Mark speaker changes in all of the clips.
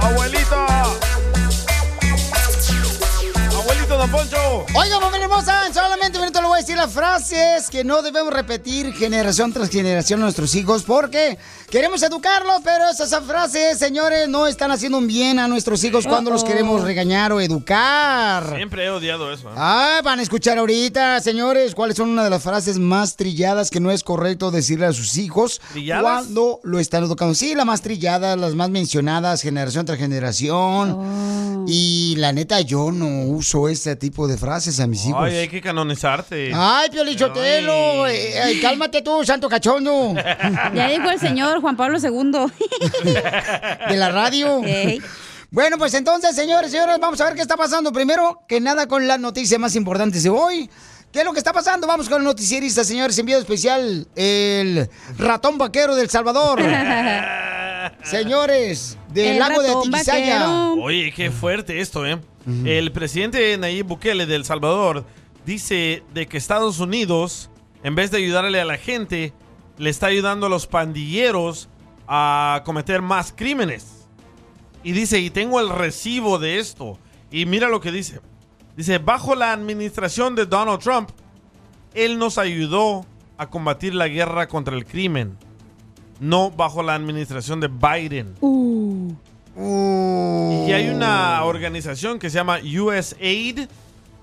Speaker 1: ¡Abuelito! ¡Abuelito Don Poncho!
Speaker 2: Oiga, familia hermosa, en solamente un minuto voy a decir las frases que no debemos repetir generación tras generación a nuestros hijos porque queremos educarlos, pero esas frases, señores, no están haciendo un bien a nuestros hijos cuando los queremos regañar o educar.
Speaker 1: Siempre he odiado eso. ¿eh?
Speaker 2: Ah, van a escuchar ahorita, señores, cuáles son una de las frases más trilladas que no es correcto decirle a sus hijos
Speaker 1: ¿Trilladas?
Speaker 2: cuando lo están educando. Sí, las más trilladas, las más mencionadas, generación tras generación.
Speaker 1: Oh.
Speaker 2: Y la neta, yo no uso ese tipo de frases a mis hijos.
Speaker 1: Ay, hay que canonizarte.
Speaker 2: Ay, Piolichotelo, eh, ay, cálmate tú, santo cachondo.
Speaker 3: Ya dijo el señor Juan Pablo II.
Speaker 2: De la radio. Bueno, pues entonces, señores, señores, vamos a ver qué está pasando. Primero que nada con las noticias más importantes de hoy. ¿Qué es lo que está pasando? Vamos con el noticierista, señores, enviado especial, el ratón vaquero del Salvador. señores, del
Speaker 1: El
Speaker 2: lago de Atiquizaya.
Speaker 1: Oye, qué fuerte esto, ¿eh? El presidente Nayib Bukele del Salvador dice de que Estados Unidos, en vez de ayudarle a la gente, le está ayudando a los pandilleros a cometer más crímenes. Y dice, y tengo el recibo de esto. Y mira lo que dice. Dice, bajo la administración de Donald Trump, él nos ayudó a combatir la guerra contra el crimen. No bajo la administración de Biden. Y hay una organización que se llama USAID,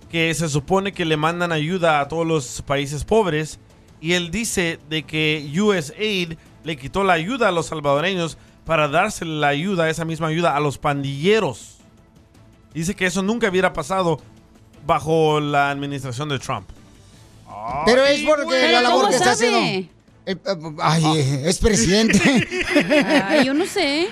Speaker 1: que se supone que le mandan ayuda a todos los países pobres. Y él dice de que USAID le quitó la ayuda a los salvadoreños para darse la ayuda, esa misma ayuda, a los pandilleros. Dice que eso nunca hubiera pasado bajo la administración de Trump.
Speaker 2: Pero es porque
Speaker 3: Pero
Speaker 2: la labor
Speaker 3: ¿cómo
Speaker 2: que está
Speaker 3: sabe?
Speaker 2: haciendo. Eh, eh, ay, eh, es presidente.
Speaker 3: Ay, yo no sé.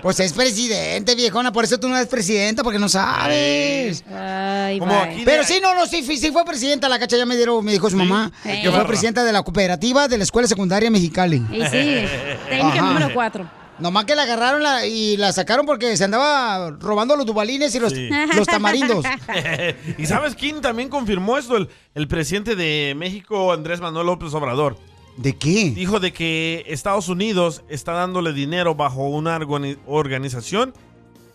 Speaker 2: Pues es presidente, viejona, por eso tú no eres presidenta, porque no sabes.
Speaker 3: Ay.
Speaker 2: Pero sí, no, no, sí, sí fue presidenta, la cacha ya me dieron, me dijo su mamá,
Speaker 3: Sí.
Speaker 2: que fue presidenta de la cooperativa de la escuela secundaria Mexicali.
Speaker 3: Y sí, técnica
Speaker 2: Ajá.
Speaker 3: número cuatro.
Speaker 2: Nomás que la agarraron la- y la sacaron porque se andaba robando los dubalines y los, los tamarindos.
Speaker 1: ¿Y sabes quién también confirmó esto? El, el presidente de México, Andrés Manuel López Obrador.
Speaker 2: ¿De qué?
Speaker 1: Dijo de que Estados Unidos está dándole dinero bajo una organi- organización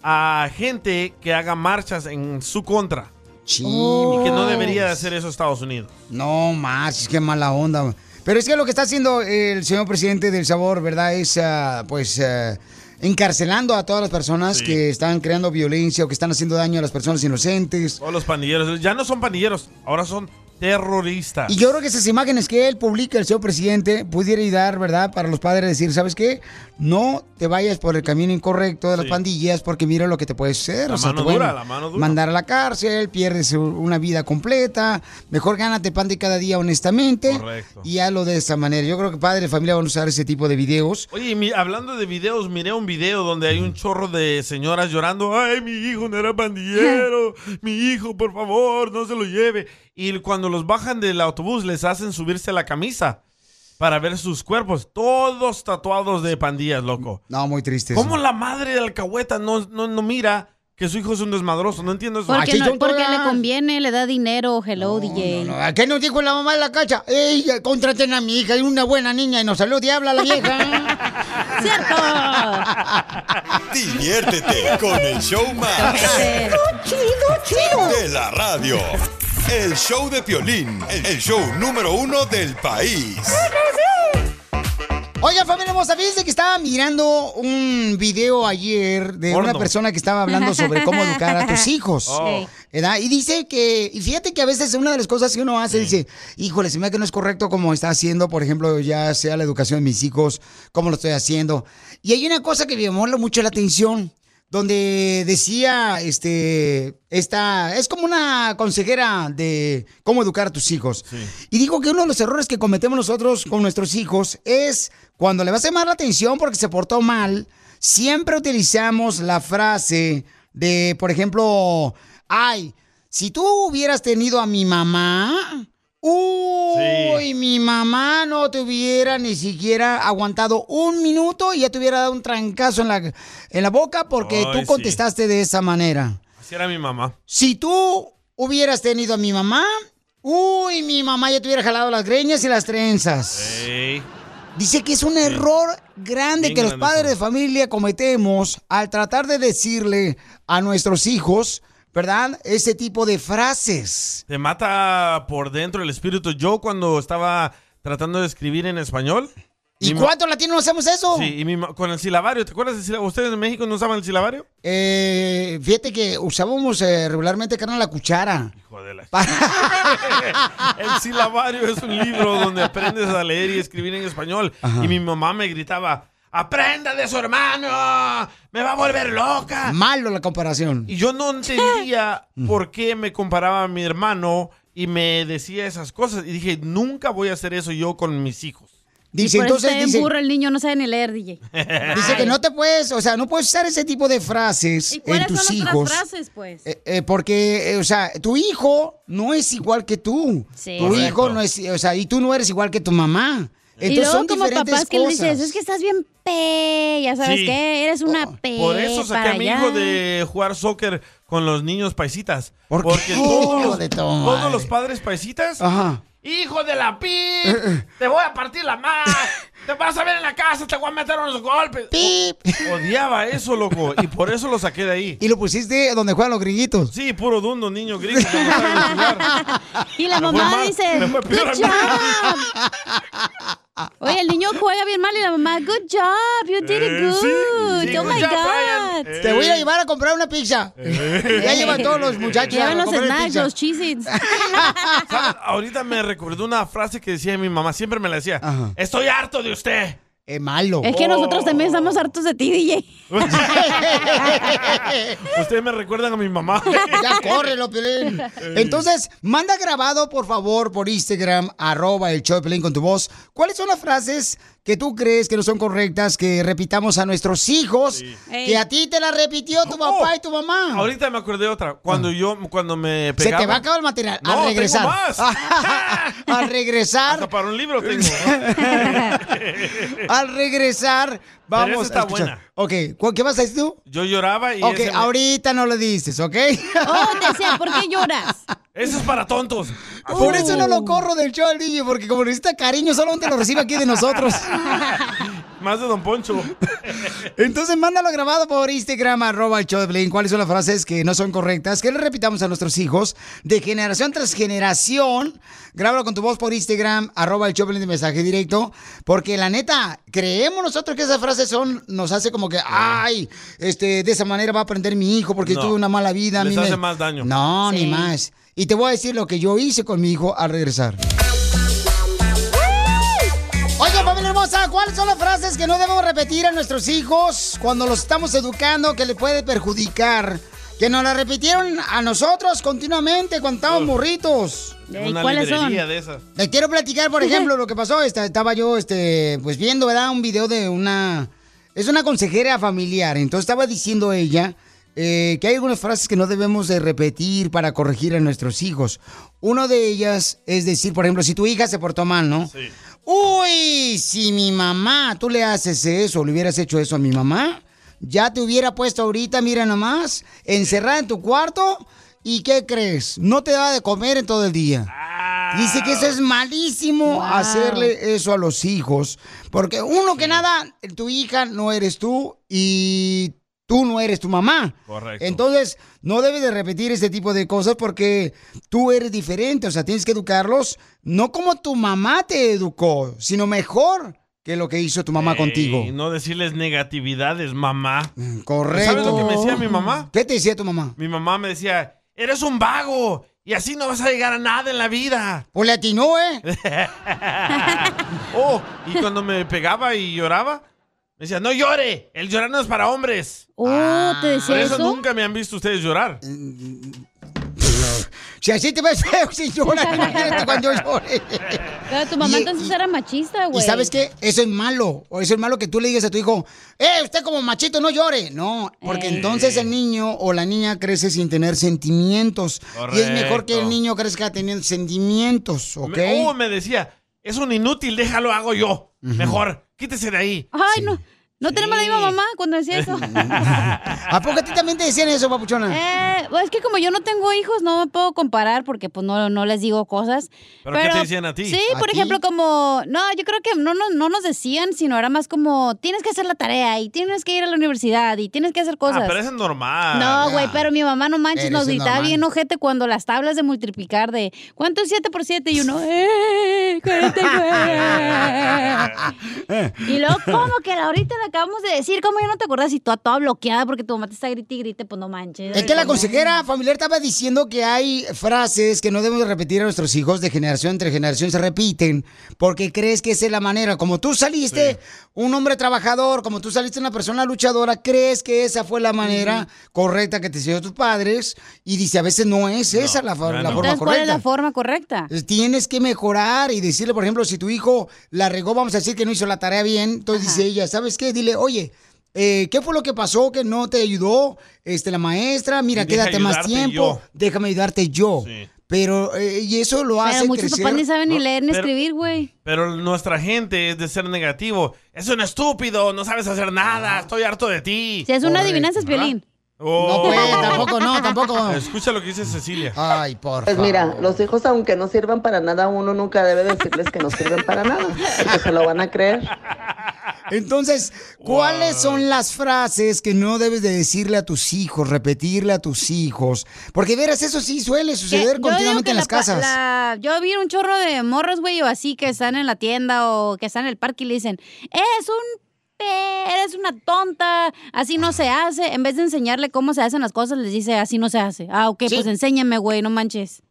Speaker 1: a gente que haga marchas en su contra. Y que no debería de hacer eso Estados Unidos.
Speaker 2: No más, es que mala onda. Pero es que lo que está haciendo el señor presidente del Sabor, ¿verdad? Es, ah, pues, ah, encarcelando a todas las personas que están creando violencia o que están haciendo daño a las personas inocentes.
Speaker 1: Todos los pandilleros. Ya no son pandilleros, ahora son terroristas.
Speaker 2: Y yo creo que esas imágenes que él publica, el señor presidente, pudiera ayudar, ¿verdad? Para los padres decir, ¿sabes qué? No te vayas por el camino incorrecto de las
Speaker 1: Sí.
Speaker 2: pandillas porque mira lo que te puede hacer.
Speaker 1: La
Speaker 2: o sea,
Speaker 1: mano
Speaker 2: te
Speaker 1: dura, la mano dura.
Speaker 2: Mandar a la cárcel, pierdes una vida completa. Mejor gánate pan de cada día honestamente.
Speaker 1: Correcto.
Speaker 2: Y hazlo de esa manera. Yo creo que padre y familia van a usar ese tipo de videos.
Speaker 1: Oye, mi- hablando de videos, miré un video donde hay un chorro de señoras llorando. Ay, mi hijo no era pandillero. mi hijo, por favor, no se lo lleve. Y cuando los bajan del autobús, les hacen subirse la camisa para ver sus cuerpos. Todos tatuados de pandillas, loco.
Speaker 2: No, muy triste.
Speaker 1: ¿Cómo la madre de alcahueta no, no, no mira que su hijo es un desmadroso? No entiendo eso.
Speaker 3: Porque, no- porque le conviene, le da dinero. Hello, DJ.
Speaker 2: ¿A ¿Qué nos dijo la mamá de la cacha? Ey, contraten a mi hija, es una buena niña y nos salió diabla la vieja.
Speaker 3: ¡Cierto!
Speaker 4: Diviértete con el show más.
Speaker 2: chido, chido.
Speaker 4: De la radio. El show de Piolín, el show número uno del país.
Speaker 2: Oiga, familia hermosa, fíjense que estaba mirando un video ayer de
Speaker 1: Porno.
Speaker 2: una persona que estaba hablando sobre cómo educar a tus hijos.
Speaker 1: Oh.
Speaker 2: ¿verdad? Y dice que, y fíjate que a veces una de las cosas que uno hace, dice, híjole, se me da que no es correcto como está haciendo, por ejemplo, ya sea la educación de mis hijos, cómo lo estoy haciendo. Y hay una cosa que me llamó mucho la atención, donde decía, este, esta, es como una consejera de cómo educar a tus hijos. Y dijo que uno de los errores que cometemos nosotros con nuestros hijos es cuando le vas a llamar la atención porque se portó mal, siempre utilizamos la frase de, por ejemplo, ay, si tú hubieras tenido a mi mamá, uy, mi mamá no te hubiera ni siquiera aguantado un minuto y ya te hubiera dado un trancazo en la, en la boca porque
Speaker 1: Ay,
Speaker 2: tú
Speaker 1: sí.
Speaker 2: contestaste de esa manera.
Speaker 1: Así era mi mamá.
Speaker 2: Si tú hubieras tenido a mi mamá, uy, mi mamá ya te hubiera jalado las greñas y las trenzas.
Speaker 1: Ey.
Speaker 2: Dice que es un error grande
Speaker 1: Bien
Speaker 2: que los padres de familia cometemos al tratar de decirle a nuestros hijos, ¿verdad? Ese tipo de frases.
Speaker 1: Te mata por dentro el espíritu. Yo cuando estaba tratando de escribir en español.
Speaker 2: ¿Y cuántos latinos no hacemos eso?
Speaker 1: Sí, y mi con el silabario. ¿Te acuerdas del silabario? ¿Ustedes en México no usaban el silabario?
Speaker 2: Eh, fíjate que usábamos eh, regularmente, carnal, la cuchara.
Speaker 1: Hijo de la... el silabario es un libro donde aprendes a leer y escribir en español.
Speaker 2: Ajá.
Speaker 1: Y mi mamá me gritaba, ¡aprenda de su hermano! ¡Me va a volver loca!
Speaker 2: Malo la comparación.
Speaker 1: Y yo no entendía por qué me comparaba a mi hermano y me decía esas cosas. Y dije, nunca voy a hacer eso yo con mis hijos.
Speaker 2: Dice,
Speaker 3: Por eso
Speaker 2: entonces, dice,
Speaker 3: burro el niño, no sabe ni leer, DJ.
Speaker 2: dice que no te puedes, o sea, no puedes usar ese tipo de frases
Speaker 3: ¿Y
Speaker 2: en
Speaker 3: cuáles
Speaker 2: tus
Speaker 3: son
Speaker 2: hijos.
Speaker 3: otras frases, pues?
Speaker 2: Eh, eh, porque, eh, o sea, tu hijo no es igual que tú.
Speaker 3: Sí.
Speaker 2: Tu
Speaker 1: Correcto.
Speaker 2: hijo no es, o sea, y tú no eres igual que tu mamá. Entonces
Speaker 3: y luego
Speaker 2: son
Speaker 3: como
Speaker 2: diferentes
Speaker 3: papás que le
Speaker 2: cosas.
Speaker 3: dices, es que estás bien pe, ya sabes
Speaker 1: Sí.
Speaker 3: qué, eres una pe
Speaker 1: Por eso saqué
Speaker 3: para
Speaker 1: a mi
Speaker 3: allá.
Speaker 1: hijo de jugar soccer con los niños paisitas.
Speaker 2: ¿Por qué?
Speaker 1: Porque todos
Speaker 2: de
Speaker 1: todos los padres paisitas,
Speaker 2: Ajá.
Speaker 1: ¡hijo de la pi! ¡Te voy a partir la madre! ¡Te vas a ver en la casa! ¡Te voy a meter unos golpes!
Speaker 2: Pip.
Speaker 1: Odiaba eso, loco. Y por eso lo saqué de ahí.
Speaker 2: Y lo pusiste donde juegan los grillitos.
Speaker 1: Sí, puro dundo, niño gringo.
Speaker 3: Y la
Speaker 1: Me fue
Speaker 3: mamá dice,
Speaker 1: me fue
Speaker 3: good
Speaker 1: peor a mí".
Speaker 3: job. Oye, el niño juega bien mal y la mamá, good job, you did it
Speaker 1: Eh,
Speaker 3: good.
Speaker 1: sí, sí,
Speaker 3: oh
Speaker 1: good
Speaker 3: my
Speaker 1: job,
Speaker 3: God.
Speaker 1: Brian.
Speaker 2: Te voy a llevar a comprar una pizza. ya llevan todos los muchachos
Speaker 3: Llevan los snacks, los cheez
Speaker 1: ¿Sabes? Ahorita me recordó una frase que decía mi mamá. Siempre me la decía.
Speaker 2: Ajá.
Speaker 1: Estoy harto de usted.
Speaker 2: Es malo.
Speaker 3: Es que nosotros también estamos hartos de ti, DJ.
Speaker 1: Ustedes me recuerdan a mi mamá.
Speaker 2: Ya córrelo, Pelín. Entonces, manda grabado, por favor, por Instagram, arroba el show de Pelín con tu voz. ¿Cuáles son las frases que tú crees que no son correctas que repitamos a nuestros hijos? Que a ti te la repitió tu papá y tu mamá.
Speaker 1: Ahorita me acordé de otra. Cuando yo, cuando me
Speaker 2: Se
Speaker 1: pegaba.
Speaker 2: te va a acabar el material.
Speaker 1: No,
Speaker 2: al
Speaker 1: tengo
Speaker 2: regresar.
Speaker 1: más.
Speaker 2: al regresar.
Speaker 1: Hasta para un libro tengo.
Speaker 2: al regresar, vamos
Speaker 1: esa está
Speaker 2: a escuchar.
Speaker 1: buena.
Speaker 2: Ok, ¿cu- ¿qué vas a decir tú?
Speaker 1: Yo lloraba y.
Speaker 2: Ok,
Speaker 1: ese me-
Speaker 2: ahorita no lo dices, ¿ok?
Speaker 3: Oh, decía, ¿por qué lloras?
Speaker 1: Eso es para tontos.
Speaker 2: Por eso no lo corro del show al niño, porque como necesita cariño, solamente lo recibe aquí de nosotros.
Speaker 1: Más de Don Poncho.
Speaker 2: Entonces, mándalo grabado por Instagram, arroba el show de Blin. ¿Cuáles son las frases que no son correctas? Que le repitamos a nuestros hijos de generación tras generación. Grábalo con tu voz por Instagram, arroba el show de mensaje directo. Porque la neta, creemos nosotros que esas frases son, nos hace como que, ay, este, de esa manera va a aprender mi hijo porque
Speaker 1: No.
Speaker 2: tuve una mala vida. a
Speaker 1: Les
Speaker 2: me-
Speaker 1: hace más daño.
Speaker 2: No, ni más. Y te voy a decir lo que yo hice con mi hijo al regresar. Hermosa, ¿cuáles son las frases que no debemos repetir a nuestros hijos cuando los estamos educando que le puede perjudicar? Que nos la repitieron a nosotros continuamente cuando estábamos
Speaker 1: Una
Speaker 3: ¿Cuáles son?
Speaker 1: de esas.
Speaker 2: Les quiero platicar, por ejemplo, lo que pasó. Esta- Estaba yo, este, pues viendo, ¿verdad? Un video de una... Es una consejera familiar. Entonces estaba diciendo ella eh, que hay algunas frases que no debemos de repetir para corregir a nuestros hijos. Uno de ellas es decir, por ejemplo, si tu hija se portó mal, ¿no?
Speaker 1: Sí.
Speaker 2: Uy, si mi mamá, tú le haces eso, le hubieras hecho eso a mi mamá, ya te hubiera puesto ahorita, mira nomás, encerrada en tu cuarto. ¿Y qué crees? No te daba de comer en todo el día. Dice que eso es malísimo
Speaker 3: Wow.
Speaker 2: hacerle eso a los hijos. Porque uno que nada, tu hija no eres tú y tú no eres tu mamá.
Speaker 1: Correcto.
Speaker 2: Entonces, no debes de repetir este tipo de cosas porque tú eres diferente. O sea, tienes que educarlos no como tu mamá te educó, sino mejor que lo que hizo tu mamá contigo.
Speaker 1: Y no decirles negatividades, mamá.
Speaker 2: Correcto.
Speaker 1: ¿Sabes lo que me decía mi mamá?
Speaker 2: ¿Qué te decía tu mamá?
Speaker 1: Mi mamá me decía, eres un vago y así no vas a llegar a nada en la vida.
Speaker 2: Pues le atinó, ¿eh?
Speaker 1: oh, y cuando me pegaba y lloraba, me decía, no llore, el llorar no es para hombres.
Speaker 3: Oh, ¿te decía
Speaker 1: Por eso,
Speaker 3: eso?
Speaker 1: nunca me han visto ustedes llorar.
Speaker 2: Si así te ves feo, si lloras, imagínate cuando yo llore.
Speaker 3: Pero tu mamá
Speaker 2: Y-
Speaker 3: entonces
Speaker 2: y-
Speaker 3: era machista, güey.
Speaker 2: Y sabes qué? Eso es malo. O eso es malo que tú le digas a tu hijo, ¡eh, usted como machito no llore! No, porque
Speaker 3: Ey.
Speaker 2: entonces el niño o la niña crece sin tener sentimientos. Y es mejor que el niño crezca teniendo sentimientos, ¿ok?
Speaker 1: Me- oh, me decía, es un inútil, déjalo, hago yo. Mejor, quítese de ahí.
Speaker 3: Ay, no. No tenemos la misma mamá cuando decía eso.
Speaker 2: ¿A poco a ti también te decían eso, papuchona?
Speaker 3: Eh, pues es que como yo no tengo hijos, no me puedo comparar porque pues no, no les digo cosas.
Speaker 1: ¿Pero qué te decían a ti?
Speaker 3: Sí,
Speaker 1: ¿A
Speaker 3: por
Speaker 1: ti?
Speaker 3: ejemplo, como, no, yo creo que no, nos- no nos decían, sino era más como, tienes que hacer la tarea y tienes que ir a la universidad y tienes que hacer cosas.
Speaker 1: Ah, pero eso es normal.
Speaker 3: No, güey, pero mi mamá no manches,
Speaker 1: Pero
Speaker 3: nos gritaba bien ojete cuando las tablas de multiplicar de ¿cuánto es 7 por 7? Y uno, ¡eh! 49. y luego, ¿cómo que la ahorita la acabamos de decir? ¿Cómo ya no te acuerdas? Y toda, toda bloqueada porque tu mamá te está grite y grite, pues no manches.
Speaker 2: Es que la consejera familiar estaba diciendo que hay frases que no debemos repetir a nuestros hijos de generación entre generación, se repiten, porque crees que esa es la manera. Como tú saliste un hombre trabajador, como tú saliste una persona luchadora, crees que esa fue la manera correcta que te enseñó tus padres, y dice, a veces no es esa la, for- la forma
Speaker 3: Entonces, ¿cuál es
Speaker 2: correcta.
Speaker 3: la forma correcta?
Speaker 2: Tienes que mejorar y decirle, por ejemplo, si tu hijo la regó, vamos a decir que no hizo la tarea bien, entonces dice ella, ¿sabes qué? Dile, oye, eh, ¿qué fue lo que pasó que no te ayudó este, la maestra? Mira,
Speaker 1: deja
Speaker 2: quédate más tiempo,
Speaker 1: yo.
Speaker 2: déjame ayudarte yo. Pero, eh, y eso lo hace
Speaker 3: Pero muchos
Speaker 2: crecer.
Speaker 3: papás ni saben ni
Speaker 1: No,
Speaker 3: leer ni
Speaker 1: pero-
Speaker 3: escribir, güey.
Speaker 1: Pero nuestra gente es de ser negativo. Es un estúpido, no sabes hacer nada, estoy harto de ti.
Speaker 3: Si es una adivinanza, es violín.
Speaker 1: Oh.
Speaker 2: No, pues, tampoco, no, tampoco.
Speaker 1: Escucha lo que dice Cecilia.
Speaker 2: Ay, por
Speaker 5: Pues mira, los hijos aunque no sirvan para nada, uno nunca debe decirles que no sirven para nada, porque se lo van a creer.
Speaker 2: Entonces, ¿cuáles son las frases que no debes de decirle a tus hijos, repetirle a tus hijos? Porque verás, eso sí suele suceder continuamente
Speaker 3: que
Speaker 2: en
Speaker 3: la
Speaker 2: las casas.
Speaker 3: la- yo vi un chorro de morros, güey, o así que están en la tienda o que están en el parque y le dicen, es un pe- eres una tonta, así no se hace. En vez de enseñarle cómo se hacen las cosas, les dice, así no se hace. Ah, ok, pues enséñame, güey, no manches.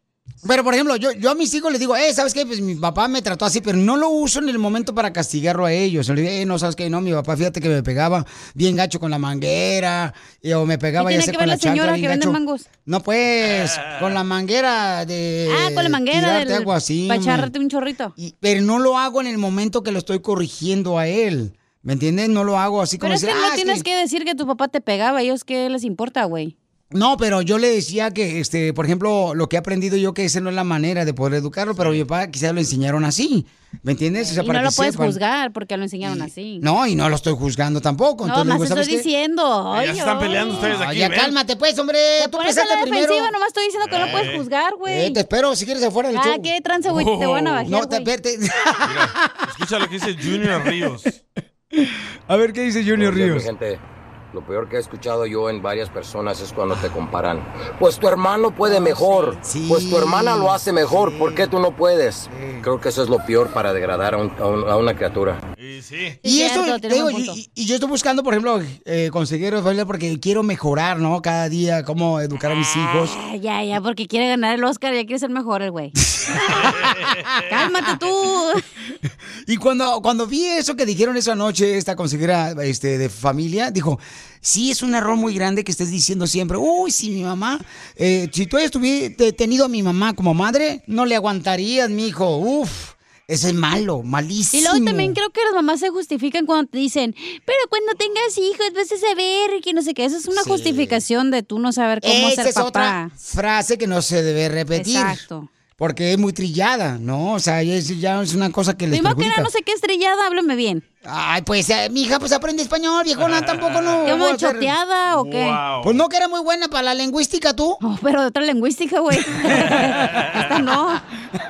Speaker 2: Pero, por ejemplo, yo, yo a mis hijos les digo, eh, ¿sabes qué? Pues mi papá me trató así, pero no lo uso en el momento para castigarlo a ellos. Le digo, eh, no, ¿sabes qué? No, mi papá, fíjate que me pegaba bien gacho con la manguera, y- o me pegaba
Speaker 3: ¿Qué
Speaker 2: ya sé
Speaker 3: que
Speaker 2: con
Speaker 3: ver
Speaker 2: la
Speaker 3: la señora que vende mangos?
Speaker 2: No, pues, con la manguera de
Speaker 3: Ah, con la manguera del...
Speaker 2: algo así.
Speaker 3: Para echarte un chorrito.
Speaker 2: Pero no lo hago en el momento que lo estoy corrigiendo a él. ¿Me entiendes? No lo hago así como
Speaker 3: Pero es que
Speaker 2: decir,
Speaker 3: no
Speaker 2: "Ah, es
Speaker 3: tienes que decir que tu papá te pegaba, ¿a ellos qué les importa, güey?
Speaker 2: No, pero yo le decía que, este, por ejemplo, lo que he aprendido yo que esa no es la manera de poder educarlo, pero mi papá quizás lo enseñaron así, ¿me entiendes? O sea,
Speaker 3: y
Speaker 2: para
Speaker 3: no lo puedes
Speaker 2: sepan.
Speaker 3: juzgar porque lo enseñaron así.
Speaker 2: No, y no lo estoy juzgando tampoco.
Speaker 3: No, más estoy diciendo.
Speaker 1: Ya
Speaker 3: Ay,
Speaker 1: se están peleando ustedes
Speaker 2: Ah,
Speaker 1: aquí.
Speaker 2: ya
Speaker 1: ven.
Speaker 2: cálmate pues, hombre.
Speaker 3: Te
Speaker 2: Tú
Speaker 3: pones a
Speaker 2: empezaste
Speaker 3: la
Speaker 2: primero.
Speaker 3: defensiva, nomás estoy diciendo que no
Speaker 1: Eh.
Speaker 3: puedes juzgar, güey.
Speaker 2: Eh, te espero si quieres afuera del
Speaker 3: Ah,
Speaker 2: show.
Speaker 3: qué trance, güey, te van a bajar,
Speaker 2: No, te, espérate.
Speaker 1: Escucha lo que dice Junior Ríos.
Speaker 2: A ver qué dice Junior Ríos.
Speaker 6: gente. Lo peor que he escuchado yo en varias personas es cuando te comparan. Pues tu hermano puede mejor. Pues tu hermana lo hace mejor. ¿Por qué tú no puedes? Creo que eso es lo peor para degradar a, un- a un- a una criatura.
Speaker 1: Y sí.
Speaker 2: Y digo, y, y yo estoy buscando, por ejemplo, eh, consejeros familia porque quiero mejorar, ¿no? Cada día, cómo educar a mis hijos.
Speaker 3: Ah, ya, ya, porque quiere ganar el Oscar, ya quiere ser mejor el güey. Cálmate tú.
Speaker 2: Y cuando, cuando vi eso que dijeron esa noche, esta consejera este, de familia, dijo, sí, es un error muy grande que estés diciendo siempre, uy, si mi mamá, eh, si tú hubieras tenido a mi mamá como madre, no le aguantarías, mi hijo, uf, eso es malo, malísimo.
Speaker 3: Y luego también creo que las mamás se justifican cuando te dicen, pero cuando tengas hijos vas a saber que no sé qué. Eso es una
Speaker 2: Sí.
Speaker 3: justificación de tú no saber cómo
Speaker 2: Esa
Speaker 3: ser
Speaker 2: es
Speaker 3: papá.
Speaker 2: otra frase que no se debe repetir.
Speaker 3: Exacto.
Speaker 2: Porque es muy trillada, ¿no? O sea, es, ya es una cosa que les
Speaker 3: Primero que nada, no sé qué estrellada, háblame bien.
Speaker 2: Ay, pues, eh, mi hija, pues aprende español, viejona, tampoco no.
Speaker 3: ¿Qué,
Speaker 2: hacer-
Speaker 3: choteada o qué?
Speaker 1: Wow.
Speaker 2: Pues no que era muy buena para la lingüística, tú.
Speaker 3: Oh, pero de otra lingüística, güey. Esta no.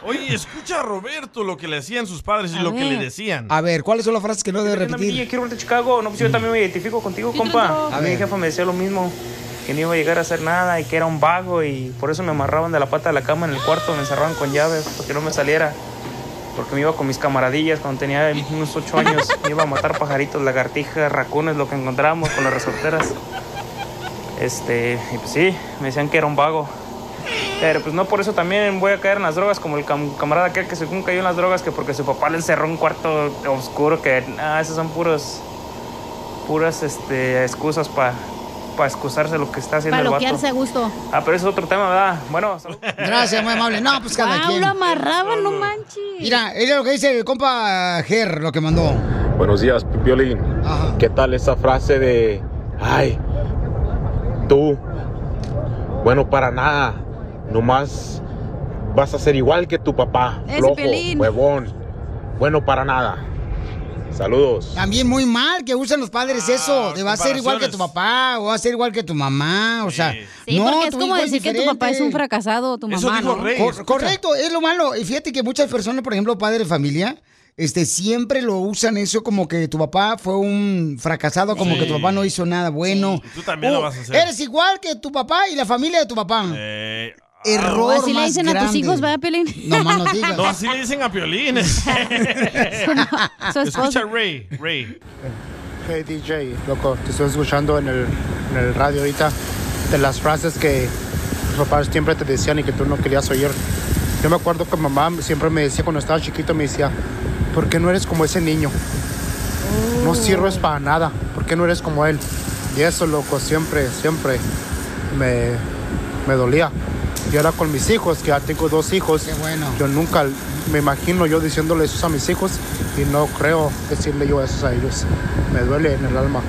Speaker 1: Oye, escucha a Roberto lo que le hacían sus padres y
Speaker 3: A
Speaker 1: lo que le decían.
Speaker 2: A ver, ¿cuáles son las frases que no debe repetir?
Speaker 7: Quiero a Chicago. No, pues yo también me identifico contigo, compa.
Speaker 2: A
Speaker 7: mi jefa me decía lo mismo, que no iba a llegar a hacer nada y que era un vago y por eso me amarraban de la pata de la cama en el cuarto, me encerraban con llaves para que no me saliera. porque me iba con mis camaradillas cuando tenía unos 8 años. Me iba a matar pajaritos, lagartijas, racones, lo que encontrábamos con las resorteras. Este, y pues sí, me decían que era un vago. Pero pues no por eso también voy a caer en las drogas como el cam- camarada aquel que según cayó en las drogas que porque su papá le encerró en un cuarto oscuro que ah, esos son puros puras este excusas para excusarse lo que está haciendo
Speaker 3: Para
Speaker 7: el vato.
Speaker 3: loquearse a gusto.
Speaker 7: Ah, pero es otro tema, ¿verdad? Bueno, salud.
Speaker 2: Gracias, muy amable. No, pues cada quien.
Speaker 3: lo amarraban, no manches.
Speaker 2: Mira, es lo que dice el compa Ger, lo que mandó.
Speaker 8: Buenos días, Piolín. ¿Qué tal esa frase de, ay, tú, bueno, para nada, nomás vas a ser igual que tu papá,
Speaker 2: Ese
Speaker 8: flojo, huevón, bueno, para nada. Saludos.
Speaker 2: También muy mal que usan los padres
Speaker 3: Ah,
Speaker 2: eso, de va a ser igual que tu papá o va a ser igual que tu mamá, o sea,
Speaker 3: Sí,
Speaker 2: no,
Speaker 3: porque es como decir que tu papá es un fracasado, tu mamá, ¿no?
Speaker 2: Cor- correcto, es lo malo. Y fíjate que muchas personas, por ejemplo, padres de familia, este, siempre lo usan eso como que tu papá fue un fracasado, como
Speaker 1: Sí.
Speaker 2: que tu papá no hizo nada bueno.
Speaker 1: Tú también lo vas a hacer.
Speaker 2: Eres igual que tu papá y la familia de tu papá.
Speaker 1: Eh,
Speaker 2: Error
Speaker 3: Así le
Speaker 2: más
Speaker 3: dicen a tus
Speaker 2: grande.
Speaker 3: hijos, ¿verdad, Pelín?
Speaker 2: No más no digas.
Speaker 1: No, así le dicen a Piolín. Escucha Ray, Ray.
Speaker 9: Hey DJ, loco, te estoy escuchando en el, en el radio ahorita de las frases que tus papás siempre te decían y que tú no querías oír. Yo me acuerdo que mamá siempre me decía cuando estaba chiquito, me decía, ¿por qué no eres como ese niño? No sirves para nada, ¿por qué no eres como él? Y eso, loco, siempre, siempre me, me dolía. Y ahora con mis hijos, que ya tengo dos hijos, yo nunca me imagino yo diciéndole eso a mis hijos y no creo decirle yo eso a ellos. Me duele en el alma.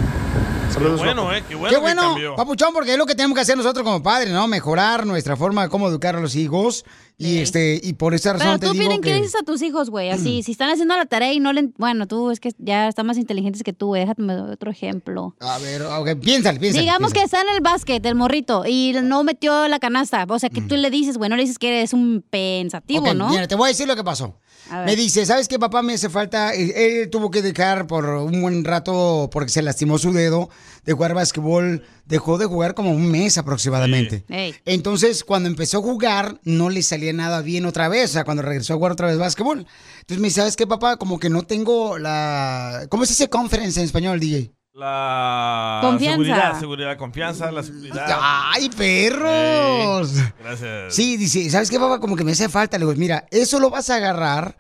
Speaker 9: Saludos.
Speaker 1: bueno, eh, qué bueno
Speaker 2: Qué
Speaker 1: que
Speaker 2: papuchón, porque es lo que tenemos que hacer nosotros como padres, ¿no? Mejorar nuestra forma de cómo educar a los hijos. Y este, y por esa razón
Speaker 3: Pero
Speaker 2: te
Speaker 3: tú,
Speaker 2: digo
Speaker 3: ¿qué
Speaker 2: que.
Speaker 3: le dices a tus hijos, güey? Así, si están haciendo la tarea y no le... Bueno, tú es que ya están más inteligentes que tú, güey. Déjame dar otro ejemplo.
Speaker 2: A ver, ok, piénsale, piénsale.
Speaker 3: Digamos
Speaker 2: piénsale.
Speaker 3: que está en el básquet, el morrito, y no metió la canasta. O sea, que tú le dices, güey, no le dices que eres un pensativo, ¿no?
Speaker 2: Mira, te voy a decir lo que pasó. Me dice, ¿sabes qué, papá? Me hace falta. Él, él tuvo que dejar por un buen rato porque se lastimó su dedo de jugar básquetbol. Dejó de jugar como un mes aproximadamente. Entonces, cuando empezó a jugar, no le salía nada bien otra vez. O sea, cuando regresó a jugar otra vez básquetbol. Entonces me dice, ¿sabes qué, papá? Como que no tengo la. ¿Cómo se dice conference en español, DJ?
Speaker 1: La
Speaker 2: Confianza.
Speaker 1: seguridad, seguridad, confianza, la seguridad.
Speaker 2: ¡Ay, perros!
Speaker 1: Ey, gracias.
Speaker 2: Sí, dice, ¿sabes qué, papá? Como que me hace falta. Le digo, mira, eso lo vas a agarrar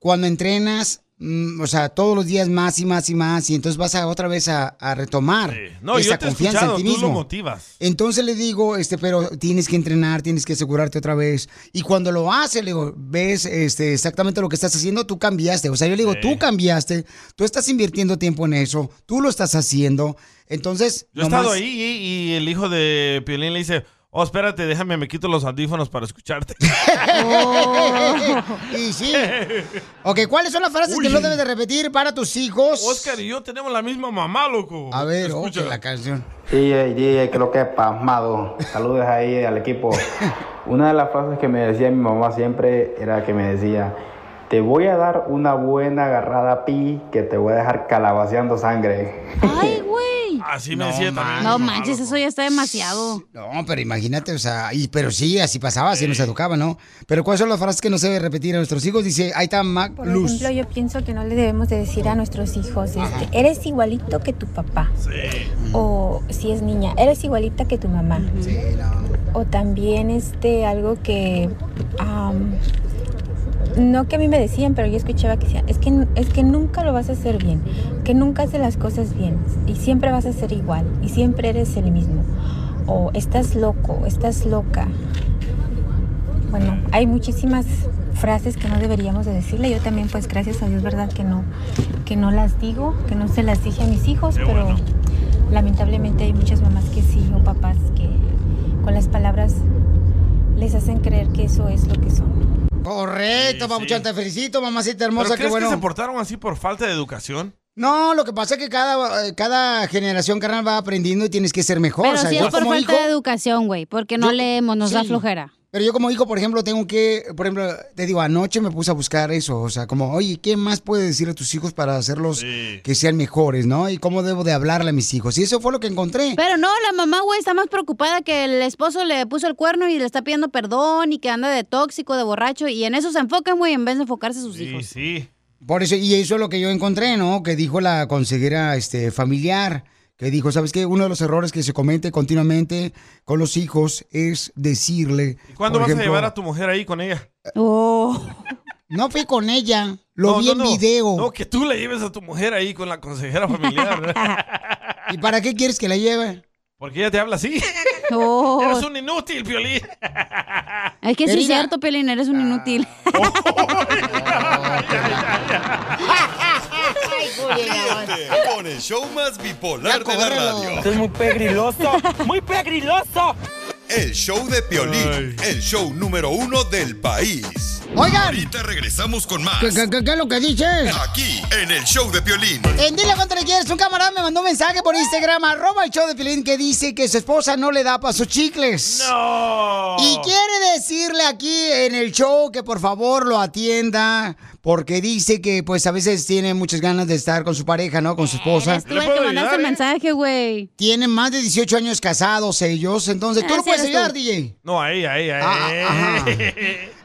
Speaker 2: cuando entrenas, mm, o sea, todos los días más y más y más, y entonces vas a otra vez a, a retomar
Speaker 1: No,
Speaker 2: esa
Speaker 1: yo te
Speaker 2: confianza en ti
Speaker 1: tú lo motivas.
Speaker 2: Entonces le digo, este, pero tienes que entrenar, tienes que asegurarte otra vez. Y cuando lo hace, le digo, ves este, exactamente lo que estás haciendo, tú cambiaste. O sea, yo le digo,
Speaker 1: Sí.
Speaker 2: tú cambiaste, tú estás invirtiendo tiempo en eso, tú lo estás haciendo. Entonces,
Speaker 1: Yo he estado ahí y, y el hijo de Piolín le dice, oh, espérate, déjame, me quito los audífonos para escucharte.
Speaker 2: y sí. Ok, ¿cuáles son las frases que no debes de repetir para tus hijos?
Speaker 1: Oscar y yo tenemos la misma mamá, loco.
Speaker 2: A ver,
Speaker 1: Escucha.
Speaker 2: la canción.
Speaker 10: DJ, DJ, creo que es pasmado. Saludos ahí al equipo. Una de las frases que me decía mi mamá siempre era que me decía, te voy a dar una buena agarrada pi que te voy a dejar calabaceando sangre.
Speaker 3: Ay, güey.
Speaker 1: Así me decía también.
Speaker 3: No manches, eso ya está demasiado.
Speaker 2: No, pero imagínate, o sea, y, pero sí, así pasaba, así nos educaba, ¿no? Pero ¿cuáles son las frases que no se debe repetir a nuestros hijos? Dice, ahí está Mac
Speaker 11: Por
Speaker 2: Luz.
Speaker 11: ejemplo, yo pienso que no le debemos de decir a nuestros hijos, este, eres igualito que tu papá. O si es niña, eres igualita que tu mamá. O también este algo que no que a mí me decían, pero yo escuchaba que decían, es que es que nunca lo vas a hacer bien, que nunca haces las cosas bien y siempre vas a ser igual y siempre eres el mismo. O estás loco, estás loca. Bueno, hay muchísimas frases que no deberíamos de decirle. Yo también, pues gracias a Dios, verdad que no, que no las digo, que no se las dije a mis hijos, pero lamentablemente hay muchas mamás que sí o papás que con las palabras les hacen creer que eso es lo que son.
Speaker 2: Correcto, papuchón, te felicito, mamacita hermosa,
Speaker 1: ¿Pero
Speaker 2: qué
Speaker 1: crees
Speaker 2: bueno.
Speaker 1: que se portaron así por falta de educación?
Speaker 2: No, lo que pasa es que cada, eh, cada generación, carnal, va aprendiendo y tienes que ser mejor.
Speaker 3: Pero
Speaker 2: o sea,
Speaker 3: sí es por
Speaker 2: como
Speaker 3: falta
Speaker 2: hijo,
Speaker 3: de educación, güey, porque no
Speaker 2: Yo-
Speaker 3: leemos, nos da
Speaker 2: sí.
Speaker 3: flojera.
Speaker 2: Pero yo como hijo, por ejemplo, tengo que, por ejemplo, te digo, anoche me puse a buscar eso, o sea, como, oye, ¿qué más puedes decir a tus hijos para hacerlos que sean mejores, no? Y cómo debo de hablarle a mis hijos. Y eso fue lo que encontré.
Speaker 3: Pero no, la mamá, güey, está más preocupada que el esposo le puso el cuerno y le está pidiendo perdón y que anda de tóxico, de borracho. Y en eso se enfocan, güey, en vez de enfocarse en sus hijos.
Speaker 1: Sí.
Speaker 2: Por eso, y eso es lo que yo encontré, ¿no? Que dijo la consejera este, familiar, que dijo, ¿sabes qué? Uno de los errores que se comete continuamente con los hijos es decirle...
Speaker 1: ¿Cuándo
Speaker 2: por
Speaker 1: vas a llevar a tu mujer ahí con ella?
Speaker 2: No fui con ella, lo
Speaker 1: No,
Speaker 2: vi
Speaker 1: no,
Speaker 2: en
Speaker 1: no.
Speaker 2: video.
Speaker 1: No, que tú le lleves a tu mujer ahí con la consejera familiar.
Speaker 2: ¿Y para qué quieres que la lleve?
Speaker 1: Porque ella te habla así.
Speaker 3: Oh.
Speaker 1: Eres un inútil, Piolín.
Speaker 3: Es que sí es cierto, Pelín, eres un inútil.
Speaker 4: Ríete con el show más bipolar de la radio.
Speaker 12: es muy pegriloso, muy pegriloso.
Speaker 4: El show de Piolín, el show número uno del país.
Speaker 2: Oigan.
Speaker 4: Ahorita regresamos con más.
Speaker 2: ¿Qué, qué- qué- qué es lo que dices?
Speaker 4: Aquí, en el show de Piolín.
Speaker 2: En Dile Cuánto Le Quieres, un camarada me mandó un mensaje por Instagram, arroba el show de Pilín, que dice que su esposa no le da para sus chicles.
Speaker 1: No.
Speaker 2: Y quiere decirle aquí en el show que por favor lo atienda, porque dice que pues a veces tiene muchas ganas de estar con su pareja, ¿no? Con su esposa.
Speaker 3: Tú el que mandaste el mensaje, güey.
Speaker 2: Tienen más de 18 años casados ellos, entonces tú
Speaker 3: Ah,
Speaker 2: lo puedes
Speaker 3: eres
Speaker 2: ayudar,
Speaker 3: tú.
Speaker 2: DJ.
Speaker 1: No, a ella, a ella.
Speaker 2: Ah,
Speaker 1: eh.
Speaker 2: ajá.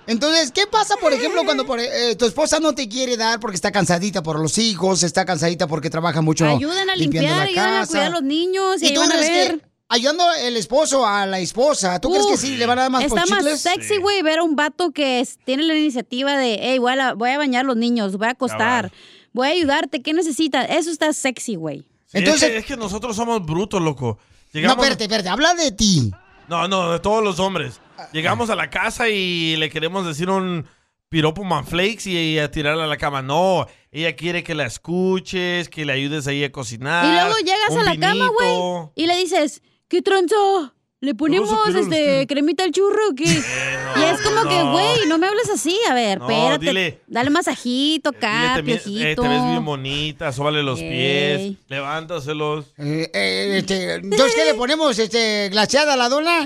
Speaker 2: Entonces, ¿qué pasa, por ejemplo, cuando por- eh, tu esposa no te quiere dar porque está cansadita por los hijos, está cansadita porque trabaja mucho
Speaker 3: Ayuden a
Speaker 2: limpiando
Speaker 3: limpiar,
Speaker 2: la
Speaker 3: ayuden a
Speaker 2: casa?
Speaker 3: cuidar a los niños y,
Speaker 2: ¿Y
Speaker 3: ahí
Speaker 2: tú
Speaker 3: van a
Speaker 2: crees
Speaker 3: ver.
Speaker 2: que ayudando el esposo a la esposa, ¿tú crees que sí le van a dar más por
Speaker 3: Está más sexy, güey, ver a un vato que tiene la iniciativa de, hey, voy a, la- voy a bañar a los niños, voy a acostar, voy a ayudarte, ¿qué necesitas? Eso está sexy, güey.
Speaker 1: Sí, es, que, es que nosotros somos brutos, loco.
Speaker 2: No, espérate, espérate, habla de ti.
Speaker 1: No, no, de todos los hombres. Llegamos a la casa y le queremos decir un piropo manflakes y, y a tirarla a la cama. No, ella quiere que la escuches, que le ayudes ahí a cocinar.
Speaker 3: y luego llegas
Speaker 1: un
Speaker 3: a la cama, güey, y le dices, ¿qué tranza? ¿Le ponemos este, cremita al churro o qué? y es como que,
Speaker 1: no.
Speaker 3: güey, no me hables así. A ver,
Speaker 1: No,
Speaker 3: espérate.
Speaker 1: dile.
Speaker 3: Dale masajito acá,
Speaker 1: Dile, te, mi- eh, te ves bien bonita, sóbale los
Speaker 3: Ey.
Speaker 1: pies, levántaselos.
Speaker 2: Eh, eh, este, entonces, ¿qué le ponemos? Este, ¿Glaseada a la dona?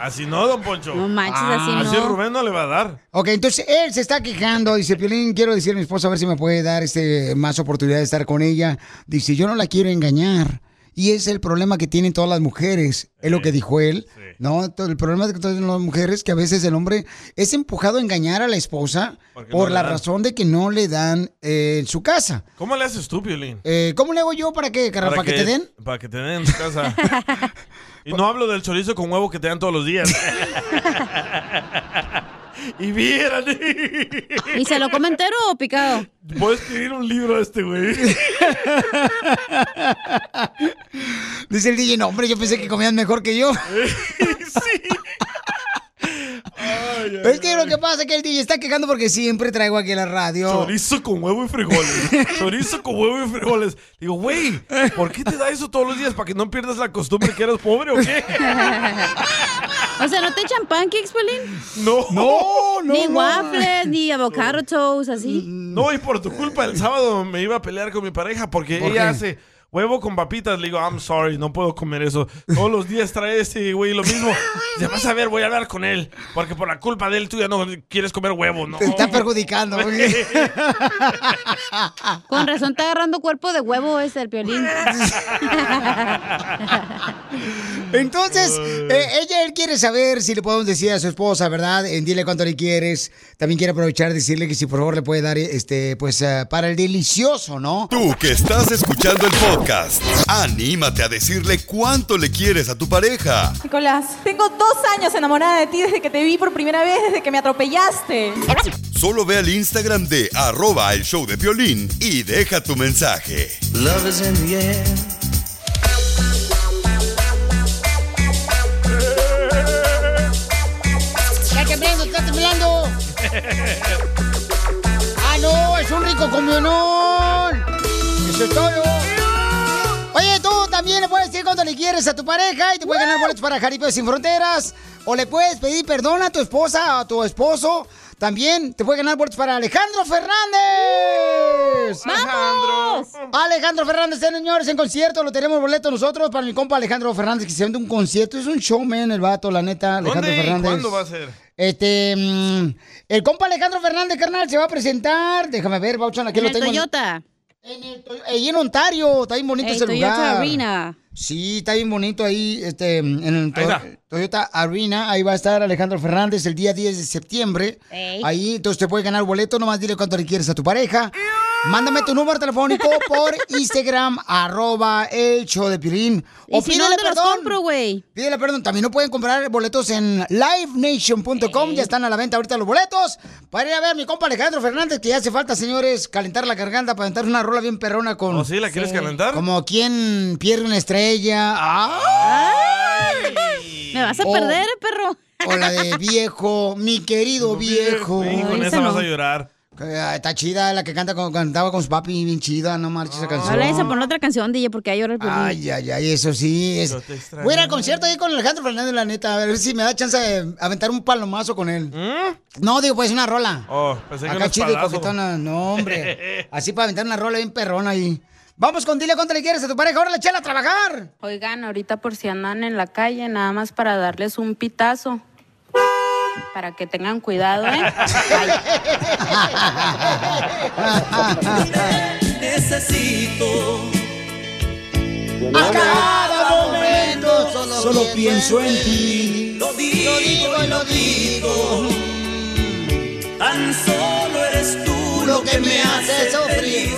Speaker 1: Así no, don Poncho. No
Speaker 3: manches,
Speaker 2: así no.
Speaker 1: Así Rubén no le va a dar.
Speaker 2: Ok, entonces él se está quejando. Dice, Piolín, quiero decirle a mi esposa a ver si me puede dar este más oportunidad de estar con ella. Dice, yo no la quiero engañar. Y es el problema que tienen todas las mujeres. Es lo que dijo él. ¿no? El problema que tienen las mujeres que a veces el hombre es empujado a engañar a la esposa por
Speaker 1: no
Speaker 2: la
Speaker 1: dan.
Speaker 2: razón de que no le dan eh, en su casa.
Speaker 1: ¿Cómo le haces tú, Piolín?
Speaker 2: Eh, ¿Cómo le hago yo para que, carnal, para, que, te den?
Speaker 1: Para que te den en tu casa. y no hablo del chorizo con huevo que te dan todos los días. y vieran.
Speaker 3: ¿Y se lo come entero o picado?
Speaker 1: Voy a escribir un libro a este güey.
Speaker 2: Dice el DJ, no, hombre, yo pensé que comían mejor que yo. Pero es que lo que pasa es que el DJ está quejando porque siempre traigo aquí a la radio.
Speaker 1: Chorizo con huevo y frijoles. Chorizo con huevo y frijoles. Digo, güey, ¿por qué te da eso todos los días? ¿Para que no pierdas la costumbre que eres pobre o qué?
Speaker 3: o sea, ¿no te echan pancakes, Pelín?
Speaker 1: No.
Speaker 2: No, no.
Speaker 3: Ni
Speaker 1: no.
Speaker 3: waffles, ni avocado toast, así.
Speaker 1: No, y por tu culpa el sábado me iba a pelear con mi pareja porque
Speaker 3: ¿Por
Speaker 1: ella
Speaker 3: qué?
Speaker 1: hace huevo con papitas. Le digo, I'm sorry, no puedo comer eso. Todos los días trae ese güey lo mismo. Dice, vas a ver, voy a hablar con él. Porque por la culpa de él tú ya no quieres comer huevo, ¿no?
Speaker 2: Te está perjudicando. güey.
Speaker 3: Con razón está agarrando cuerpo de huevo ese el piolín.
Speaker 2: Entonces, eh, ella, él quiere saber si le podemos decir a su esposa, ¿verdad? En dile cuánto le quieres. También quiere aprovechar y decirle que si por favor le puede dar, este, pues, eh, para el delicioso, ¿no?
Speaker 4: Tú que estás escuchando el podcast, anímate a decirle cuánto le quieres a tu pareja.
Speaker 13: Nicolás, tengo dos años enamorada de ti desde que te vi por primera vez, desde que me atropellaste.
Speaker 4: Solo ve al Instagram de arroba el show de violín y deja tu mensaje.
Speaker 12: Love is in the air.
Speaker 2: ¡Ah, no! ¡Es un rico comionón! ¡Eso es todo! Oye, tú también le puedes decir cuánto le quieres a tu pareja y te puedes ganar boletos para Jaripeo Sin Fronteras. O le puedes pedir perdón a tu esposa o a tu esposo. También te puede ganar boletos para Alejandro Fernández.
Speaker 3: ¡Vamos!
Speaker 2: Alejandro Fernández, señores, en concierto. Lo tenemos boleto nosotros para mi compa Alejandro Fernández, que se vende un concierto. Es un showman el vato, la neta, Alejandro
Speaker 1: ¿Dónde y
Speaker 2: Fernández.
Speaker 1: cuándo va a ser?
Speaker 2: Este, mm, el compa Alejandro Fernández, carnal, se va a presentar. Déjame ver, Bauchan, aquí
Speaker 3: En
Speaker 2: lo
Speaker 3: el
Speaker 2: tengo.
Speaker 3: Toyota.
Speaker 2: Ahí en Ontario, está bien bonito
Speaker 3: El
Speaker 2: ese
Speaker 3: Toyota
Speaker 2: lugar.
Speaker 3: Arena.
Speaker 2: Sí, está bien bonito ahí, este, en el To-. Toyota Arena. Ahí va a estar Alejandro Fernández el día 10 de septiembre.
Speaker 3: Ey.
Speaker 2: Ahí, entonces te puedes ganar boleto. Nomás dile cuánto le quieres a tu pareja. Mándame tu número telefónico por Instagram, arroba el show de Piolín.
Speaker 3: ¿Y si
Speaker 2: pídele perdón.
Speaker 3: compro, güey?
Speaker 2: Pídele perdón. También no pueden comprar boletos en livenation.com. Ya están a la venta ahorita los boletos. Para ir a ver a mi compa Alejandro Fernández, que ya hace falta, señores, calentar la garganta para aventar una rola bien perrona con.
Speaker 1: ¿Oh, sí? ¿La quieres calentar?
Speaker 2: Como quien pierde una estrella.
Speaker 3: Me vas a
Speaker 2: Oh.
Speaker 3: perder, perro.
Speaker 2: O la de viejo, mi querido viejo.
Speaker 1: Sí, con esa vas a llorar.
Speaker 2: Ah, Está chida la que canta con, cantaba con su papi, bien chida, no marches esa canción.
Speaker 3: Ahora esa poner otra canción, DJ, porque hay ahora el.
Speaker 2: Ay, ay, ay, eso sí. Es... Voy a ir al concierto ahí con Alejandro Fernández, la neta. A ver si me da chance de aventar un palomazo con él. No, digo, pues una rola.
Speaker 1: Oh, pensé
Speaker 2: Acá chido y coquetona. No, hombre. Así para aventar una rola bien perrona ahí. Vamos con dile cuánto le quieres a tu pareja. Órale, chela a trabajar.
Speaker 14: Oigan, ahorita por si andan en la calle, nada más para darles un pitazo. Para que tengan cuidado, ¿eh?
Speaker 12: Necesito.
Speaker 2: A cada momento solo, pienso en ti.
Speaker 12: Lo digo, y lo digo. Tan solo eres tú lo que me hace feliz.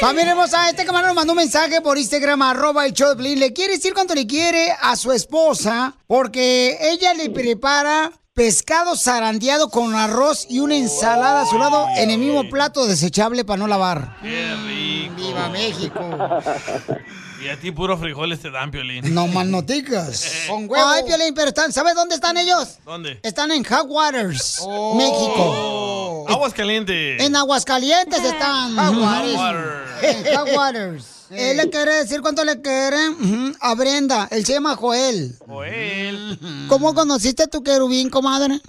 Speaker 2: Familia hermosa, este camarón nos mandó un mensaje por Instagram, arroba el show. Le quiere decir cuánto le quiere a su esposa porque ella le prepara pescado zarandeado con arroz y una ensalada a su lado en el mismo plato desechable para no lavar.
Speaker 1: Qué rico.
Speaker 2: ¡Viva México!
Speaker 1: Y a ti puro frijoles te dan, Piolín.
Speaker 2: No más noticas. Con huevo. Ay, Piolín, pero están, ¿sabes dónde están ellos?
Speaker 1: ¿Dónde?
Speaker 2: Están en Hot Waters,
Speaker 1: Oh.
Speaker 2: México.
Speaker 1: Aguas calientes.
Speaker 2: En Aguascalientes están.
Speaker 1: Hot
Speaker 2: Ujú.
Speaker 1: Water.
Speaker 2: En Hot Waters. Él le quiere decir cuánto le quiere a Brenda. Él se llama Joel.
Speaker 1: Joel.
Speaker 2: ¿Cómo conociste a tu querubín, comadre?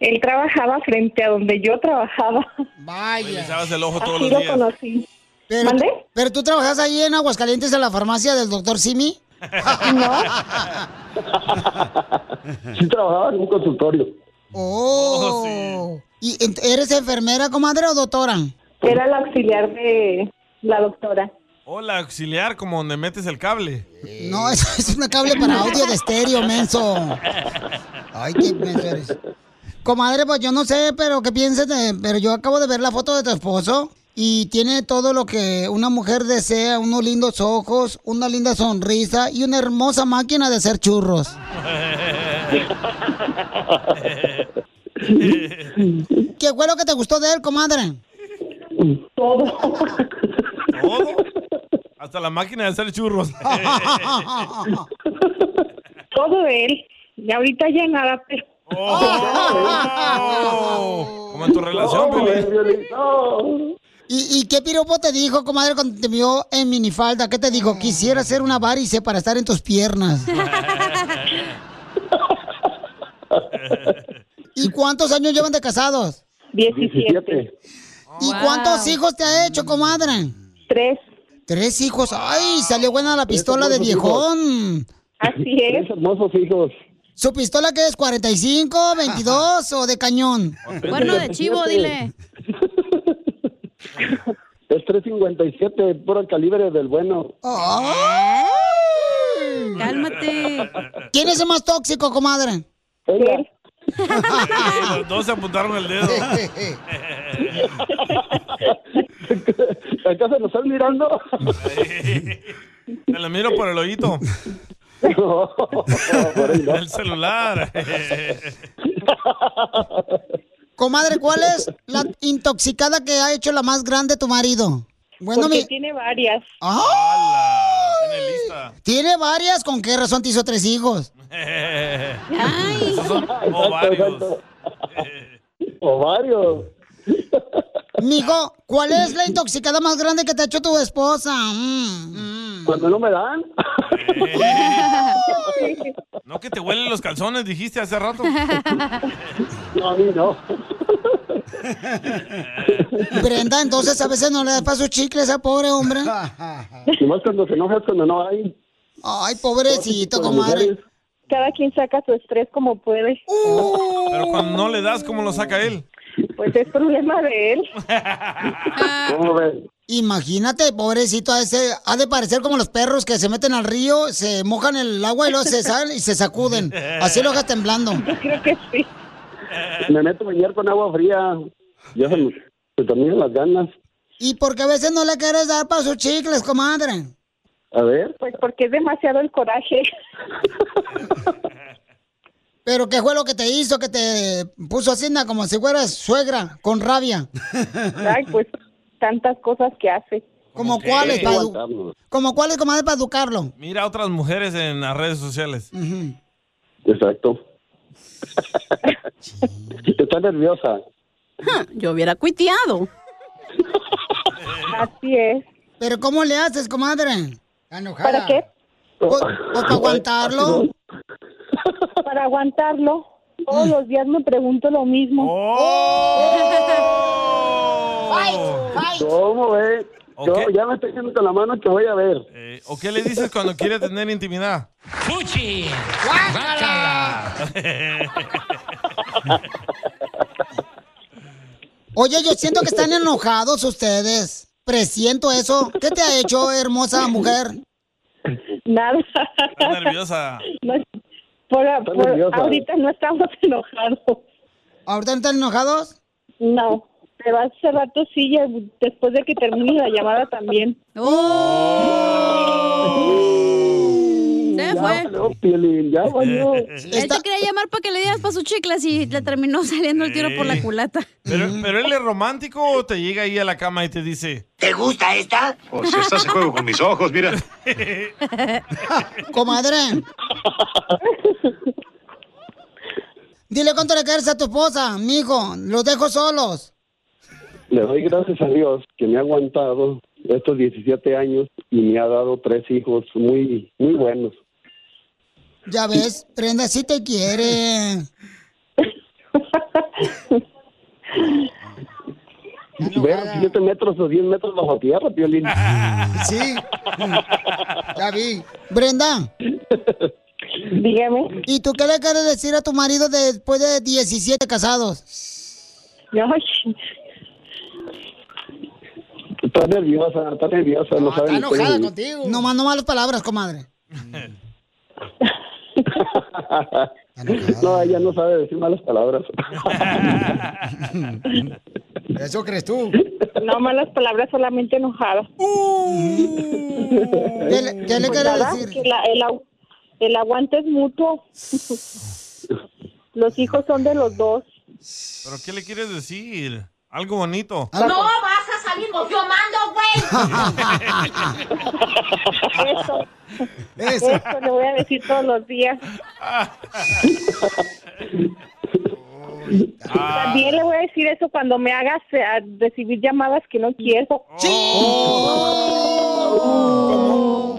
Speaker 15: Él trabajaba frente a donde yo trabajaba.
Speaker 2: Vaya.
Speaker 1: Le echabas el ojo todos
Speaker 15: Así
Speaker 1: los
Speaker 15: lo
Speaker 1: días.
Speaker 15: conocí.
Speaker 2: Pero, pero tú trabajas ahí en Aguascalientes en la farmacia del doctor Simi.
Speaker 15: No.
Speaker 16: Sí trabajaba en un consultorio.
Speaker 2: Oh. ¿Y ent- eres enfermera, comadre, o doctora?
Speaker 15: Era la auxiliar de la doctora.
Speaker 1: Hola, auxiliar, como donde metes el cable.
Speaker 2: No, eso es un cable para audio de estéreo, menso. Ay, qué menso eres. Comadre, pues yo no sé, pero qué pienses de... Pero yo acabo de ver la foto de tu esposo y tiene todo lo que una mujer desea, unos lindos ojos, una linda sonrisa y una hermosa máquina de hacer churros. ¿Qué fue lo que te gustó de él, comadre?
Speaker 15: Todo.
Speaker 1: ¿Todo? Hasta la máquina de hacer churros.
Speaker 15: Todo de él. Y ahorita ya nada, pero...
Speaker 1: Oh, como en tu relación, Piolín.
Speaker 2: ¿Y, ¿Y qué piropo te dijo, comadre, cuando te vio en minifalda? ¿Qué te dijo? Quisiera hacer una varice para estar en tus piernas. ¿Y cuántos años llevan de casados?
Speaker 15: Diecisiete.
Speaker 2: ¿Y cuántos hijos te ha hecho, comadre?
Speaker 15: Tres.
Speaker 2: Tres hijos. ¡Ay, salió buena la pistola de
Speaker 16: hijos.
Speaker 2: viejón!
Speaker 15: Así es.
Speaker 16: Tres hermosos hijos.
Speaker 2: ¿Su pistola qué es? ¿45, 22 o de cañón?
Speaker 3: Cuerno de chivo, dile.
Speaker 16: Es 357, puro calibre del bueno.
Speaker 3: Cálmate.
Speaker 2: ¿Quién es el más tóxico, comadre?
Speaker 16: Ella.
Speaker 1: Los dos se apuntaron el dedo.
Speaker 16: ¿Acaso nos están mirando?
Speaker 1: Me lo miro por el oído.
Speaker 16: No, por ahí no.
Speaker 1: El celular.
Speaker 2: Comadre, ¿cuál es la intoxicada que ha hecho la más grande tu marido? Bueno,
Speaker 15: Porque
Speaker 2: mi...
Speaker 15: tiene varias.
Speaker 1: Tiene lista.
Speaker 2: Tiene varias, ¿con qué razón te hizo tres hijos?
Speaker 1: Esos son ovarios.
Speaker 16: O varios.
Speaker 2: Mijo, ¿cuál es la intoxicada más grande que te ha hecho tu esposa? Mm, mm.
Speaker 16: Cuando no me dan.
Speaker 1: No que te huelen los calzones, dijiste hace rato.
Speaker 16: No, a mí no.
Speaker 2: Brenda, entonces a veces no le das para sus chicles a pobre hombre.
Speaker 16: Y más cuando se enoja es cuando no hay.
Speaker 2: Ay, pobrecito, comadre.
Speaker 17: Cada quien saca su estrés como puede.
Speaker 1: Pero cuando no le das, ¿cómo lo saca él?
Speaker 17: Pues es problema de él.
Speaker 16: ¿Cómo ves?
Speaker 2: Imagínate, pobrecito, a ese, ha de parecer como los perros que se meten al río, se mojan el agua y luego se salen y se sacuden. Así lo dejas temblando.
Speaker 17: Creo que sí.
Speaker 16: Me meto a bañar con agua fría. Ya se me, se terminan las ganas.
Speaker 2: ¿Y por qué a veces no le quieres dar para sus chicles, comadre?
Speaker 16: A ver.
Speaker 17: Pues porque es demasiado el coraje.
Speaker 2: ¿Pero qué fue lo que te hizo, que te puso así, na, como si fueras suegra, con rabia?
Speaker 17: Ay, pues tantas cosas que hace.
Speaker 2: ¿Como cuáles. ¿Como cuáles, comadre, para educarlo?
Speaker 1: Mira a otras mujeres en las redes sociales.
Speaker 16: Exacto. Está nerviosa.
Speaker 3: Yo hubiera cuiteado.
Speaker 17: Así es.
Speaker 2: ¿Pero cómo le haces, comadre?
Speaker 17: ¿Para qué?
Speaker 2: Pues, pues, para aguantarlo.
Speaker 17: Para aguantarlo. Todos los días me pregunto lo mismo.
Speaker 16: ¿Cómo ves? Yo
Speaker 1: Ok.
Speaker 16: ya me estoy haciendo con la mano que voy a ver.
Speaker 1: Eh, ¿O qué le dices cuando quiere tener intimidad?
Speaker 18: ¡Fuchi!
Speaker 2: Oye, yo siento que están enojados ustedes. Presiento eso. ¿Qué te ha hecho, hermosa mujer?
Speaker 17: Nada.
Speaker 1: Está nerviosa.
Speaker 17: No, por-
Speaker 2: Está
Speaker 17: por-
Speaker 2: nerviosa.
Speaker 17: ahorita no estamos enojados.
Speaker 2: ¿Ahorita no están enojados?
Speaker 17: No, pero hace rato sí, después de que termine la llamada también.
Speaker 3: Se
Speaker 16: Ya
Speaker 3: fue.
Speaker 16: valió, Piolín, ya valió.
Speaker 3: Él te quería llamar para que le dieras para sus chicles y le terminó saliendo el tiro por la culata.
Speaker 1: ¿Pero, ¿Pero él es romántico o te llega ahí a la cama y te dice...
Speaker 19: ¿Te gusta esta?
Speaker 20: Pues estás en juego con mis ojos, mira.
Speaker 2: Comadre. Dile cuánto le quieres a tu esposa, mijo. Los dejo solos.
Speaker 16: Le doy gracias a Dios que me ha aguantado estos 17 años y me ha dado tres hijos muy, muy buenos.
Speaker 2: Ya ves, Prenda sí te quiere.
Speaker 16: Ver 7 metros o 10 metros bajo tierra, Piolín.
Speaker 2: Sí. Ya vi. Brenda.
Speaker 17: Dígame.
Speaker 2: ¿Y tú qué le quieres decir a tu marido después de 17 casados?
Speaker 16: Está nerviosa, está nerviosa, no sabe ni qué decir.
Speaker 2: contigo. No más, no malas palabras, comadre.
Speaker 16: No, ella no sabe decir malas palabras.
Speaker 2: Eso crees tú.
Speaker 17: No malas palabras, solamente enojada.
Speaker 2: ¿Qué le, qué le
Speaker 17: Pues
Speaker 2: decir?
Speaker 17: que la- el, agu- el aguante es mutuo. Los hijos son de los dos.
Speaker 1: ¿Pero qué le quieres decir? Algo bonito.
Speaker 18: No vas a yo mando, güey.
Speaker 17: Eso.
Speaker 2: Eso.
Speaker 17: Eso le voy a decir todos los días. También le voy a decir eso cuando me hagas eh, a recibir llamadas que no quiero.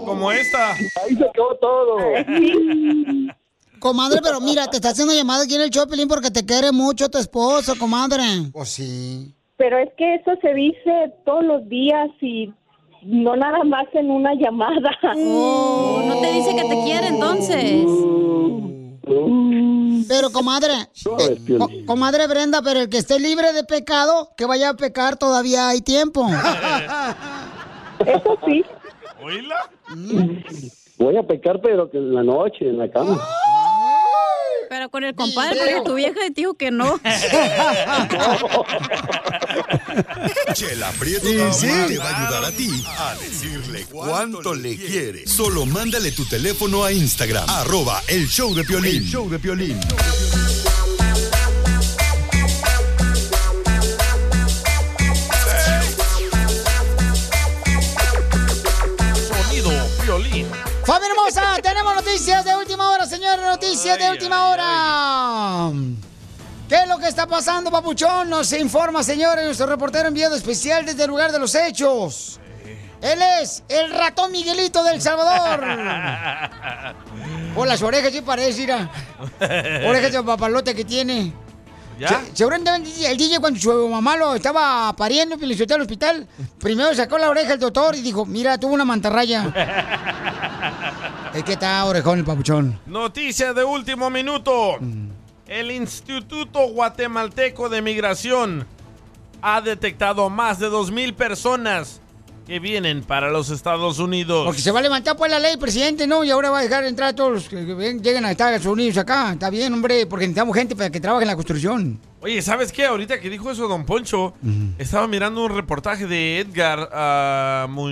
Speaker 1: Como esta.
Speaker 16: Ahí se acabó todo.
Speaker 2: Comadre, pero mira, te está haciendo llamada aquí en el Chopelín porque te quiere mucho tu esposo, comadre. Pues sí.
Speaker 17: Pero es que eso se dice todos los días y no nada más en una llamada.
Speaker 3: Oh, no te dice que te quiere entonces.
Speaker 2: Pero, comadre, eh, co- comadre Brenda, pero el que esté libre de pecado, que vaya a pecar, todavía hay tiempo.
Speaker 17: Eso sí.
Speaker 1: ¿Oíla?
Speaker 16: Voy a pecar, pero que en la noche, en la cama.
Speaker 3: Pero con el compadre, porque tu vieja te dijo que no.
Speaker 4: Chela Prieto también te va a ayudar a ti a decirle cuánto le quiere. Solo mándale tu teléfono a Instagram, arroba el show de Piolín. El show de Piolín.
Speaker 2: ¡Familia hermosa! Tenemos noticias de última hora, señores. Noticias de última hora. ¿Qué es lo que está pasando, papuchón? Nos informa, señores, nuestro reportero enviado especial desde el lugar de los hechos. Él es el ratón Miguelito del Salvador. Por las orejas sí parece, mira. Orejas de papalote que tiene.
Speaker 1: ¿Ya?
Speaker 2: Se- Seguramente el DJ cuando su mamá lo estaba pariendo y le sueltó al hospital, primero sacó la oreja el doctor y dijo, mira, tuvo una mantarraya. es que está orejón el papuchón.
Speaker 1: Noticia de último minuto. El Instituto Guatemalteco de Migración ha detectado más de 2.000 personas que vienen para los Estados Unidos.
Speaker 2: Porque se va a levantar pues la ley, presidente, ¿no? Y ahora va a dejar entrar a todos los que lleguen a Estados Unidos acá. Está bien, hombre, porque necesitamos gente para que trabaje en la construcción.
Speaker 1: Oye, ¿sabes qué? Ahorita que dijo eso Don Poncho, estaba mirando un reportaje de Edgar Mu-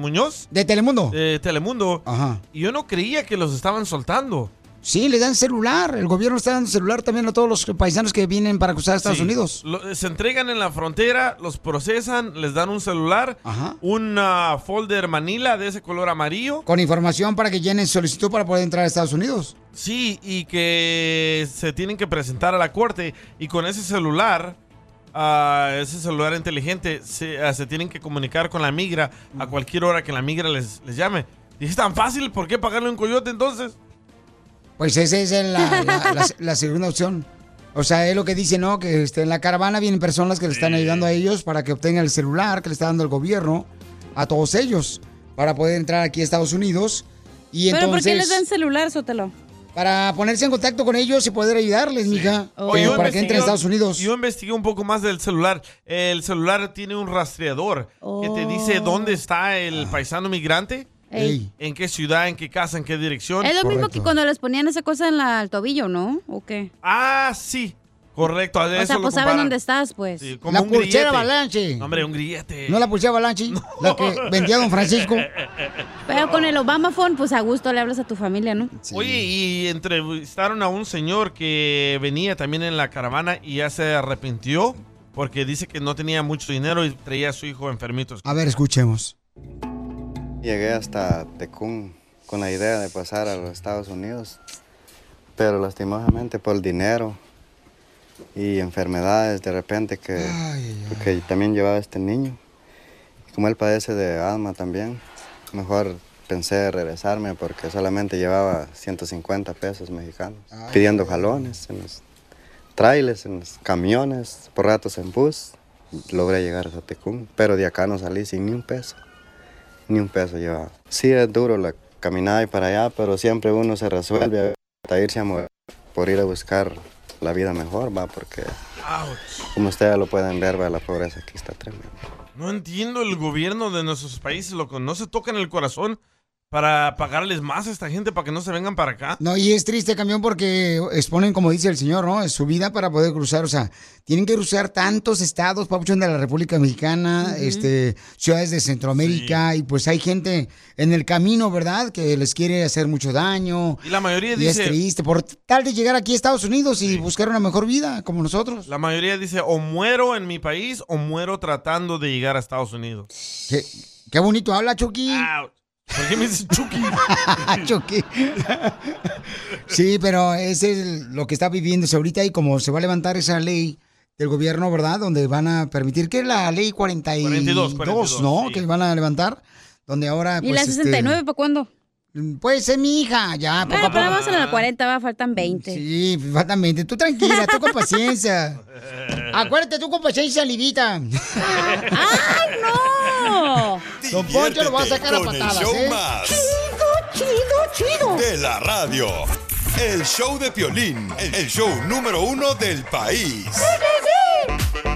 Speaker 1: Muñoz.
Speaker 2: ¿De Telemundo?
Speaker 1: De Telemundo.
Speaker 2: Ajá.
Speaker 1: Y yo no creía que los estaban soltando.
Speaker 2: Sí, le dan celular. El gobierno está dando celular también a todos los paisanos que vienen para cruzar a Estados
Speaker 1: Sí.
Speaker 2: Unidos.
Speaker 1: Lo- se entregan en la frontera, los procesan, les dan un celular, un ah, folder manila de ese color amarillo.
Speaker 2: Con información para que llenen solicitud para poder entrar a Estados Unidos.
Speaker 1: Sí, y que se tienen que presentar a la corte y con ese celular, ah, ese celular inteligente, se, ah, se tienen que comunicar con la migra a cualquier hora que la migra les, les llame. Y es tan fácil, ¿por qué pagarle un coyote entonces?
Speaker 2: Pues esa es la, la- la- la segunda opción. O sea, es lo que dice, ¿no? Que este, en la caravana vienen personas que le están ayudando a ellos para que obtengan el celular que le está dando el gobierno a todos ellos para poder entrar aquí a Estados Unidos. Y
Speaker 3: ¿Pero por qué les dan celular, Sotelo?
Speaker 2: para ponerse en contacto con ellos y poder ayudarles, mija,
Speaker 1: Oye, yo
Speaker 2: para que entren a Estados Unidos.
Speaker 1: Yo investigué un poco más del celular. El celular tiene un rastreador que te dice dónde está el paisano migrante,
Speaker 3: Ey.
Speaker 1: en qué ciudad, en qué casa, en qué dirección.
Speaker 3: Es lo mismo que cuando les ponían esa cosa en la- al tobillo, ¿no? ¿O qué?
Speaker 1: Ah, sí. Correcto. a
Speaker 3: O
Speaker 1: eso
Speaker 3: sea, pues saben dónde estás, pues.
Speaker 1: Sí, como
Speaker 2: La
Speaker 1: un
Speaker 2: pulsera
Speaker 1: grillete.
Speaker 2: Avalanche.
Speaker 1: No, Hombre, un grillete.
Speaker 2: ¿No la pulsera Avalanche? La que vendía Don Francisco.
Speaker 3: Pero con el Obama Phone, pues a gusto le hablas a tu familia, ¿no?
Speaker 1: Oye, y entrevistaron a un señor que venía también en la caravana y ya se arrepintió porque dice que no tenía mucho dinero y traía a su hijo enfermito.
Speaker 2: A ver, escuchemos.
Speaker 21: Llegué hasta Tecún con la idea de pasar a los Estados Unidos, pero lastimosamente por el dinero y enfermedades de repente que, que también llevaba este niño. Como él padece de asma también, mejor pensé regresarme porque solamente llevaba 150 pesos mexicanos, pidiendo jalones en los trailers, en los camiones, por ratos en bus. Logré llegar a Tecún, pero de acá no salí sin ni un peso ni un peso llevaba. Sí es duro la caminada y para allá, pero siempre uno se resuelve hasta irse a mover por ir a buscar la vida mejor, va, porque como ustedes lo pueden ver, va, la pobreza aquí está tremenda.
Speaker 1: No entiendo el gobierno de nuestros países, loco. No se tocan el corazón para pagarles más a esta gente para que no se vengan para acá.
Speaker 2: No, y es triste, camión, porque exponen, como dice el señor, ¿no? Su vida para poder cruzar. O sea, tienen que cruzar tantos estados, papuchón, de la República Mexicana, este, ciudades de Centroamérica, y pues hay gente en el camino, ¿verdad? Que les quiere hacer mucho daño.
Speaker 1: Y la mayoría
Speaker 2: Y
Speaker 1: dice...
Speaker 2: es triste, por tal de llegar aquí a Estados Unidos y buscar una mejor vida, como nosotros.
Speaker 1: La mayoría dice o muero en mi país o muero tratando de llegar a Estados Unidos.
Speaker 2: Qué, qué bonito habla, Chucky.
Speaker 1: ¿Por qué me dices Chucky?
Speaker 2: Chucky. Sí, pero ese es lo que está viviéndose ahorita y como se va a levantar esa ley del gobierno, ¿verdad? Donde van a permitir que la ley 42,
Speaker 1: 42, 42,
Speaker 2: ¿no?
Speaker 1: sí.
Speaker 2: Que van a levantar, donde ahora...
Speaker 3: ¿Y
Speaker 2: pues,
Speaker 3: la
Speaker 2: este,
Speaker 3: 69 para cuándo?
Speaker 2: Pues es mi hija, ya, poco
Speaker 3: Bueno,
Speaker 2: a
Speaker 3: pero
Speaker 2: poco.
Speaker 3: vamos a la 40, va, faltan 20.
Speaker 2: Sí, faltan 20. Tú tranquila, tú con paciencia. Acuérdate, tú con paciencia, Livita.
Speaker 3: ¡Ay, no!
Speaker 2: Don Poncho lo va a sacar a
Speaker 4: con el
Speaker 2: patadas,
Speaker 4: show
Speaker 2: ¿eh?
Speaker 4: más
Speaker 2: Chido, chido.
Speaker 4: de la radio. El show de Piolín, el show número uno del país.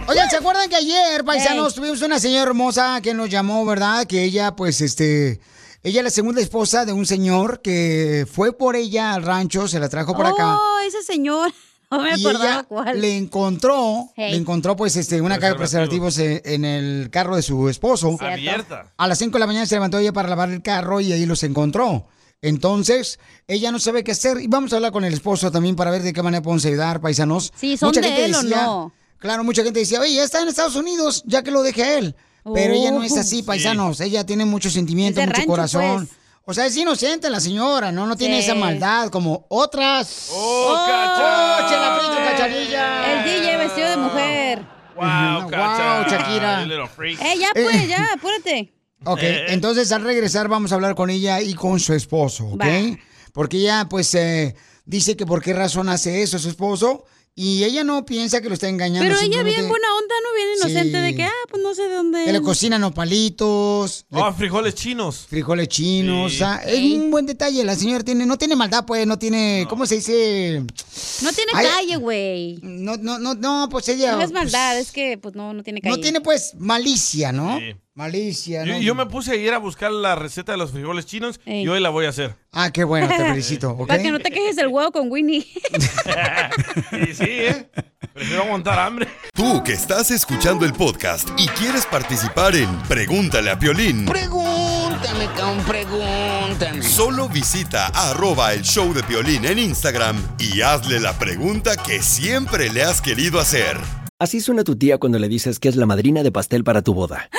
Speaker 2: Oigan, ¿se acuerdan que ayer, paisanos, tuvimos una señora hermosa que nos llamó, ¿verdad? Que ella, pues, este... Ella es la segunda esposa de un señor que fue por ella al rancho, se la trajo para acá.
Speaker 3: Oh, ese señor. No me
Speaker 2: y
Speaker 3: acordaba
Speaker 2: ella
Speaker 3: cuál.
Speaker 2: le encontró,
Speaker 3: Hey.
Speaker 2: le encontró pues este una caja de preservativos en, en el carro de su esposo.
Speaker 1: Abierta.
Speaker 2: A las 5 de la mañana se levantó ella para lavar el carro y ahí los encontró. Entonces, ella no sabe qué hacer y vamos a hablar con el esposo también para ver de qué manera podemos ayudar, paisanos.
Speaker 3: Sí, ¿son de él o no?
Speaker 2: Claro, mucha gente decía, oye, ya está en Estados Unidos, ya que lo deje a él. Pero ella no es así,
Speaker 3: sí.
Speaker 2: paisanos. Ella tiene mucho sentimiento, mucho
Speaker 3: rancho,
Speaker 2: corazón.
Speaker 3: pues.
Speaker 2: O sea, es inocente la señora, ¿no? No tiene
Speaker 3: Sí.
Speaker 2: esa maldad como otras.
Speaker 1: ¡Oh,
Speaker 2: ¡Oh, chela frito, cacharilla!
Speaker 3: El DJ vestido de mujer.
Speaker 1: Wow,
Speaker 2: Wow,
Speaker 1: Cacha.
Speaker 2: Shakira.
Speaker 3: Eh, ya pues, ya, apúrate.
Speaker 2: Ok,
Speaker 1: Eh,
Speaker 2: entonces al regresar vamos a hablar con ella y con su esposo, ¿ok?
Speaker 3: Va.
Speaker 2: Porque ella, pues, eh, dice que por qué razón hace eso su esposo Y ella no piensa que lo está engañando.
Speaker 3: Pero ella bien buena onda, ¿no? Bien inocente
Speaker 2: Sí.
Speaker 3: de que, ah, pues no sé de dónde.
Speaker 2: Que le cocinan nopalitos. le-
Speaker 1: Oh, frijoles chinos.
Speaker 2: Frijoles chinos.
Speaker 1: Sí.
Speaker 2: O sea, es un buen detalle. La señora tiene, no tiene maldad, pues, no tiene, ¿cómo se dice?
Speaker 3: No tiene
Speaker 2: Ay,
Speaker 3: calle, güey.
Speaker 2: No, no, no, no, pues ella.
Speaker 3: No es
Speaker 2: pues,
Speaker 3: maldad, es que pues no, no tiene calle.
Speaker 2: no tiene, pues, malicia, ¿no?
Speaker 1: Sí.
Speaker 2: Malicia,
Speaker 1: Yo,
Speaker 2: ¿no?
Speaker 1: yo me puse a ir a buscar la receta de los frijoles chinos y hoy la voy a hacer.
Speaker 2: Ah, qué bueno, te felicito.
Speaker 3: Para que no te quejes del huevo con Winnie.
Speaker 1: Sí, sí, ¿eh? Prefiero aguantar hambre.
Speaker 4: Tú que estás escuchando el podcast y quieres participar en Pregúntale a Piolín,
Speaker 12: Pregúntame, cabrón, pregúntame.
Speaker 4: solo visita arroba el show de Piolín en Instagram y hazle la pregunta que siempre le has querido hacer.
Speaker 22: Así suena tu tía cuando le dices que es la madrina de pastel para tu boda.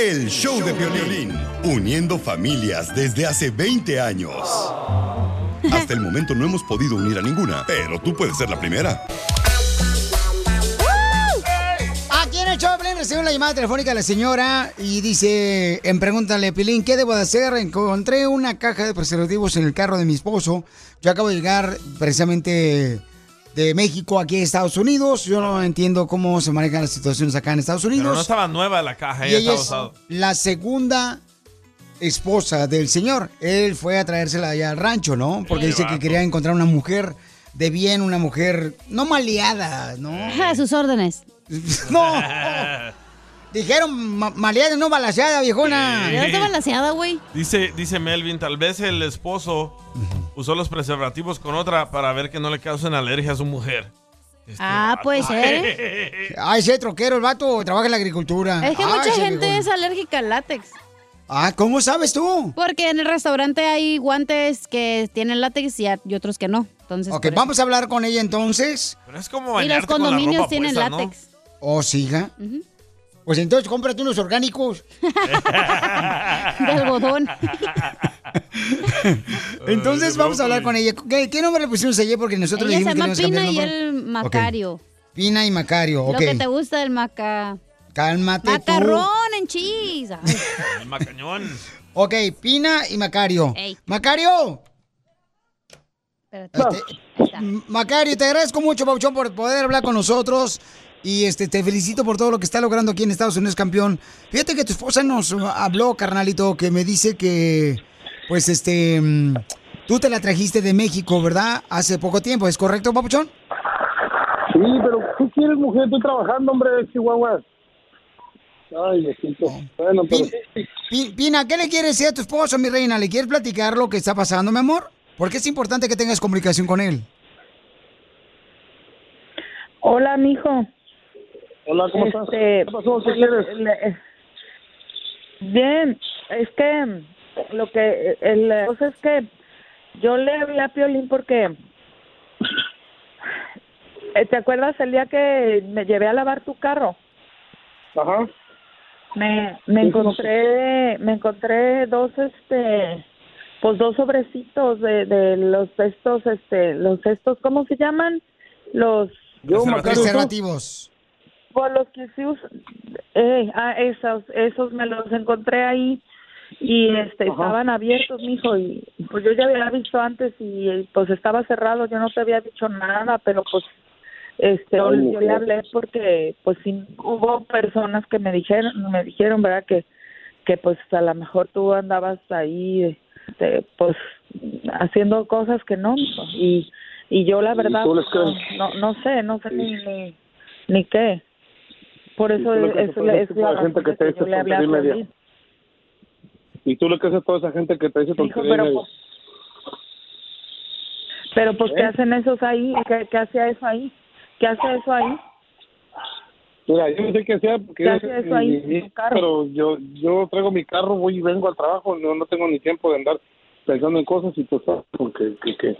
Speaker 4: El show de Piolín, uniendo familias desde hace 20 años. Hasta el momento no hemos podido unir a ninguna, pero tú puedes ser la primera.
Speaker 2: Aquí en el show de recibimos la llamada telefónica de la señora y dice, en Pregúntale, Pilín, ¿qué debo de hacer? Encontré una caja de preservativos en el carro de mi esposo. Yo acabo de llegar precisamente de México aquí a Estados Unidos. Yo no entiendo cómo se manejan las situaciones acá en Estados
Speaker 1: Pero
Speaker 2: Unidos.
Speaker 1: no estaba nueva la caja,
Speaker 2: y
Speaker 1: ella
Speaker 2: ella
Speaker 1: estaba
Speaker 2: es
Speaker 1: usada.
Speaker 2: la segunda esposa del señor. Él fue a traérsela allá al rancho, ¿no? Porque dice que quería encontrar una mujer de bien, una mujer no maleada, ¿no?
Speaker 3: A sus órdenes.
Speaker 2: no. Dijeron ma- maleada, no balaseada, viejona.
Speaker 1: Ya está
Speaker 3: balaseada, güey.
Speaker 1: Dice, dice Melvin, tal vez el esposo usó los preservativos con otra para ver que no le causen alergia a su mujer.
Speaker 3: Ah, puede ser. ¿eh?
Speaker 2: Ay, ese troquero, el vato trabaja en la agricultura.
Speaker 3: Es que
Speaker 2: Ay,
Speaker 3: mucha gente
Speaker 2: viejón.
Speaker 3: es alérgica al látex.
Speaker 2: Ah, ¿cómo sabes tú?
Speaker 3: Porque en el restaurante hay guantes que tienen látex y, otros que no. Entonces,
Speaker 2: Ok,
Speaker 3: eso.
Speaker 2: vamos a hablar con ella entonces.
Speaker 1: Pero es como
Speaker 3: Y los
Speaker 1: bañarte con la
Speaker 3: condominios
Speaker 1: ropa
Speaker 3: tienen
Speaker 1: puesta, ¿no?
Speaker 3: látex.
Speaker 2: Oh, sí, hija.
Speaker 3: Ujú.
Speaker 2: Pues entonces cómprate unos orgánicos.
Speaker 3: De algodón.
Speaker 2: Entonces vamos a hablar con ella. ¿Qué, qué nombre le pusimos a ella? Porque nosotros
Speaker 3: Ella se
Speaker 2: dijimos que
Speaker 3: llama
Speaker 2: que
Speaker 3: Pina y
Speaker 2: el
Speaker 3: Macario.
Speaker 2: Pina y Macario, ok.
Speaker 3: Lo que te gusta del maca...
Speaker 2: Cálmate
Speaker 3: Macarrón en cheese. Ay.
Speaker 1: El macañón.
Speaker 2: tú. Ok, Pina y Macario.
Speaker 3: Ey.
Speaker 2: Macario.
Speaker 3: Espérate.
Speaker 2: Este, Macario, te agradezco mucho, Pauchón, por poder hablar con nosotros. Y este, te felicito por todo lo que está logrando aquí en Estados Unidos, campeón. Fíjate que tu esposa nos habló, carnalito, que me dice que, pues, este, mm, tú te la trajiste de México, ¿verdad? Hace poco tiempo, ¿es correcto, Papuchón?
Speaker 23: Sí, pero ¿qué quieres, mujer? Estoy trabajando, hombre, Chihuahua. Ay, lo siento. Bueno, pero...
Speaker 2: Pi- Pina, ¿qué le quieres decir a tu esposo, mi reina? ¿Le quieres platicar lo que está pasando, mi amor? Porque es importante que tengas comunicación con él.
Speaker 23: Hola, mijo. Hola, ¿cómo estás?
Speaker 13: Este,
Speaker 23: ¿Qué pasó? ¿Qué
Speaker 13: le-
Speaker 23: quieres?
Speaker 13: le- bien, es que lo que el, la cosa es que yo le hablé a Piolín porque eh, ¿te acuerdas el día que me llevé a lavar tu carro?
Speaker 23: Ajá.
Speaker 13: Me me encontré me encontré dos este pues dos sobrecitos de de los estos este los estos ¿cómo se llaman? Los
Speaker 23: ¿tú?
Speaker 2: Preservativos.
Speaker 13: Por los que usan, eh, ah, esos, esos me los encontré ahí y este
Speaker 23: Ajá.
Speaker 13: estaban abiertos, mijo, y pues yo ya había visto antes y pues estaba cerrado, yo no te había dicho nada, pero pues este
Speaker 23: Ay,
Speaker 13: yo le hablé porque pues sí hubo personas que me dijeron, me dijeron, ¿verdad? que que pues a lo mejor tú andabas ahí este, pues haciendo cosas que no y y yo la verdad no no sé no sé ni ni, ni qué por eso es, es,
Speaker 23: ese
Speaker 13: la
Speaker 23: gente que te
Speaker 13: que
Speaker 23: dice tontería y media? ¿Y tú le crees a toda esa gente que te dice tontería media?
Speaker 13: pues, pero pues qué
Speaker 23: ¿Eh?
Speaker 13: hacen esos ahí qué, qué hacía eso ahí qué hace eso ahí
Speaker 23: Mira, yo no sé qué sea, porque
Speaker 13: ¿Qué hace eso ahí,
Speaker 23: pero yo yo traigo mi carro, voy y vengo al trabajo, no no tengo ni tiempo de andar pensando en cosas y sabes porque que, que,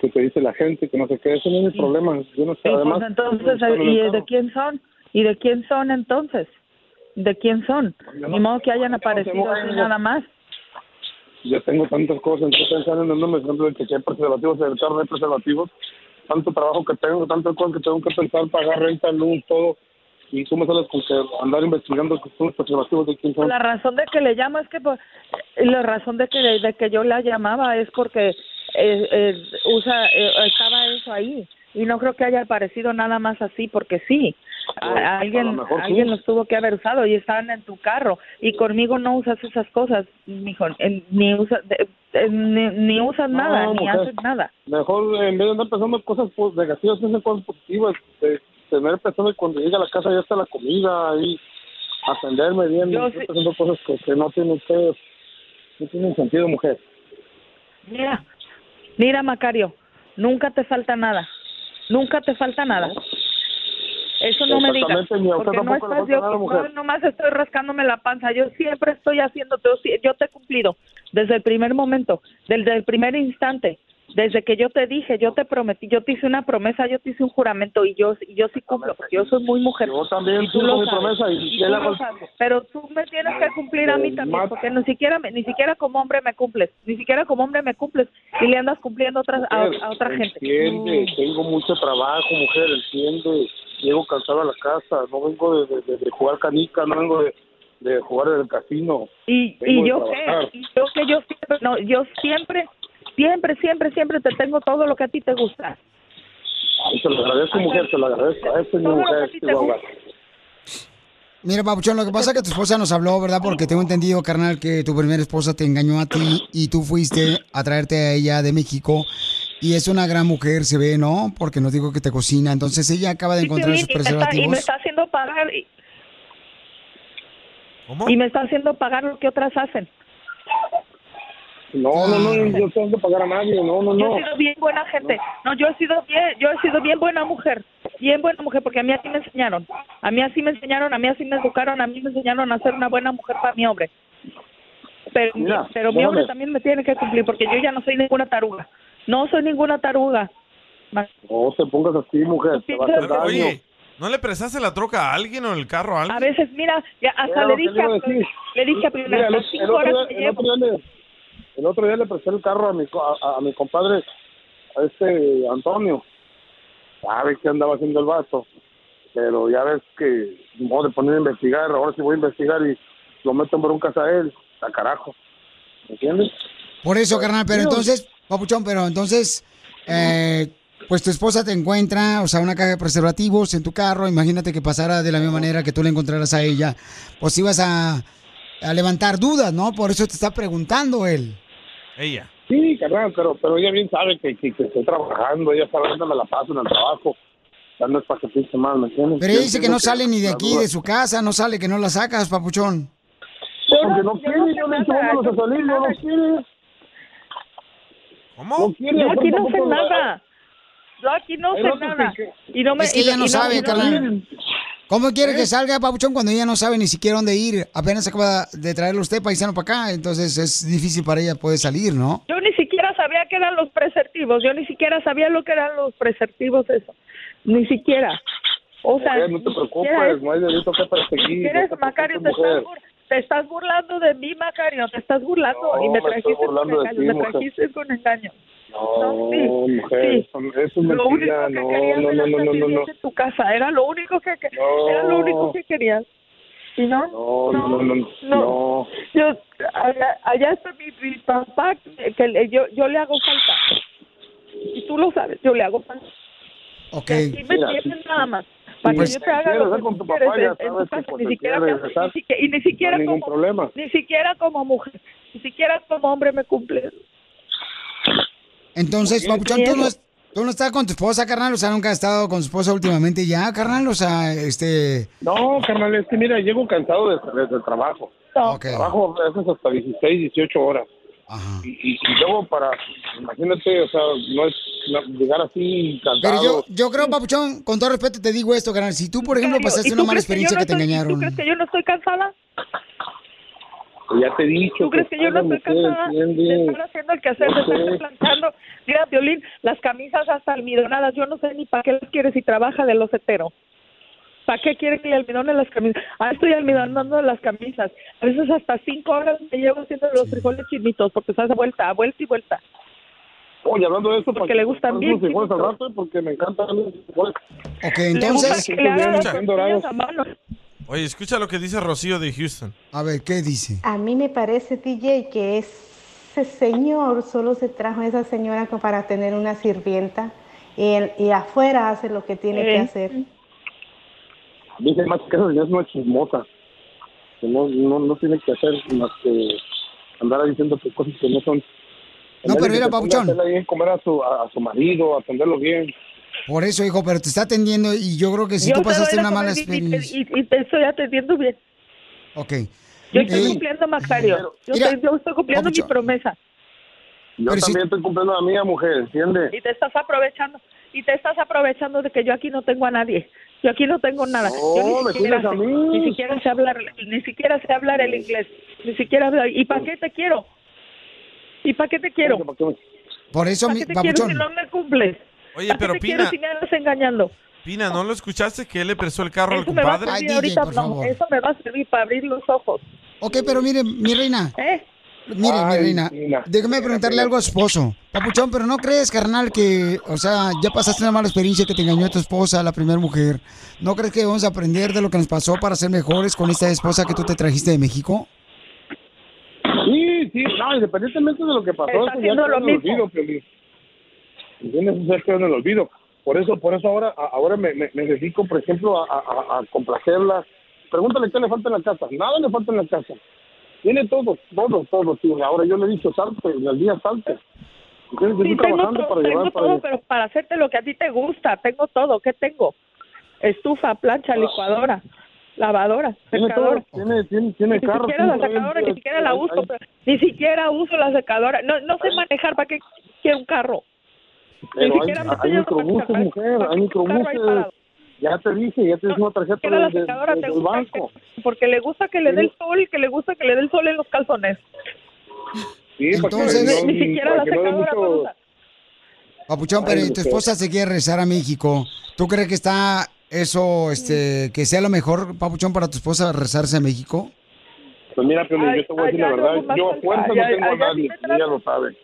Speaker 23: que te dice la gente, que no sé qué, eso no es mi problema, yo no sé,
Speaker 13: pues,
Speaker 23: además...
Speaker 13: entonces y de quién son y de quién son entonces de quién son ni modo que hayan aparecido así nada más.
Speaker 23: Yo tengo tantas cosas, estoy pensando en por ejemplo, de que si hay preservativos, el carro hay preservativos, tanto trabajo que tengo, tantas cosas que tengo que pensar, pagar renta, luz, todo, y tú me sales con que andar investigando que son los preservativos de quién son.
Speaker 13: La razón de que le llamo es que pues, la razón de que de que yo la llamaba es porque eh, eh, usa eh, estaba eso ahí y no creo que haya aparecido nada más así porque sí A-
Speaker 23: Pues, a
Speaker 13: alguien
Speaker 23: lo mejor sí.
Speaker 13: alguien los tuvo que haber usado y estaban en tu carro y conmigo no usas esas cosas mijo ni usas ni, ni usas
Speaker 23: No,
Speaker 13: nada ni
Speaker 23: mujer.
Speaker 13: haces nada
Speaker 23: Mejor en vez de andar pensando en cosas pues, negativas, piensa en cosas positivas, de tener pensando que cuando llega a la casa ya está la comida y atenderme bien,
Speaker 13: Yo
Speaker 23: estoy
Speaker 13: sí-
Speaker 23: pensando cosas que, que no tienen que, no tienen sentido, mujer.
Speaker 13: Mira, mira Macario, nunca te falta nada, nunca te falta nada. Eso no me digas, porque no estás yo,
Speaker 23: nada,
Speaker 13: no, nomás estoy rascándome la panza. Yo siempre estoy sí- yo te he cumplido desde el primer momento, desde el primer instante, desde que yo te dije, yo te prometí, yo te hice una promesa, yo te hice un juramento y yo, y yo sí cumplo, porque yo soy muy mujer.
Speaker 23: Yo también
Speaker 13: Y tú
Speaker 23: cumplo
Speaker 13: lo
Speaker 23: mi
Speaker 13: sabes,
Speaker 23: promesa y
Speaker 13: y tú lo sabes. Pero tú me tienes que cumplir a mí también, porque ni siquiera, me- ni siquiera como hombre me cumples, ni siquiera como hombre me cumples y le andas cumpliendo a otra, a, a otra gente.
Speaker 23: Entiende, tengo mucho trabajo, mujer, entiende. Llego cansado a la casa, no vengo de, de- de jugar canica, no vengo de, de jugar en el casino.
Speaker 13: Y, y yo y yo que yo siempre, no, yo siempre, siempre, siempre, siempre te tengo todo lo que a ti te gusta.
Speaker 23: Ay, se lo agradezco, mujer, se lo agradezco. A este mi mujer,
Speaker 13: ti te
Speaker 23: Chihuahua.
Speaker 2: Mira, Papuchón, lo que pasa es que tu esposa nos habló, ¿verdad? Porque tengo entendido, carnal, que tu primera esposa te engañó a ti y tú fuiste a traerte a ella de México. Y es una gran mujer, se ve, ¿no? Porque nos dijo que te cocina. Entonces ella acaba de
Speaker 13: Sí,
Speaker 2: encontrar
Speaker 13: y me está- y me
Speaker 2: preservativos.
Speaker 13: está haciendo pagar y, y me está haciendo pagar lo que otras hacen.
Speaker 23: No, no, no, yo tengo que pagar a nadie, no, no,
Speaker 13: Yo
Speaker 23: no.
Speaker 13: he sido bien buena gente. No, yo he sido bien, yo he sido bien buena mujer. Bien buena mujer porque a mí así me enseñaron. A mí así me enseñaron, a mí así me educaron, a mí me enseñaron a ser una buena mujer para mi hombre. Pero,
Speaker 23: Mira,
Speaker 13: pero mi hombre también me tiene que cumplir porque yo ya no soy ninguna taruga. No soy ninguna taruga.
Speaker 23: No te pongas así, mujer, te va a hacer daño.
Speaker 1: Oye, ¿no le prestaste la troca a alguien o el carro a alguien?
Speaker 13: A veces, mira, ya hasta
Speaker 23: Era
Speaker 13: le dije,
Speaker 23: le decir.
Speaker 13: le dije a
Speaker 23: Mira, el, el
Speaker 13: cinco
Speaker 23: otro
Speaker 13: horas
Speaker 23: día,
Speaker 13: que
Speaker 23: el,
Speaker 13: llevo.
Speaker 23: otro día le, el otro día le presté el carro a mi, a, a mi compadre, a este Antonio. Sabe que andaba haciendo el vaso. Pero ya ves que, modo de poner a investigar, ahora sí voy a investigar y lo meto en broncas a él, a carajo. ¿Me entiendes?
Speaker 2: Por eso, carnal, pero entonces, Papuchón, pero entonces, eh, pues tu esposa te encuentra, o sea, una caja de preservativos en tu carro. Imagínate que pasara de la misma manera que tú le encontraras a ella. Pues ibas a, a levantar dudas, ¿no? Por eso te está preguntando él.
Speaker 1: Ella.
Speaker 23: Sí, carnal, pero, pero ella bien sabe que, que, que estoy trabajando, ella sabe dónde me la paso en el trabajo. Ya no es para que piense mal, ¿me entiendes?
Speaker 2: Pero ella dice que no sale ni de aquí, de su casa, no sale, que no la sacas, Papuchón.
Speaker 23: Porque no quiere, yo le he dicho, vámonos a salir, no, no quiere.
Speaker 1: ¿Cómo?
Speaker 23: No quiere.
Speaker 13: Yo aquí no sé nada. Yo aquí no sé nada. Y no me,
Speaker 2: Es que
Speaker 13: y
Speaker 2: ella no
Speaker 13: y
Speaker 2: sabe, carnal. ¿Cómo quiere que salga, Papuchón, cuando ella no sabe ni siquiera dónde ir? Apenas acaba de traerlo usted, paisano, para acá. Entonces es difícil para ella poder salir, ¿no?
Speaker 13: Yo ni siquiera sabía qué eran los preservativos. Yo ni siquiera sabía lo que eran los preservativos, eso. Ni siquiera. O sea,
Speaker 23: Mujer, no te preocupes, hay delito que perseguir.
Speaker 13: ¿Quieres, Macario? Te estás, te estás burlando de mí, Macario. Te estás burlando.
Speaker 23: No,
Speaker 13: y me trajiste con engaño.
Speaker 23: ti,
Speaker 13: Me trajiste con engaño.
Speaker 23: No,
Speaker 13: sí,
Speaker 23: mujer,
Speaker 13: sí.
Speaker 23: eso, eso es
Speaker 13: Lo único que
Speaker 23: No,
Speaker 13: querías
Speaker 23: no, no, no, no, no, no.
Speaker 13: en tu casa. Era lo único que, que-
Speaker 23: No.
Speaker 13: era lo único que querías. ¿Y no?
Speaker 23: No, no, no, no, no.
Speaker 13: Yo, allá, allá está mi, mi papá, que, yo, yo le hago falta. Y tú lo sabes, yo le hago falta.
Speaker 2: Ok.
Speaker 13: Y me tienen nada más. Para
Speaker 23: Pues,
Speaker 13: que yo te haga
Speaker 23: con tu papá, ya sabes que
Speaker 13: Ni siquiera, ni como,
Speaker 23: problema.
Speaker 13: ni siquiera como mujer, Ni siquiera como hombre me cumple.
Speaker 2: Entonces, Papuchón, ¿tú no, tú no estás con tu esposa, carnal? O sea, nunca has estado con su esposa últimamente ya, carnal. O sea, este...
Speaker 23: No, carnal, es que mira, llego cansado desde, el trabajo. Trabajo a veces hasta 16, 18 horas. Y, y- y luego para, imagínate, o sea, no es no, llegar así
Speaker 2: Pero
Speaker 23: cansado.
Speaker 2: yo, yo creo, Papuchón, con todo respeto te digo esto, carnal. Si tú, por ejemplo, pasaste
Speaker 13: ¿Y
Speaker 2: una mala
Speaker 13: que
Speaker 2: experiencia
Speaker 13: no
Speaker 2: que te
Speaker 13: estoy-
Speaker 2: engañaron.
Speaker 13: ¿Tú crees que yo no estoy cansada?
Speaker 23: Ya te he dicho.
Speaker 13: ¿Tú crees que yo no estoy cansada de estar haciendo el quehacer, de
Speaker 23: Yo
Speaker 13: estar
Speaker 23: sé.
Speaker 13: planchando? Mira, Violín, las camisas hasta almidonadas, yo no sé ni para qué las quiere si trabaja de los heteros. ¿Para qué quiere que le almidone las camisas? Ah, estoy almidonando las camisas. A veces hasta cinco horas me llevo haciendo los frijoles chinitos porque se hace vuelta, vuelta y vuelta.
Speaker 23: Oye, hablando de esto,
Speaker 13: Porque le gustan bien
Speaker 23: frijoles al rato porque me encantan los frijoles.
Speaker 2: Ok,
Speaker 13: Le gusta que le hagan tortillas a mano.
Speaker 1: Oye, escucha lo que dice Rocío de Houston.
Speaker 2: A ver, ¿qué dice?
Speaker 24: A mí me parece, DJ, que ese señor solo se trajo a esa señora como para tener una sirvienta y, él- y afuera hace lo que tiene que hacer.
Speaker 23: Dice más que esa señora es una chismosa. Que no, no, no tiene que hacer más que andar diciendo que cosas que no son.
Speaker 2: No, pero mira,
Speaker 23: papuchón. Bien comer a su, a, a su marido, atenderlo bien.
Speaker 2: Por eso, hijo, pero te está atendiendo y yo creo que si
Speaker 13: Yo
Speaker 2: tú pasaste una mala
Speaker 13: comer y- y-
Speaker 2: experiencia.
Speaker 13: Y, te estoy atendiendo bien.
Speaker 2: Ok.
Speaker 13: Yo estoy
Speaker 2: Eh,
Speaker 13: cumpliendo, Macario. Yo,
Speaker 2: mira,
Speaker 13: estoy, yo estoy cumpliendo mi
Speaker 2: Papuchón.
Speaker 13: promesa.
Speaker 23: Yo también estoy cumpliendo la mía, mujer, ¿entiendes?
Speaker 13: Y te estás aprovechando. Y te estás aprovechando de que yo aquí no tengo a nadie. Yo aquí no tengo nada.
Speaker 23: No,
Speaker 13: yo
Speaker 23: me
Speaker 13: ni siquiera, sé,
Speaker 23: mí.
Speaker 13: ni siquiera sé hablar, ni siquiera sé hablar el inglés. Ni siquiera hablar. ¿Y para qué te quiero? ¿Y para qué te quiero?
Speaker 2: Por eso,
Speaker 13: ¿Para
Speaker 2: mi,
Speaker 13: qué te quiero si
Speaker 2: Papuchón.
Speaker 13: no me cumples?
Speaker 1: Oye,
Speaker 13: ¿Para qué
Speaker 1: pero
Speaker 13: te quiero
Speaker 1: Pina-
Speaker 13: si me andas engañando?
Speaker 1: Pina, ¿no lo escuchaste que él le prestó el carro al
Speaker 13: Eso me va a
Speaker 1: compadre?
Speaker 13: servir ahorita, no, eso me va a servir para abrir los ojos.
Speaker 2: Ok, pero mire, mi reina.
Speaker 13: ¿Eh?
Speaker 2: Mire, mi
Speaker 23: Ay,
Speaker 2: reina,
Speaker 23: Pina.
Speaker 2: déjame preguntarle algo a su esposo. Papuchón, pero no crees, carnal, que, o sea, ya pasaste una mala experiencia que te engañó tu esposa, la primera mujer. ¿No crees que vamos a aprender de lo que nos pasó para ser mejores con esta esposa que tú te trajiste de México?
Speaker 23: Sí, sí, no, independientemente de lo que pasó,
Speaker 13: Está
Speaker 23: eso ya
Speaker 13: lo mismo.
Speaker 23: olvido, Piolín. ¿Entiendes? Eso ya quedó en el olvido. Por eso, por eso ahora, ahora me, me, me dedico, por ejemplo, a, a, a complacerla. Pregúntale qué le falta en la casa. Nada le falta en la casa. Tiene todo, todo, todo, tío. Ahora yo le he dicho, salte, en el día salte. Entonces,
Speaker 13: Sí, tengo todo,
Speaker 23: para
Speaker 13: tengo
Speaker 23: llevar para
Speaker 13: todo, pero para hacerte lo que a ti te gusta, tengo todo. ¿Qué tengo? Estufa, plancha, licuadora, lavadora,
Speaker 23: Tiene
Speaker 13: secadora.
Speaker 23: tiene, tiene, tiene
Speaker 13: ni
Speaker 23: carro.
Speaker 13: siquiera la secadora, ni siquiera la uso,
Speaker 23: hay-
Speaker 13: pero- ni siquiera uso la secadora. No, no sé manejar, ¿para qué quiero un carro?
Speaker 23: Pero hay, hay microbuses, mujer, hay microbuses. Ya te dije, ya tienes una tarjeta de- de- de- del banco.
Speaker 13: que- porque le gusta que le dé el sol, que le gusta que le dé el sol en los calzones.
Speaker 23: Sí, para que
Speaker 2: Entonces-
Speaker 23: no-
Speaker 13: ni siquiera
Speaker 23: para
Speaker 13: la
Speaker 23: no
Speaker 13: secadora me
Speaker 23: mucho-.
Speaker 2: Papuchón, pero
Speaker 23: Ay,
Speaker 2: tu esposa se quiere regresar a México. ¿Tú crees que está eso, este, que sea lo mejor, Papuchón, para tu esposa regresarse a México?
Speaker 23: Pues mira,
Speaker 13: Ay,
Speaker 23: yo te voy a decir la verdad.
Speaker 13: no,
Speaker 23: Yo a fuerza no tengo a nadie. y ella lo sabe.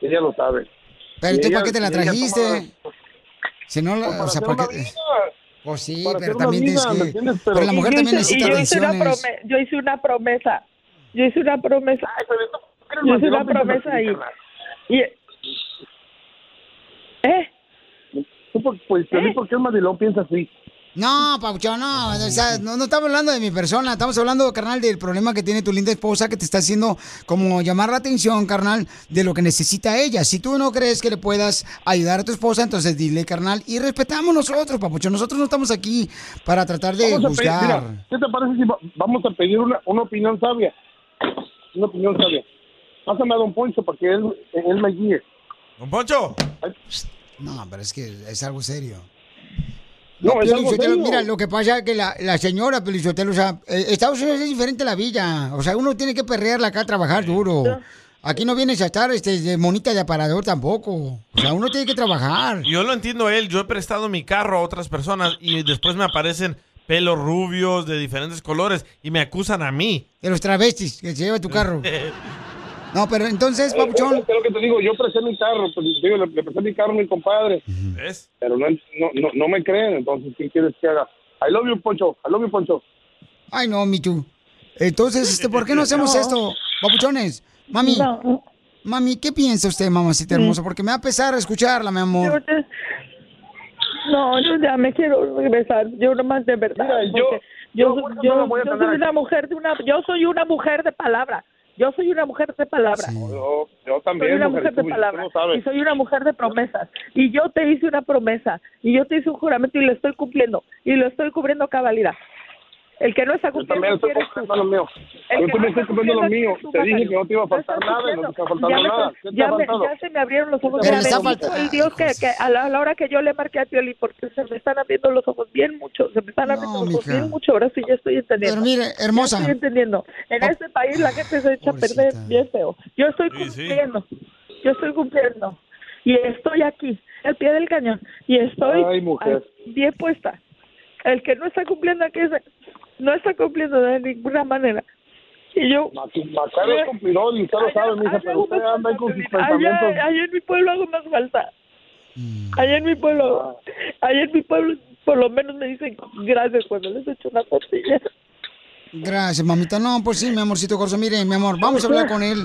Speaker 23: Ella lo sabe.
Speaker 2: Pero
Speaker 23: Y
Speaker 2: tú, ¿para qué te la trajiste?
Speaker 23: toma-
Speaker 2: Si no, la-
Speaker 23: Pues para
Speaker 2: o sea, ¿por qué? Pues sí,
Speaker 23: Para
Speaker 2: pero también
Speaker 23: vida,
Speaker 2: tienes
Speaker 23: ¿me
Speaker 2: que... Pero,
Speaker 23: Pero-
Speaker 2: la mujer
Speaker 13: yo
Speaker 2: también
Speaker 13: hice- y
Speaker 2: necesita
Speaker 13: yo hice una
Speaker 2: atenciones.
Speaker 13: prome- Yo hice una promesa. Yo hice una promesa. Yo hice una promesa
Speaker 23: piensas
Speaker 13: y... ¿Eh?
Speaker 23: Tú, por- pues, Piolín, ¿por qué el mandilón piensa así?
Speaker 2: No, Papuchón, no, o sea, no, no estamos hablando de mi persona, estamos hablando, carnal, del problema que tiene tu linda esposa que te está haciendo como llamar la atención, carnal, de lo que necesita ella. Si tú no crees que le puedas ayudar a tu esposa, entonces dile, carnal, y respetamos nosotros, Papuchón. Nosotros no estamos aquí para tratar de
Speaker 23: Vamos pedir- mira, ¿Qué te parece si va- vamos a pedir una, una opinión sabia? Una opinión sabia. Pásame a Don Poncho para que él, él me guíe.
Speaker 1: ¡Don Poncho!
Speaker 2: No, pero es que es algo serio.
Speaker 23: No, serio.
Speaker 2: mira, lo que pasa es que la, la señora Pelizotelo, o sea, eh, Estados Unidos es diferente a la villa. O sea, uno tiene que perrearla acá, trabajar duro. Aquí no vienes a estar este, de monita de aparador tampoco. O sea, uno tiene que trabajar.
Speaker 1: Yo lo entiendo a él. Yo he prestado mi carro a otras personas y después me aparecen pelos rubios de diferentes colores y me acusan a mí.
Speaker 2: De los travestis que se lleva tu carro. No, pero entonces, papuchón.
Speaker 23: Es lo que te digo, yo presté mi carro, pues, digo, le, le presté mi carro a mi compadre.
Speaker 1: ¿Ves?
Speaker 23: Pero no, no, no, no me creen, entonces, ¿qué quieres que haga? I love you, Poncho. I love you, Poncho.
Speaker 2: Ay, no, Michu. Entonces, este, ¿por qué no hacemos
Speaker 23: No.
Speaker 2: esto? Papuchones, mami. Mami, ¿qué piensa usted, mamacita hermosa? Porque me va a pesar escucharla, mi amor.
Speaker 13: No, yo ya me quiero regresar. Yo nomás de verdad.
Speaker 23: Mira, yo- yo
Speaker 13: yo,
Speaker 23: fuerza
Speaker 13: yo,
Speaker 23: no la voy a
Speaker 13: yo
Speaker 23: tener
Speaker 13: soy una mujer de una, yo soy una mujer de palabra. Yo soy una mujer de palabra.
Speaker 23: Yo, yo también,
Speaker 13: soy una
Speaker 23: mujer,
Speaker 13: mujer de palabra y soy una mujer de promesas. Y yo te hice una promesa. Y yo te hice un juramento y lo estoy cumpliendo. Y lo estoy cubriendo a cabalidad. El que no está
Speaker 23: Yo también
Speaker 13: cumpliendo
Speaker 23: estoy cumpliendo lo mío.
Speaker 13: El
Speaker 23: Yo también
Speaker 13: no
Speaker 23: estoy cumpliendo lo
Speaker 13: cumpliendo
Speaker 23: mío. Te dije que no te iba a faltar nada y no te
Speaker 13: cumpliendo.
Speaker 23: está faltando nada. ¿Qué te
Speaker 13: ya me- ya se me abrieron los ojos. El Dios que, que a, la, a la hora que yo le marqué a Pioli porque se me están abriendo los ojos bien mucho, se me están abriendo los ojos bien mucho, ahora sí ya estoy entendiendo.
Speaker 2: Pero mire, hermosa.
Speaker 13: Ya estoy entendiendo. En este país la gente se echa a perder bien feo. Yo estoy cumpliendo, yo estoy cumpliendo y estoy aquí, al pie del cañón y estoy
Speaker 23: Ay, mujer.
Speaker 13: al- bien puesta. El que no está cumpliendo aquí es- no está cumpliendo de ninguna manera. Y yo
Speaker 23: Macario es cumplidor y usted lo sabe, mija, pero usted anda ahí con sus pensamientos.
Speaker 13: Allá, en mi pueblo hago más falta. Allá en mi pueblo, allá en mi pueblo, por lo menos me dicen gracias cuando les echo una tortilla.
Speaker 2: Gracias, mamita. No, pues sí, mi amorcito corazón. Mire, mi amor, vamos a hablar con él.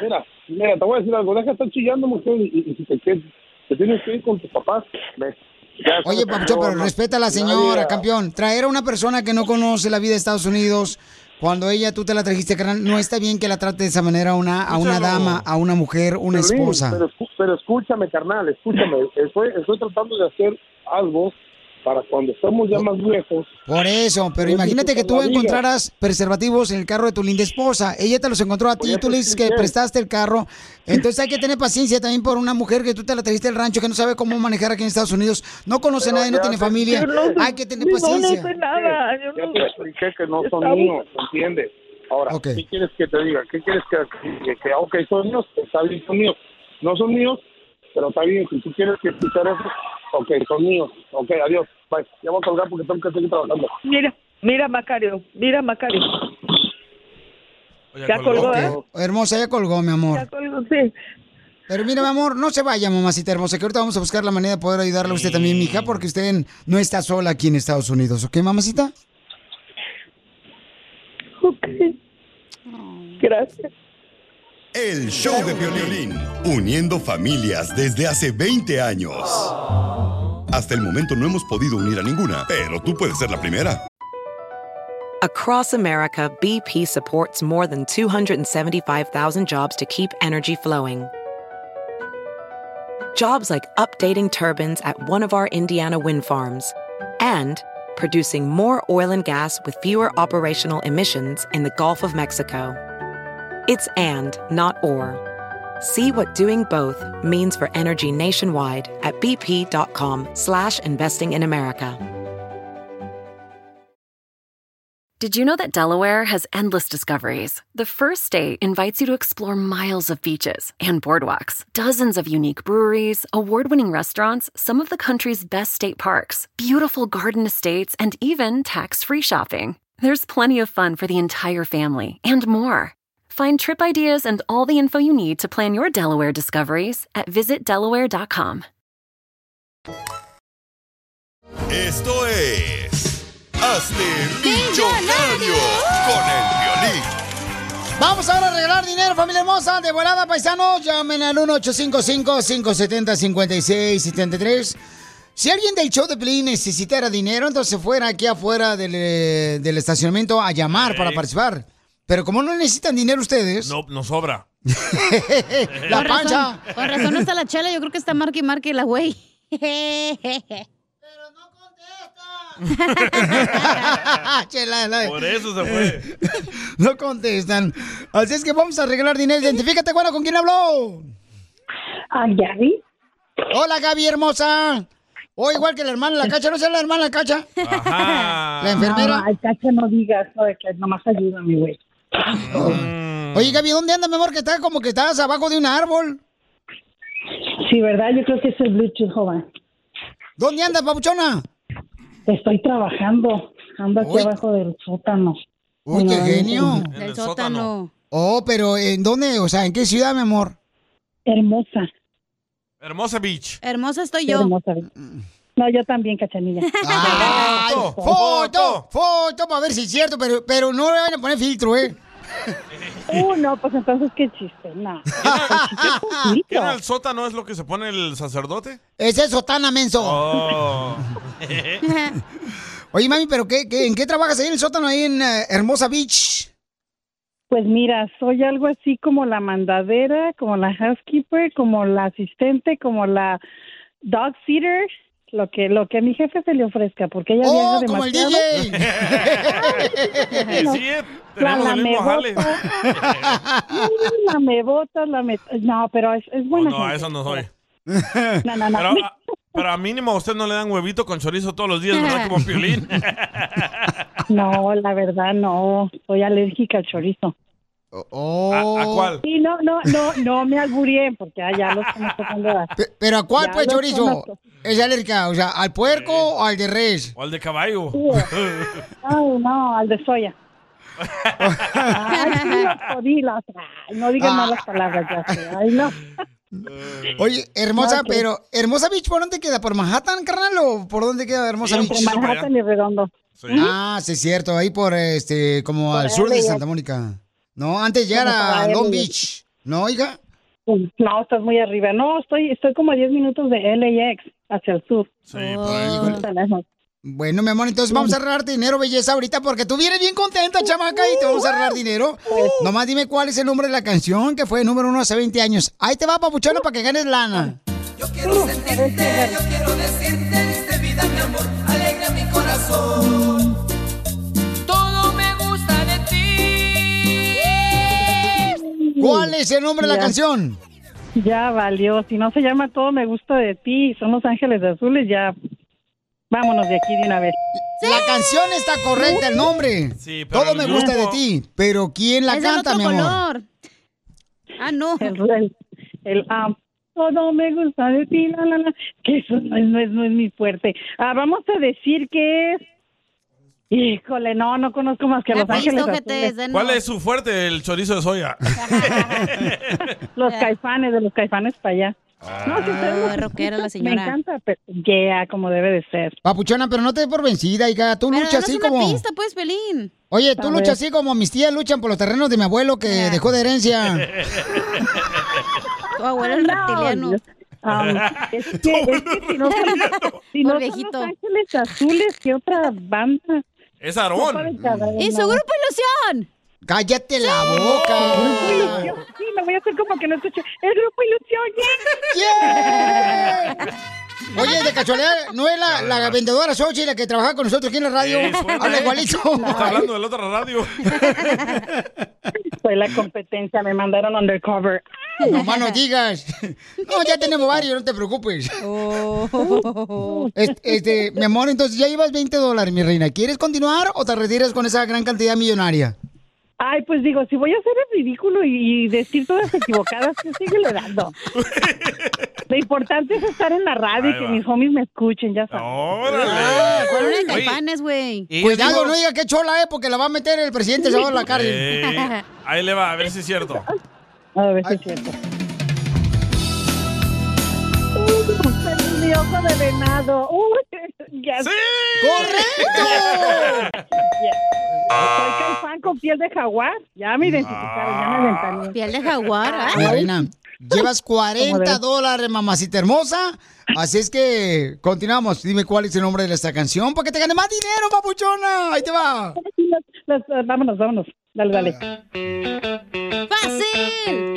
Speaker 23: Mira, mira, te voy a decir algo. Deja de estar chillando, mujer, y, y si te, quieres- te tienes que ir con tus papás, ve.
Speaker 2: Oye, Papuchón, pero respeta a la señora, campeón. Traer a una persona que no conoce la vida de Estados Unidos, cuando ella tú te la trajiste, carnal, no está bien que la trate de esa manera a una, a una dama, a una mujer, una esposa.
Speaker 23: Pero, pero escúchame, carnal, escúchame. Estoy, estoy tratando de hacer algo para cuando estemos ya más viejos.
Speaker 2: Por eso, pero
Speaker 23: Es
Speaker 2: imagínate que tú encontraras preservativos en el carro de tu linda esposa. Ella te los encontró a ti,
Speaker 23: Pues
Speaker 2: tú le dices que
Speaker 23: expliqué.
Speaker 2: prestaste el carro. Entonces hay que tener paciencia también por una mujer que tú te la trajiste del rancho, que no sabe cómo manejar aquí en Estados Unidos, no conoce a
Speaker 23: Pero
Speaker 2: nadie, no tiene familia.
Speaker 23: yo no-
Speaker 2: Hay que tener
Speaker 23: yo no
Speaker 2: paciencia.
Speaker 23: sé nada, ya te expliqué que no son míos, ¿entiendes? Ahora, ¿qué quieres que te diga? ¿Qué quieres que, que, que ok, son míos? Está bien, son míos. No son míos, pero está bien. Si tú quieres que escuchar eso, ok, son míos. Ok, adiós. Bye. Ya voy a colgar porque tengo que seguir trabajando.
Speaker 13: Mira, mira Macario, mira Macario. Ya colgó,
Speaker 2: Ok,
Speaker 13: ¿eh?
Speaker 2: Hermosa, ya colgó, mi amor.
Speaker 13: Ya colgó, sí.
Speaker 2: Pero mira, mi amor, no se vaya, mamacita hermosa, que ahorita vamos a buscar la manera de poder ayudarle a usted también, mija, porque usted no está sola aquí en Estados Unidos, ¿ok, mamacita?
Speaker 13: Gracias.
Speaker 4: El show de violín, uniendo familias desde hace 20 años. Hasta el momento no hemos podido unir a ninguna, pero tú puedes ser la primera.
Speaker 25: Across America, BP supports more than 275,000 jobs to keep energy flowing. Jobs like updating turbines at one of our Indiana wind farms and producing more oil and gas with fewer operational emissions in the Gulf of Mexico. It's and, not or. See what doing both means for energy nationwide at bp.com slash investing in America.
Speaker 26: Did you know that Delaware has endless discoveries? The first state invites you to explore miles of beaches and boardwalks, dozens of unique breweries, award winning restaurants, some of the country's best state parks, beautiful garden estates, and even tax free shopping. There's plenty of fun for the entire family and more. Find trip ideas and all the info you need to plan your Delaware discoveries at visitdelaware.com.
Speaker 4: Esto es. Hazte millonario con el violín.
Speaker 2: Vamos ahora a regalar dinero, familia hermosa, de volada, paisanos. Llamen al 1-855-570-5673. Si alguien del show de Pelín necesitara dinero, entonces fuera aquí afuera del, eh, del estacionamiento a llamar para participar. Pero como no necesitan dinero ustedes,
Speaker 1: No, no sobra.
Speaker 2: la
Speaker 3: Con razón-
Speaker 2: pancha.
Speaker 3: Con razón no está la chela, yo creo que está marque y marque la güey.
Speaker 2: Chela, la-
Speaker 1: Por eso se fue.
Speaker 2: no contestan. Así es que vamos a regalar dinero. Identifícate, bueno, ¿con quién habló?
Speaker 15: A Gaby.
Speaker 2: Hola, Gaby, hermosa. O igual que la hermana de la cacha, ¿no es la hermana de la cacha? La enfermera.
Speaker 15: No, ay, cacha, no digas, no, de que nomás ayúdame, güey.
Speaker 2: Oye, Gaby, ¿dónde andas, mi amor? Que estás como que estás abajo de un árbol.
Speaker 15: Sí, ¿verdad? Yo creo que es el Bluetooth, joven.
Speaker 2: ¿Dónde andas, papuchona?
Speaker 15: Estoy trabajando. Ando aquí
Speaker 2: Uy.
Speaker 15: abajo del sótano.
Speaker 2: Uy, qué genio.
Speaker 15: en-
Speaker 3: Del sótano.
Speaker 2: Oh, pero ¿en dónde? O sea, ¿en qué ciudad, mi amor?
Speaker 15: Hermosa.
Speaker 1: Hermosa Beach.
Speaker 3: Hermosa estoy yo.
Speaker 15: Hermosa. No, yo también, cachanilla.
Speaker 2: Ay, foto, foto, para ver si es cierto, pero, pero no le van a poner filtro, ¿eh?
Speaker 15: Uh, no, pues entonces qué chiste, no.
Speaker 1: ¿Qué en el sótano es lo que se pone el sacerdote?
Speaker 2: Ese es sotana, menso.
Speaker 1: Oh.
Speaker 2: Oye, mami, ¿pero qué, qué- en qué trabajas ahí en el sótano, ahí en eh, Hermosa Beach?
Speaker 27: Pues mira, soy algo así como la mandadera, como la housekeeper, como la asistente, como la dog sitter, lo que lo que a mi jefe se le ofrezca, porque ella
Speaker 2: ¡Oh,
Speaker 27: viaja
Speaker 2: como el
Speaker 27: demasiado.
Speaker 1: Sí, eh,
Speaker 27: La
Speaker 1: tenemos el mismo jale.
Speaker 27: La me botas, la me... No, pero es, es buena
Speaker 1: No,
Speaker 27: gente.
Speaker 1: eso no soy.
Speaker 27: No, no, no.
Speaker 1: Pero, pero a mínimo a usted no le dan huevito con chorizo todos los días, ¿verdad? Como piolín.
Speaker 27: No, la verdad no. Soy alérgica al chorizo.
Speaker 2: ¿A,
Speaker 1: a cuál?
Speaker 27: Sí, no, no, no, no me alburien porque ah, ya los conozco cuando.
Speaker 2: ¿Pero a cuál,
Speaker 27: Ya
Speaker 2: pues, chorizo?
Speaker 27: conozco.
Speaker 2: ¿Es alérgica? O sea, ¿al puerco o al de res?
Speaker 1: O al de caballo.
Speaker 27: Ay, no, al de soya. Ay, sí, los jodidos. Ay, no digan
Speaker 2: Ah.
Speaker 27: malas palabras ya. sé. Ay, no.
Speaker 2: Oye, hermosa,
Speaker 27: No, que-
Speaker 2: pero ¿Hermosa Beach por dónde queda? ¿Por Manhattan, carnal, o por dónde queda Hermosa Beach?
Speaker 27: Manhattan y Redondo.
Speaker 2: Ah, sí es cierto, ahí por este, como
Speaker 27: Por
Speaker 2: al sur de. Santa Mónica. No, antes de llegar a Long. Beach. ¿No, hija?
Speaker 27: No, estás muy arriba. No, estoy, estoy como a 10 minutos de LAX hacia el sur.
Speaker 1: Sí,
Speaker 27: lejos.
Speaker 2: Bueno, mi amor, entonces vamos a arreglar dinero, belleza, ahorita, porque tú vienes bien contenta, chamaca, y te vamos a arreglar dinero. Nomás dime cuál es el nombre de la canción que fue número uno hace 20 años. Ahí te va, papuchona, para que ganes lana.
Speaker 12: Quiero sentirte, yo quiero decirte, vida mi amor,
Speaker 2: ¿Cuál es el nombre de la canción?
Speaker 27: Ya valió. Si no se llama Todo me gusta de ti son Los Ángeles Azules, ya vámonos de aquí de una vez.
Speaker 2: La canción está correcta, el nombre.
Speaker 1: Sí, pero
Speaker 2: Todo
Speaker 1: el
Speaker 2: me gusta de ti, pero ¿quién la
Speaker 3: Es
Speaker 2: canta,
Speaker 3: otro
Speaker 2: mi amor?
Speaker 3: color. Ah, no.
Speaker 27: El, el, el, ah, todo me gusta de ti, la, la, la. Que eso no es, no es, no es mi fuerte. Ah, vamos a decir que es... Híjole, no, no conozco más que a Los Ángeles Azules.
Speaker 1: ¿Cuál es su fuerte? El chorizo de soya.
Speaker 27: Los caifanes, de los caifanes para allá. No, si ustedes
Speaker 3: Ah, rockera la
Speaker 27: Me
Speaker 3: señora.
Speaker 27: encanta, pero yeah, como debe de ser.
Speaker 2: Papuchona, pero no te des por vencida, hija. Tú
Speaker 3: Pero
Speaker 2: luchas así
Speaker 3: una
Speaker 2: como...
Speaker 3: pista, pues, Pelín.
Speaker 2: Oye, tú luchas así como mis tías luchan por los terrenos de mi abuelo que dejó de herencia.
Speaker 3: Tu abuelo es reptiliano.
Speaker 27: Um, es que, es que si no son, si no son. Los Ángeles Azules, ¿qué otra banda?
Speaker 1: Es Aarón.
Speaker 3: ¡Y su grupo Ilusión!
Speaker 2: ¡Cállate la
Speaker 27: Grupo
Speaker 2: boca!
Speaker 27: Ilusión. Sí, me voy a hacer como que no escuché. El Grupo Ilusión,
Speaker 2: ¡Yeah! Oye, de casualidad, ¿no es la, la vendedora Xochitl la que trabaja con nosotros aquí en la radio?
Speaker 1: Sí,
Speaker 2: Habla igualito.
Speaker 1: Está hablando de la otra radio.
Speaker 27: Fue la competencia, me mandaron undercover.
Speaker 2: No más no digas. No, ya tenemos varios, no te preocupes.
Speaker 27: Oh.
Speaker 2: Este, este, mi amor, entonces ya llevas 20 dólares, mi reina. ¿Quieres continuar o te retiras con esa gran cantidad millonaria?
Speaker 27: Ay, pues digo, si voy a hacer el ridículo y, y decir todas equivocadas, pues síguele dando. Lo importante es estar en la radio y que
Speaker 1: va.
Speaker 27: mis homies me escuchen, ya sabes.
Speaker 1: ¡Órale!
Speaker 3: De
Speaker 1: Oye,
Speaker 3: caifanes, güey.
Speaker 2: Cuidado,
Speaker 1: digo-
Speaker 2: no diga que chola, eh, porque la va a meter el presidente Salvador a la cárcel.
Speaker 1: Eh, ahí le va, a ver si es cierto.
Speaker 27: A ver si es cierto. Uh, mi ojo de venado. Uy, ya
Speaker 1: ¡Sí!
Speaker 2: ¡Correcto!
Speaker 27: Soy caifán con piel de jaguar. Ya me identificaron, ya me ventaneé.
Speaker 3: Piel de jaguar. ¿ah?
Speaker 2: Mi reina, llevas
Speaker 27: ¿Cómo
Speaker 2: 40
Speaker 27: ves?
Speaker 2: dólares, mamacita hermosa. Así es que continuamos. Dime cuál es el nombre de esta canción para que te gane más dinero, papuchona. Ahí te va.
Speaker 27: Eh, vámonos, vámonos. Dale, dale.
Speaker 3: ¡Fácil!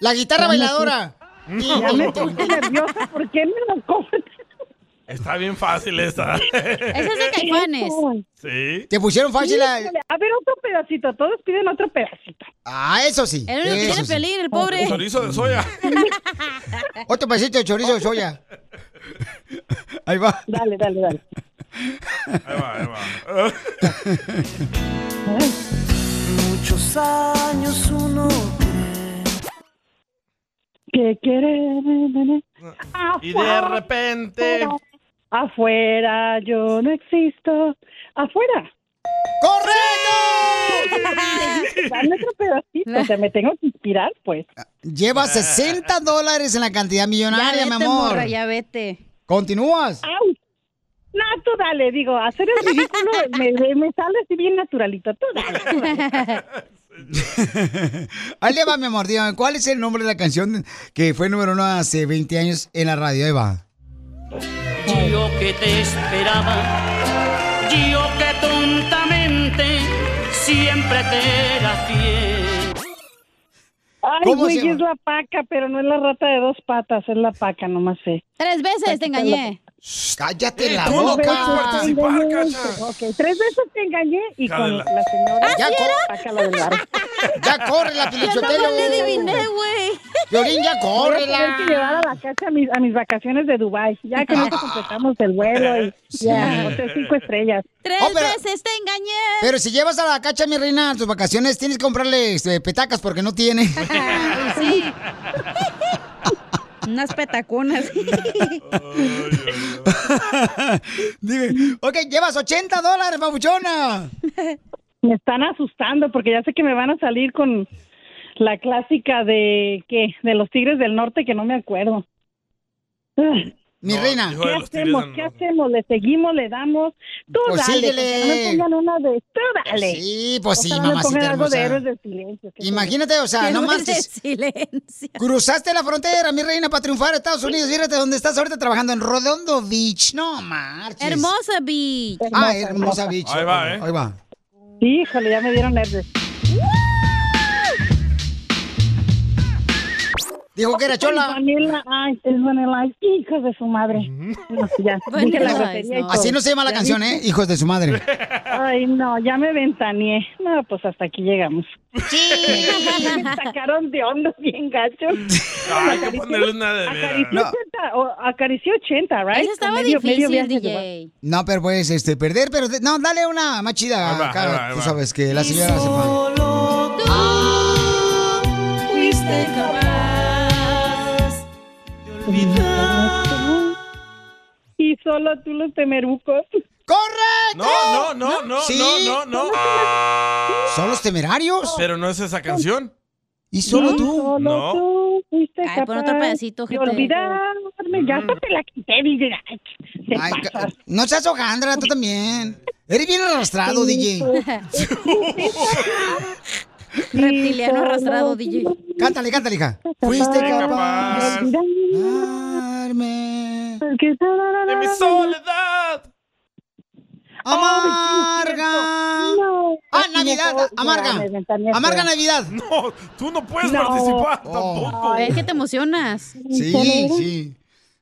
Speaker 2: La guitarra bailadora.
Speaker 27: Ya me puse nerviosa. ¿Por qué me lo comen?
Speaker 1: Está bien fácil esta.
Speaker 3: Ese es de caifanes.
Speaker 1: Sí.
Speaker 2: Te pusieron fácil la...
Speaker 27: A ver, otro pedacito. Todos piden otro pedacito.
Speaker 2: Ah, eso sí.
Speaker 3: El único que
Speaker 2: eso
Speaker 3: tiene
Speaker 2: sí.
Speaker 3: Pelín, el pobre.
Speaker 1: Chorizo de soya.
Speaker 2: Otro pedacito de chorizo de soya. Ahí va.
Speaker 27: Dale, dale, dale.
Speaker 1: Ahí va, ahí va.
Speaker 12: Muchos años uno
Speaker 27: ¿Qué quiere?
Speaker 1: Y de repente.
Speaker 27: Afuera, yo no existo. Afuera.
Speaker 2: ¡Correcto!
Speaker 27: Dame otro pedacito. O sea, me tengo que inspirar, pues.
Speaker 2: Llevas 60 dólares en la cantidad
Speaker 3: Ya
Speaker 2: millonaria,
Speaker 3: vete,
Speaker 2: mi amor.
Speaker 3: morra, ya vete.
Speaker 2: ¿Continúas?
Speaker 27: ¡Au! No, tú dale, digo, hacer el ridículo me, me, me sale así bien naturalito. Tú dale.
Speaker 2: Ahí le va, mi amor. Dígame, ¿cuál es el nombre de la canción que fue número uno hace 20 años en la radio? Ahí va.
Speaker 12: Yo que te esperaba, yo que tontamente siempre te era fiel.
Speaker 27: Ay,
Speaker 2: ¿Cómo
Speaker 27: güey,
Speaker 2: se
Speaker 27: es la paca, pero no es la rata de dos patas, es la paca, nomás sé.
Speaker 3: Tres veces te engañé.
Speaker 2: Cállate la
Speaker 27: Tres
Speaker 2: boca.
Speaker 27: veces te engañé. Ok, tres veces te engañé y con
Speaker 2: Cálela.
Speaker 27: la señora
Speaker 2: ¿Ah, sí era?
Speaker 27: paca la del barrio.
Speaker 2: Ya corre la Pilichotelo.
Speaker 3: le adiviné, güey.
Speaker 2: Violín, ya
Speaker 27: Voy a tener
Speaker 2: córrela.
Speaker 27: que llevar a la cacha a mis, a mis vacaciones de Dubai. Ya que nosotros completamos el vuelo y ya, hotel cinco estrellas.
Speaker 3: Tres
Speaker 2: Oh, pero-
Speaker 3: veces te engañé.
Speaker 2: Pero si llevas a la cacha, mi reina, a tus vacaciones, tienes que comprarle este, petacas porque no tiene.
Speaker 3: Sí. Unas petaconas.
Speaker 2: Dime, ok, llevas 80 dólares, babuchona.
Speaker 27: Me están asustando porque ya sé que me van a salir con la clásica de ¿qué? De los Tigres del Norte que no me acuerdo.
Speaker 2: Mi reina.
Speaker 27: ¿Qué hacemos? ¿Qué hacemos? ¿Le seguimos? ¿Le damos? Tú
Speaker 2: Pues
Speaker 27: dale,
Speaker 2: síguele.
Speaker 27: no me pongan una de... Tú dale.
Speaker 2: Sí, pues sí,
Speaker 27: Ojalá me
Speaker 2: mamacita
Speaker 27: pongan algo de héroes del silencio.
Speaker 2: Imagínate, o sea, no más.
Speaker 3: silencio.
Speaker 2: Cruzaste la frontera, mi reina, para triunfar a Estados Unidos. Fíjate dónde estás ahorita trabajando, en Redondo Beach. No marches.
Speaker 3: Hermosa Beach.
Speaker 2: Ah, hermosa Beach.
Speaker 1: Ahí va, ¿eh?
Speaker 2: Ahí va.
Speaker 27: Híjole, ya me dieron nervios.
Speaker 2: Dijo que era chola.
Speaker 27: Ay, Vanilla Ice, es Vanilla Ice. Hijos de su madre. No, ya, dije la grosería y todo.
Speaker 2: Así no se llama la
Speaker 27: Ya
Speaker 2: canción, ¿eh? Hijos de su madre.
Speaker 27: Ay, no, ya me ventaneé. No, pues hasta aquí llegamos. me sacaron de hondo bien gacho.
Speaker 1: Hay que ponerle una de
Speaker 27: Acarició
Speaker 1: veras.
Speaker 27: 80, o acarició 80, ¿right?
Speaker 3: Eso estaba
Speaker 27: medio- medio
Speaker 3: difícil,
Speaker 27: viaje de
Speaker 3: DJ.
Speaker 2: No, pero puedes este, perder, pero de- no, dale una más chida.
Speaker 1: Va, ahí
Speaker 2: tú sabes que la señora sepa.
Speaker 12: Fuiste capaz olvidar.
Speaker 27: Y solo tú los temerucos.
Speaker 2: ¡Correcto!
Speaker 1: No, no, no, no,
Speaker 2: Sí.
Speaker 1: no, no, no.
Speaker 2: ¿Son los temerarios?
Speaker 1: Pero no es esa canción.
Speaker 2: ¿Y solo
Speaker 27: Sí,
Speaker 2: tú?
Speaker 27: Solo
Speaker 1: No.
Speaker 27: tú fuiste
Speaker 3: Ay, pon otro
Speaker 27: capaz
Speaker 3: pedacito,
Speaker 27: de
Speaker 3: gente.
Speaker 27: olvidarme. Ya hasta te la quité, DJ. Ay, pasas.
Speaker 2: no seas hojandra, tú también. Eres bien arrastrado, DJ.
Speaker 3: Reptiliano arrastrado, DJ.
Speaker 2: Cántale, cántale, hija. Fuiste capaz de amarme.
Speaker 1: De mi soledad.
Speaker 2: Amarga.
Speaker 27: No.
Speaker 2: Ah, Navidad, amarga. Amarga. Navidad.
Speaker 1: No, tú no puedes
Speaker 27: No.
Speaker 1: participar
Speaker 2: Oh.
Speaker 1: tampoco.
Speaker 3: Es que te emocionas.
Speaker 2: Sí,
Speaker 27: ¿Soledad?
Speaker 2: sí.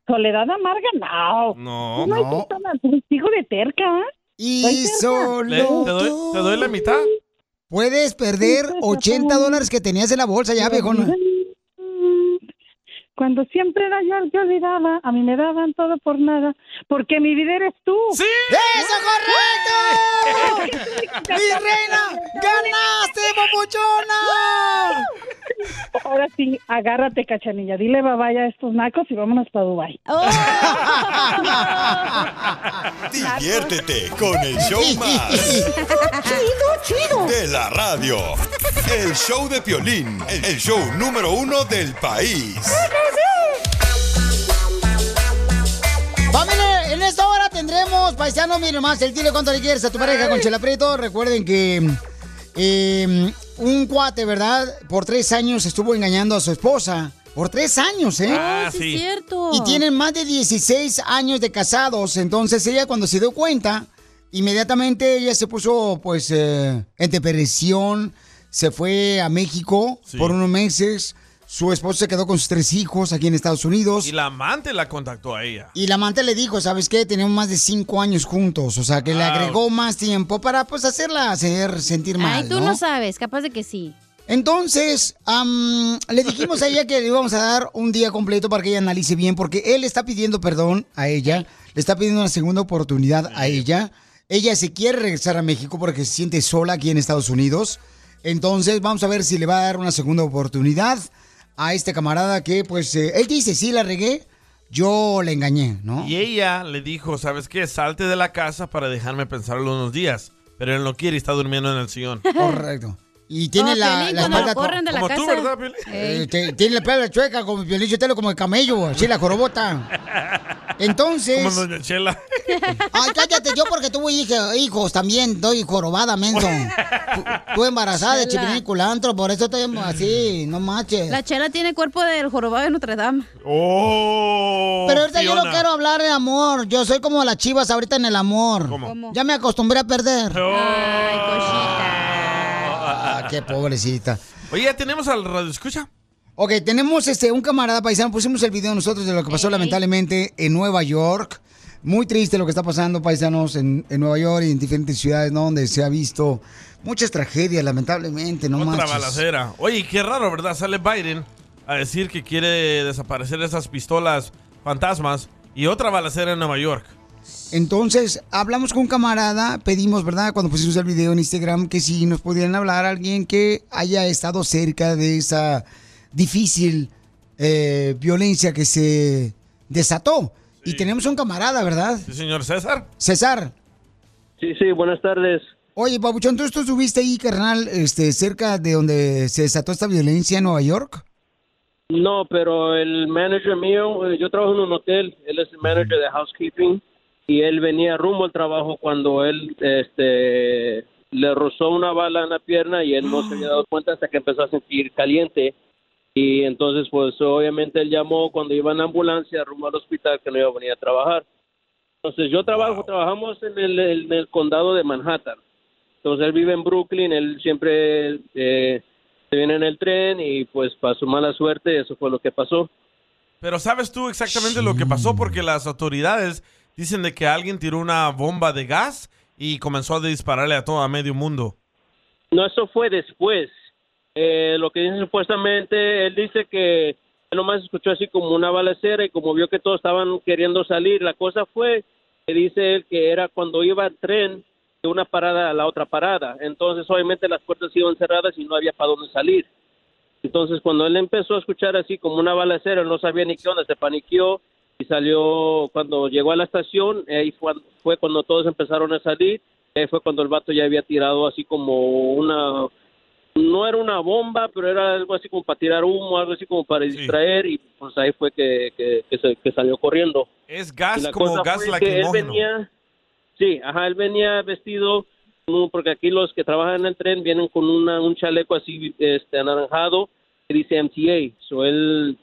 Speaker 27: Soledad amarga, no.
Speaker 1: No.
Speaker 27: No, hay
Speaker 2: No.
Speaker 27: tomar- hijo de terca.
Speaker 2: Y solo
Speaker 1: doy, te doy la mitad.
Speaker 2: Puedes perder 80 dólares que tenías en la bolsa ya, viejona.
Speaker 27: Cuando siempre era yo, yo olvidaba, a mí me daban todo por nada, porque mi vida eres tú.
Speaker 1: ¡Sí!
Speaker 2: ¡Eso correcto! ¡Mi reina! ¡Ganaste, papuchona!
Speaker 27: Ahora sí, agárrate, cachanilla. Dile bye a estos nacos y vámonos para Dubai.
Speaker 3: Oh.
Speaker 4: Diviértete con el show más.
Speaker 2: Chido, chido.
Speaker 4: De la radio. El show de Piolín. El show número uno del país.
Speaker 2: Familia, en esta hora tendremos, paisano, miren más, el dile cuánto le quieres a tu pareja con Chela Prieto. Recuerden que eh, un cuate, ¿verdad? Por tres años estuvo engañando a su esposa. Por tres años, ¿eh?
Speaker 1: Ah,
Speaker 3: sí,
Speaker 1: sí.
Speaker 3: es cierto.
Speaker 2: Y tienen más de 16 años de casados. Entonces ella cuando se dio cuenta, inmediatamente ella se puso pues eh, en depresión, se fue a México
Speaker 1: Sí.
Speaker 2: por unos meses. Su esposo se quedó con sus tres hijos aquí en Estados Unidos.
Speaker 1: Y la amante la contactó a ella.
Speaker 2: Y la amante le dijo, ¿sabes qué? Tenemos más de cinco años juntos. O sea, que le
Speaker 1: Wow.
Speaker 2: agregó más tiempo para pues hacerla hacer sentir mal,
Speaker 3: Ay, tú no sabes, capaz de que sí.
Speaker 2: entonces, am, le dijimos a ella que le íbamos a dar un día completo para que ella analice bien, porque él está pidiendo perdón a ella, le está pidiendo una segunda oportunidad a ella. Ella se quiere regresar a México porque se siente sola aquí en Estados Unidos. Entonces, vamos a ver si le va a dar una segunda oportunidad a este camarada que, pues, eh, él dice, sí, la regué, yo le engañé, ¿no?
Speaker 1: Y ella le dijo, ¿sabes qué? Salte de la casa para dejarme pensarlo unos días. Pero él no quiere y está durmiendo en el sillón.
Speaker 2: Correcto. Y tiene
Speaker 3: Como
Speaker 2: la, espalda...
Speaker 3: corren de la
Speaker 1: Como tú. ¿verdad?
Speaker 2: Eh, te- tiene la espalda chueca como Piolín Sotelo, como el camello, así la jorobota. Entonces...
Speaker 1: Como Doña Chela.
Speaker 2: Ay, cállate, yo porque tuve hija- hijos también, doy jorobada, menso. Tú, tú embarazada de chipilín y culantro, por eso estoy así, no manches.
Speaker 3: La chela tiene cuerpo del jorobado de Notre Dame.
Speaker 1: ¡Oh!
Speaker 2: Pero ahorita yo no quiero hablar de amor, yo soy como las chivas ahorita en el amor.
Speaker 1: ¿Cómo?
Speaker 3: ¿Cómo?
Speaker 2: Ya me acostumbré a perder.
Speaker 1: Oh.
Speaker 3: Ay, cosita.
Speaker 2: qué pobrecita.
Speaker 1: Oye, ¿ya tenemos al radio escucha?
Speaker 2: Ok, tenemos este un camarada paisano, pusimos el video nosotros de lo que pasó lamentablemente en Nueva York. Muy triste lo que está pasando, paisanos, en, en Nueva York y en diferentes ciudades, ¿no? Donde se ha visto muchas tragedias, lamentablemente, no
Speaker 1: Otra
Speaker 2: manches.
Speaker 1: balacera. Oye, qué raro, ¿verdad? Sale Biden a decir que quiere desaparecer esas pistolas fantasmas y otra balacera en Nueva York.
Speaker 2: Entonces, hablamos con un camarada, pedimos, ¿verdad? Cuando pusimos el video en Instagram, que si nos pudieran hablar alguien que haya estado cerca de esa difícil eh, violencia que se desató. Y tenemos un camarada, ¿verdad?
Speaker 1: Sí, señor César.
Speaker 2: César.
Speaker 28: Sí, sí, buenas tardes.
Speaker 2: Oye, Pabuchón, ¿tú, tú estuviste ahí, carnal, este, cerca de donde se desató esta violencia en Nueva York?
Speaker 28: No, pero el manager mío, eh, yo trabajo en un hotel, él es el manager de housekeeping y él venía rumbo al trabajo cuando él este le rozó una bala en la pierna y él no se había dado cuenta hasta que empezó a sentir caliente y entonces pues obviamente él llamó cuando iba en ambulancia rumbo al hospital que no iba a venir a trabajar. Entonces yo trabajo, trabajamos en el, en el condado de Manhattan. Entonces él vive en Brooklyn, él siempre eh, se viene en el tren y pues pasó mala suerte, eso fue lo que pasó.
Speaker 1: Pero ¿sabes tú exactamente lo que pasó? Porque las autoridades dicen de que alguien tiró una bomba de gas y comenzó a dispararle a todo a medio mundo.
Speaker 28: No, eso fue después. Eh, lo que dice supuestamente, él dice que él nomás escuchó así como una balacera y como vio que todos estaban queriendo salir, la cosa fue que dice él que era cuando iba el tren de una parada a la otra parada. Entonces, obviamente las puertas iban cerradas y no había para dónde salir. Entonces, cuando él empezó a escuchar así como una balacera, él no sabía ni qué onda, se paniqueó y salió, cuando llegó a la estación, ahí fue, fue cuando todos empezaron a salir, ahí fue cuando el vato ya había tirado así como una, no era una bomba, pero era algo así como para tirar humo, algo así como para distraer y pues ahí fue que, que, que se- que salió corriendo.
Speaker 1: Es gas
Speaker 28: la
Speaker 1: como gas
Speaker 28: que él
Speaker 1: lacrimógeno.
Speaker 28: venía, sí, ajá, él venía vestido, porque aquí los que trabajan en el tren vienen con una, un chaleco así este anaranjado que dice MTA. So él,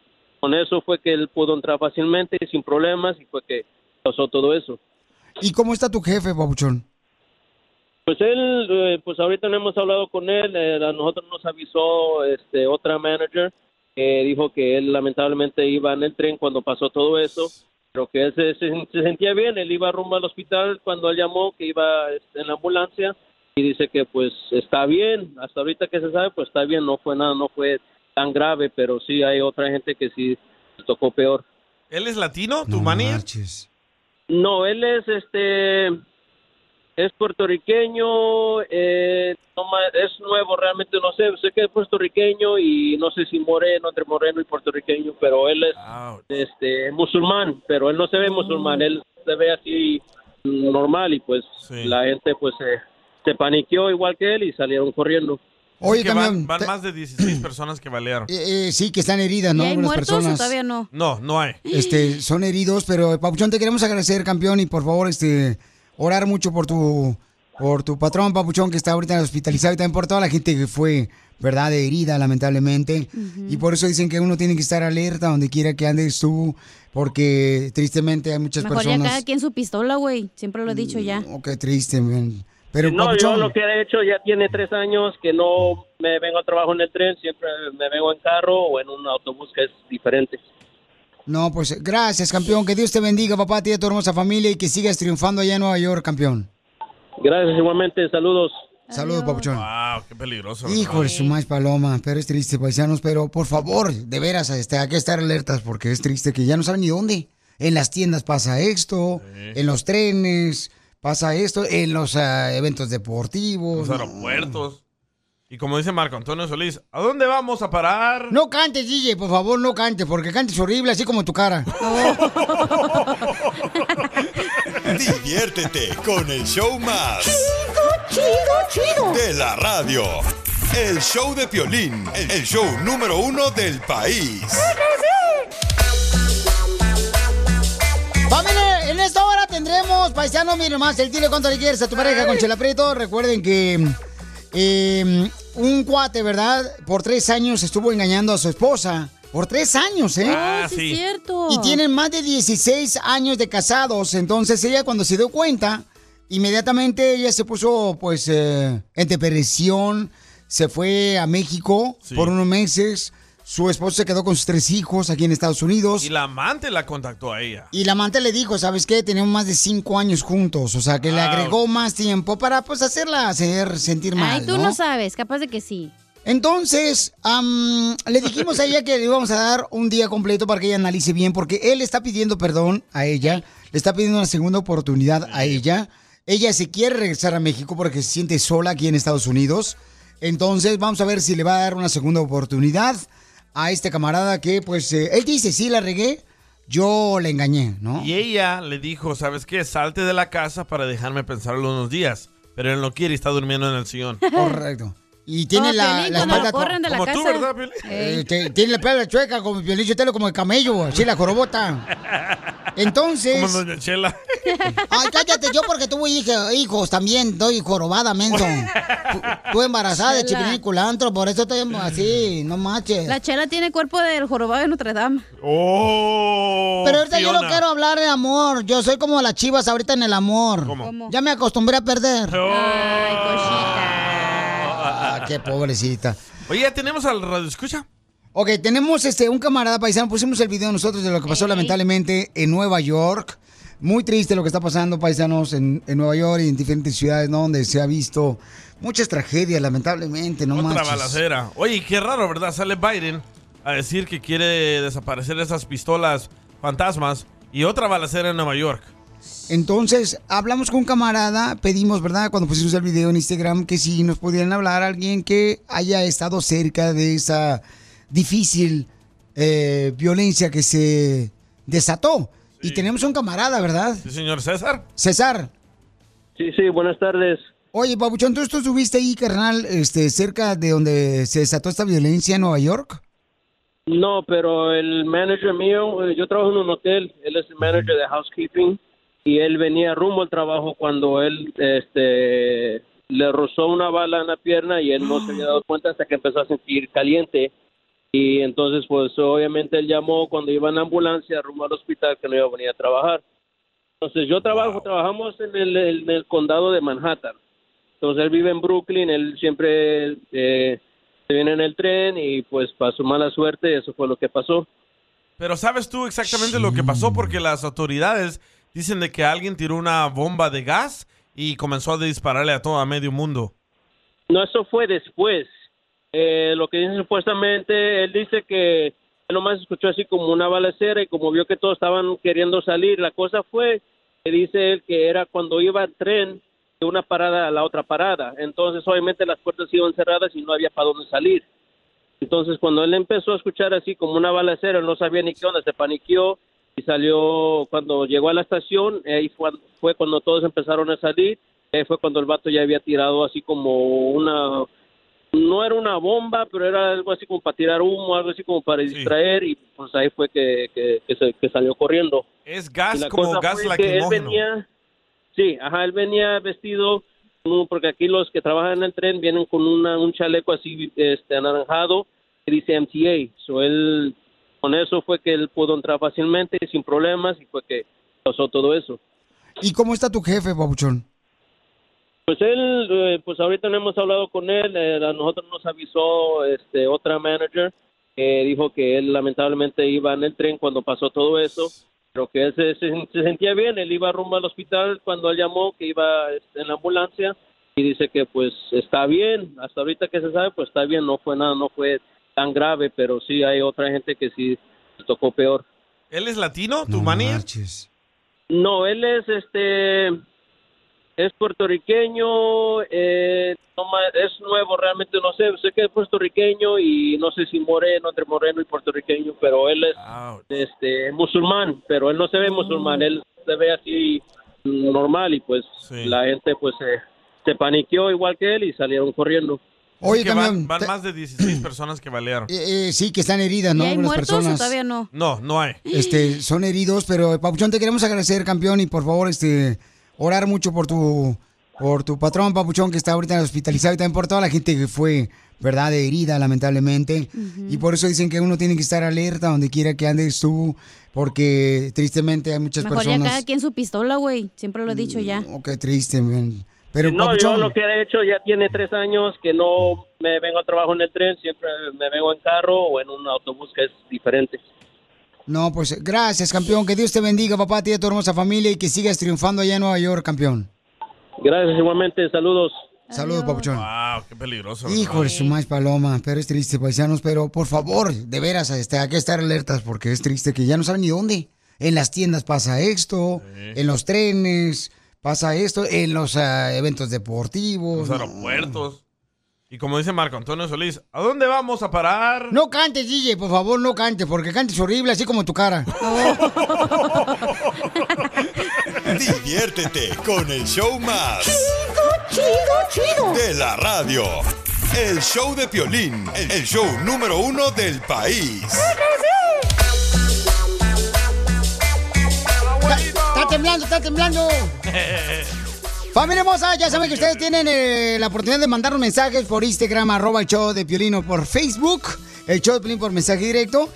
Speaker 28: con eso fue que él pudo entrar fácilmente sin problemas y fue que pasó todo eso.
Speaker 2: ¿Y cómo está tu jefe, Pabuchón?
Speaker 28: Pues él, eh, pues ahorita no hemos hablado con él, eh, a nosotros nos avisó este otra manager que dijo que él lamentablemente iba en el tren cuando pasó todo eso, pero que él se, se- se sentía bien, él iba rumbo al hospital cuando él llamó que iba este, en la ambulancia y dice que pues está bien, hasta ahorita que se sabe pues está bien, no fue nada, no fue tan grave, pero sí hay otra gente que sí tocó peor.
Speaker 1: ¿Él es latino, tu manager?
Speaker 28: No, él es este es puertorriqueño, eh, no es nuevo realmente, no sé, sé que es puertorriqueño y no sé si moreno, entre moreno y puertorriqueño, pero él es este musulmán, pero él no se ve musulmán, él se ve así normal y pues la gente pues se, se paniqueó igual que él y salieron corriendo.
Speaker 2: Oye,
Speaker 1: que van, van más de 16 personas que balearon.
Speaker 2: Eh, eh, sí, que están heridas, ¿no?
Speaker 3: ¿Y hay
Speaker 2: Algunas
Speaker 3: muertos
Speaker 2: personas.
Speaker 3: o todavía no?
Speaker 1: No, no hay.
Speaker 2: Este, son heridos, pero Papuchón, te queremos agradecer, campeón, y por favor, este, orar mucho por tu, por tu patrón, Papuchón, que está ahorita hospitalizado, y también por toda la gente que fue, ¿verdad?, herida, lamentablemente. Y por eso dicen que uno tiene que estar alerta donde quiera que andes tú, porque tristemente hay muchas
Speaker 3: Mejor ya
Speaker 2: personas.
Speaker 3: cada quien su pistola, güey. Siempre lo he dicho ya.
Speaker 2: Oh, qué triste, man. Pero,
Speaker 28: no,
Speaker 2: Papuchón,
Speaker 28: yo lo que he hecho ya tiene tres años que no me vengo a trabajo en el tren, siempre me vengo en carro o en un autobús que es diferente.
Speaker 2: no, pues gracias, campeón. Que Dios te bendiga, papá, a ti y a tu hermosa familia, y que sigas triunfando allá en Nueva York, campeón.
Speaker 28: Gracias igualmente, saludos.
Speaker 2: Saludos, Papuchón.
Speaker 1: Wow, qué peligroso.
Speaker 2: Hijo de su más paloma, pero es triste, paisanos, pero por favor, de veras, este, hay que estar alertas porque es triste que ya no saben ni dónde. En las tiendas pasa esto, en los trenes pasa esto, en los ah, eventos deportivos.
Speaker 1: Los aeropuertos. Y como dice Marco Antonio Solís, ¿a dónde vamos a parar?
Speaker 2: No cantes, DJ, por favor, no cantes, porque cantes horrible, así como tu cara.
Speaker 4: Diviértete con el show más.
Speaker 12: Chido, chido.
Speaker 4: De la radio. El show de Piolín. El show número uno del país.
Speaker 2: Familia, en esta hora tendremos, paisano, miren más, el dile cuánto le quieres a tu pareja con Chela Prieto. Recuerden que eh, un cuate, ¿verdad? Por tres años estuvo engañando a su esposa. Por tres años, ¿eh?
Speaker 3: Ah, sí, sí. es cierto.
Speaker 2: Y tienen más de 16 años de casados. Entonces ella cuando se dio cuenta, inmediatamente ella se puso pues eh, en depresión. se fue a México
Speaker 1: Sí.
Speaker 2: por unos meses. Su esposo se quedó con sus tres hijos aquí en Estados Unidos.
Speaker 1: Y la amante la contactó a ella.
Speaker 2: Y la amante le dijo, ¿sabes qué? Tenemos más de cinco años juntos. O sea, que le agregó más tiempo para, pues, hacerla hacer sentir mal,
Speaker 3: Ay, tú no sabes, capaz de que sí.
Speaker 2: Entonces, am, le dijimos a ella que le íbamos a dar un día completo para que ella analice bien, porque él está pidiendo perdón a ella, le está pidiendo una segunda oportunidad a ella. Ella se quiere regresar a México porque se siente sola aquí en Estados Unidos. Entonces, vamos a ver si le va a dar una segunda oportunidad a este camarada que, pues, eh, él dice, sí, la regué, yo le engañé, ¿no?
Speaker 1: Y ella le dijo, ¿sabes qué? Salte de la casa para dejarme pensarlo unos días. Pero él no quiere y está durmiendo en el sillón.
Speaker 2: Correcto. Y tiene
Speaker 3: Como
Speaker 2: la,
Speaker 3: Piolín
Speaker 2: la
Speaker 3: cuando lo
Speaker 2: espalda...
Speaker 3: corren de la
Speaker 1: Como tú. ¿verdad, Piolín?
Speaker 2: Eh, tiene la espalda chueca como el violín telo como el camello, así la jorobota. Entonces.
Speaker 1: Como doña Chela.
Speaker 2: Ay, cállate, yo porque tuve hija- hijos también, doy jorobada, menso. Tú- Tú embarazada de chipilín y culantro, por eso estoy así, no manches.
Speaker 3: La chela tiene cuerpo del jorobado de Notre Dame.
Speaker 1: Oh,
Speaker 2: Pero ahorita yo no quiero hablar de amor. Yo soy como las chivas ahorita en el amor.
Speaker 1: ¿Cómo?
Speaker 2: Ya me acostumbré a perder.
Speaker 3: Ay, cosita.
Speaker 2: Ah, qué pobrecita.
Speaker 1: Oye, ¿ya tenemos al radio escucha?
Speaker 2: Ok, tenemos este un camarada paisano, pusimos el video nosotros de lo que pasó lamentablemente en Nueva York. Muy triste lo que está pasando, paisanos, en, en Nueva York y en diferentes ciudades, ¿no? Donde se ha visto muchas tragedias, lamentablemente, no
Speaker 1: Otra
Speaker 2: manches.
Speaker 1: balacera. Oye, qué raro, ¿verdad? Sale Biden a decir que quiere desaparecer esas pistolas fantasmas y otra balacera en Nueva York.
Speaker 2: Entonces, hablamos con un camarada, pedimos, ¿verdad? Cuando pusimos el video en Instagram, que si nos pudieran hablar alguien que haya estado cerca de esa difícil eh, violencia que se desató. Y tenemos un camarada, ¿verdad?
Speaker 1: Sí, señor César.
Speaker 2: César.
Speaker 28: Sí, sí, buenas tardes.
Speaker 2: Oye, Pabuchón, ¿tú, tú estuviste ahí, carnal, este, cerca de donde se desató esta violencia en Nueva York?
Speaker 28: No, pero el manager mío, eh, yo trabajo en un hotel, él es el manager de housekeeping y él venía rumbo al trabajo cuando él este le rozó una bala en la pierna y él no se había dado cuenta hasta que empezó a sentir caliente y entonces pues obviamente él llamó cuando iba en la ambulancia rumbo al hospital que no iba a venir a trabajar. Entonces yo trabajo, trabajamos en el, en el condado de Manhattan. Entonces él vive en Brooklyn, él siempre eh, se viene en el tren y pues pasó mala suerte, eso fue lo que pasó.
Speaker 1: Pero ¿sabes tú exactamente lo que pasó? Porque las autoridades dicen de que alguien tiró una bomba de gas y comenzó a dispararle a todo a medio mundo.
Speaker 28: No, eso fue después. Eh, lo que dice supuestamente, él dice que nomás escuchó así como una balacera y como vio que todos estaban queriendo salir, la cosa fue que dice él que era cuando iba el tren de una parada a la otra parada. Entonces, obviamente las puertas iban cerradas y no había para dónde salir. Entonces, cuando él empezó a escuchar así como una balacera, él no sabía ni qué onda, se paniqueó y salió, cuando llegó a la estación, ahí fue, fue cuando todos empezaron a salir, ahí fue cuando el vato ya había tirado así como una, no era una bomba, pero era algo así como para tirar humo, algo así como para distraer y pues ahí fue que, que, que se- que salió corriendo.
Speaker 1: Es gas como gas
Speaker 28: que él
Speaker 1: lacrimógeno.
Speaker 28: venía, sí, ajá, él venía vestido, porque aquí los que trabajan en el tren vienen con una, un chaleco así este anaranjado que dice MTA. So él, con eso fue que él pudo entrar fácilmente y sin problemas y fue que pasó todo eso.
Speaker 2: ¿Y cómo está tu jefe, Pabuchón?
Speaker 28: Pues él, eh, pues ahorita no hemos hablado con él, eh, a nosotros nos avisó este otra manager que dijo que él lamentablemente iba en el tren cuando pasó todo eso, pero que él se, se- se sentía bien, él iba rumbo al hospital cuando él llamó que iba este, en la ambulancia y dice que pues está bien, hasta ahorita que se sabe pues está bien, no fue nada, no fue tan grave, pero sí hay otra gente que sí tocó peor.
Speaker 1: ¿Él es latino, tu?
Speaker 28: No, él es este es puertorriqueño, eh, no es nuevo realmente, no sé, sé que es puertorriqueño y no sé si moreno, entre moreno y puertorriqueño, pero él es este musulmán, pero él no se ve musulmán, él se ve así normal y pues la gente pues se, se paniqueó igual que él y salieron corriendo.
Speaker 2: Oye,
Speaker 1: que van, van más de 16 personas que balearon.
Speaker 2: Eh, eh, sí, que están heridas, ¿no?
Speaker 3: ¿Y hay
Speaker 2: Algunas
Speaker 3: muertos
Speaker 2: personas.
Speaker 3: o todavía no?
Speaker 1: No, no hay.
Speaker 2: Este, son heridos, pero Papuchón, te queremos agradecer, campeón, y por favor, este, orar mucho por tu, por tu patrón, Papuchón, que está ahorita hospitalizado, y también por toda la gente que fue, ¿verdad?, de herida, lamentablemente. Y por eso dicen que uno tiene que estar alerta donde quiera que andes tú, porque tristemente hay muchas
Speaker 3: Mejor ya
Speaker 2: personas.
Speaker 3: cada quien su pistola, güey. Siempre lo he dicho ya.
Speaker 2: Oh, qué triste, man. Pero,
Speaker 28: no,
Speaker 2: Papuchón,
Speaker 28: yo lo que he hecho ya tiene tres años que no me vengo a trabajo en el tren, siempre me vengo en carro o en un autobús que es diferente.
Speaker 2: No, pues gracias, campeón. Que Dios te bendiga, papá, a ti y a tu hermosa familia y que sigas triunfando allá en Nueva York, campeón.
Speaker 28: Gracias igualmente, saludos.
Speaker 2: Saludos, papuchón.
Speaker 1: Wow, qué peligroso.
Speaker 2: Hijo de su más paloma, pero es triste, paisanos, pero por favor, de veras, este, hay que estar alertas porque es triste que ya no saben ni dónde. En las tiendas pasa esto, en los trenes pasa esto, en los ah, eventos deportivos.
Speaker 1: Los aeropuertos. Y como dice Marco Antonio Solís, ¿a dónde vamos a parar?
Speaker 2: No cantes, DJ, por favor, no cantes, porque cantes horrible, así como tu cara.
Speaker 4: Diviértete con el show más.
Speaker 12: Chido, chido.
Speaker 4: De la radio. El show de Piolín, el show número uno del país.
Speaker 2: Está temblando, está temblando. Familia hermosa, ya saben que ustedes tienen eh, la oportunidad de mandar mensajes por Instagram, arroba el show de Piolín o por Facebook, el show de Piolín por mensaje directo,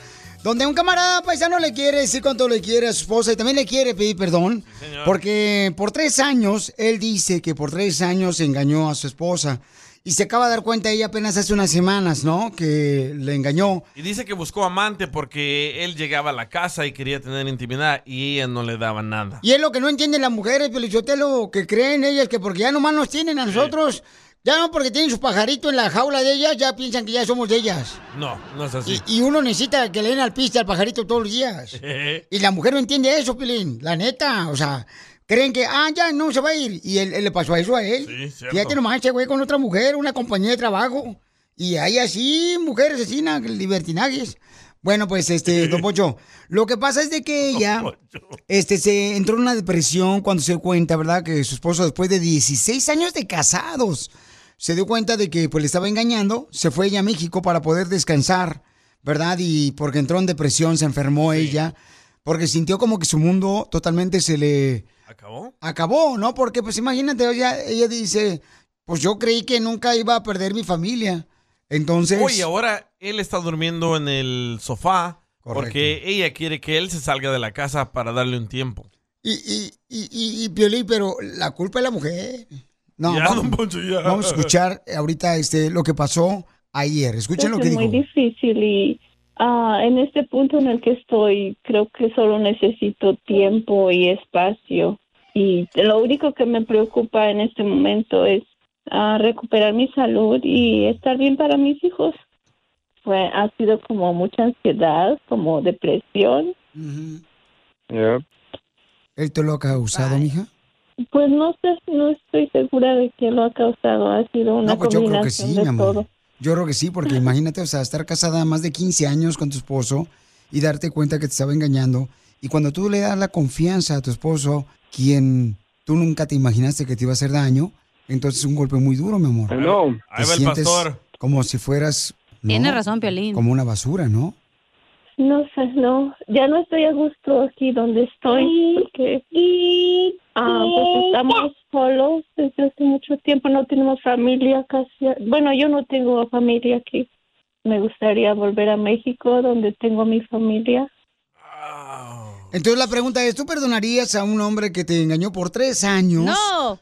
Speaker 2: donde un camarada paisano le quiere decir cuánto le quiere a su esposa y también le quiere pedir perdón, porque por tres años, él dice que por tres años engañó a su esposa y se acaba de dar cuenta ella apenas hace unas semanas, ¿no? Que le engañó.
Speaker 1: Y dice que buscó amante porque él llegaba a la casa y quería tener intimidad y ella no le daba nada.
Speaker 2: Y es lo que no entienden las mujeres, Pelichotelo, que creen ellas que porque ya nomás nos tienen a nosotros, ya no porque tienen su pajarito en la jaula de ellas, ya piensan que ya somos de ellas.
Speaker 1: No, no es así.
Speaker 2: Y, y uno necesita que le den al piste al pajarito todos los días. Y la mujer no entiende eso, Pilín, la neta. O sea, creen que, ah, ya no se va a ir. Y él, él le pasó eso a él.
Speaker 1: Sí, cierto.
Speaker 2: Fíjate nomás, ese güey con otra mujer, una compañía de trabajo. Y hay así mujeres asesinas, libertinajes. Bueno, pues, este, don Pocho, lo que pasa es de que ella, este, se entró en una depresión cuando se dio cuenta, ¿verdad? Que su esposo, después de 16 años de casados, se dio cuenta de que, pues, le estaba engañando. Se fue ella a México para poder descansar, ¿verdad? Y porque entró en depresión, se enfermó ella, porque sintió como que su mundo totalmente se le
Speaker 1: ¿Acabó?
Speaker 2: acabó, ¿no? Porque pues imagínate, ella, ella dice, pues yo creí que nunca iba a perder mi familia. Entonces...
Speaker 1: Oye, ahora él está durmiendo en el sofá porque ella quiere que él se salga de la casa para darle un tiempo.
Speaker 2: Y, y, y, y, y, Piolín, pero la culpa es la mujer. No,
Speaker 1: Ya,
Speaker 2: vamos,
Speaker 1: don Poncho, ya.
Speaker 2: vamos a escuchar ahorita este, lo que pasó ayer. Escuchen lo que
Speaker 15: es
Speaker 2: dijo.
Speaker 15: muy difícil y ah, en este punto en el que estoy, creo que solo necesito tiempo y espacio. Y lo único que me preocupa en este momento es ah, recuperar mi salud y estar bien para mis hijos. Fue, ha sido como mucha ansiedad, como depresión.
Speaker 2: ¿Él te lo ha causado, mija?
Speaker 15: Pues no sé, no estoy segura de que lo ha causado. Ha sido una
Speaker 2: No, pues yo creo que sí,
Speaker 15: combinación
Speaker 2: mi
Speaker 15: de
Speaker 2: amor.
Speaker 15: todo.
Speaker 2: Yo creo que sí, porque imagínate, o sea, estar casada más de 15 años con tu esposo y darte cuenta que te estaba engañando. Y cuando tú le das la confianza a tu esposo, quien tú nunca te imaginaste que te iba a hacer daño, entonces es un golpe muy duro, mi amor. Te
Speaker 1: Ahí va el
Speaker 2: sientes
Speaker 1: pastor.
Speaker 2: Como si fueras... ¿no?
Speaker 3: Tiene razón, Piolín.
Speaker 2: Como una basura, ¿no?
Speaker 15: No sé, no, ya no estoy a gusto aquí donde estoy porque ah, pues estamos solos desde hace mucho tiempo, no tenemos familia casi. Bueno, yo no tengo familia aquí. Me gustaría volver a México donde tengo mi familia.
Speaker 2: Entonces la pregunta es, ¿tú perdonarías a un hombre que te engañó por tres años?
Speaker 3: No.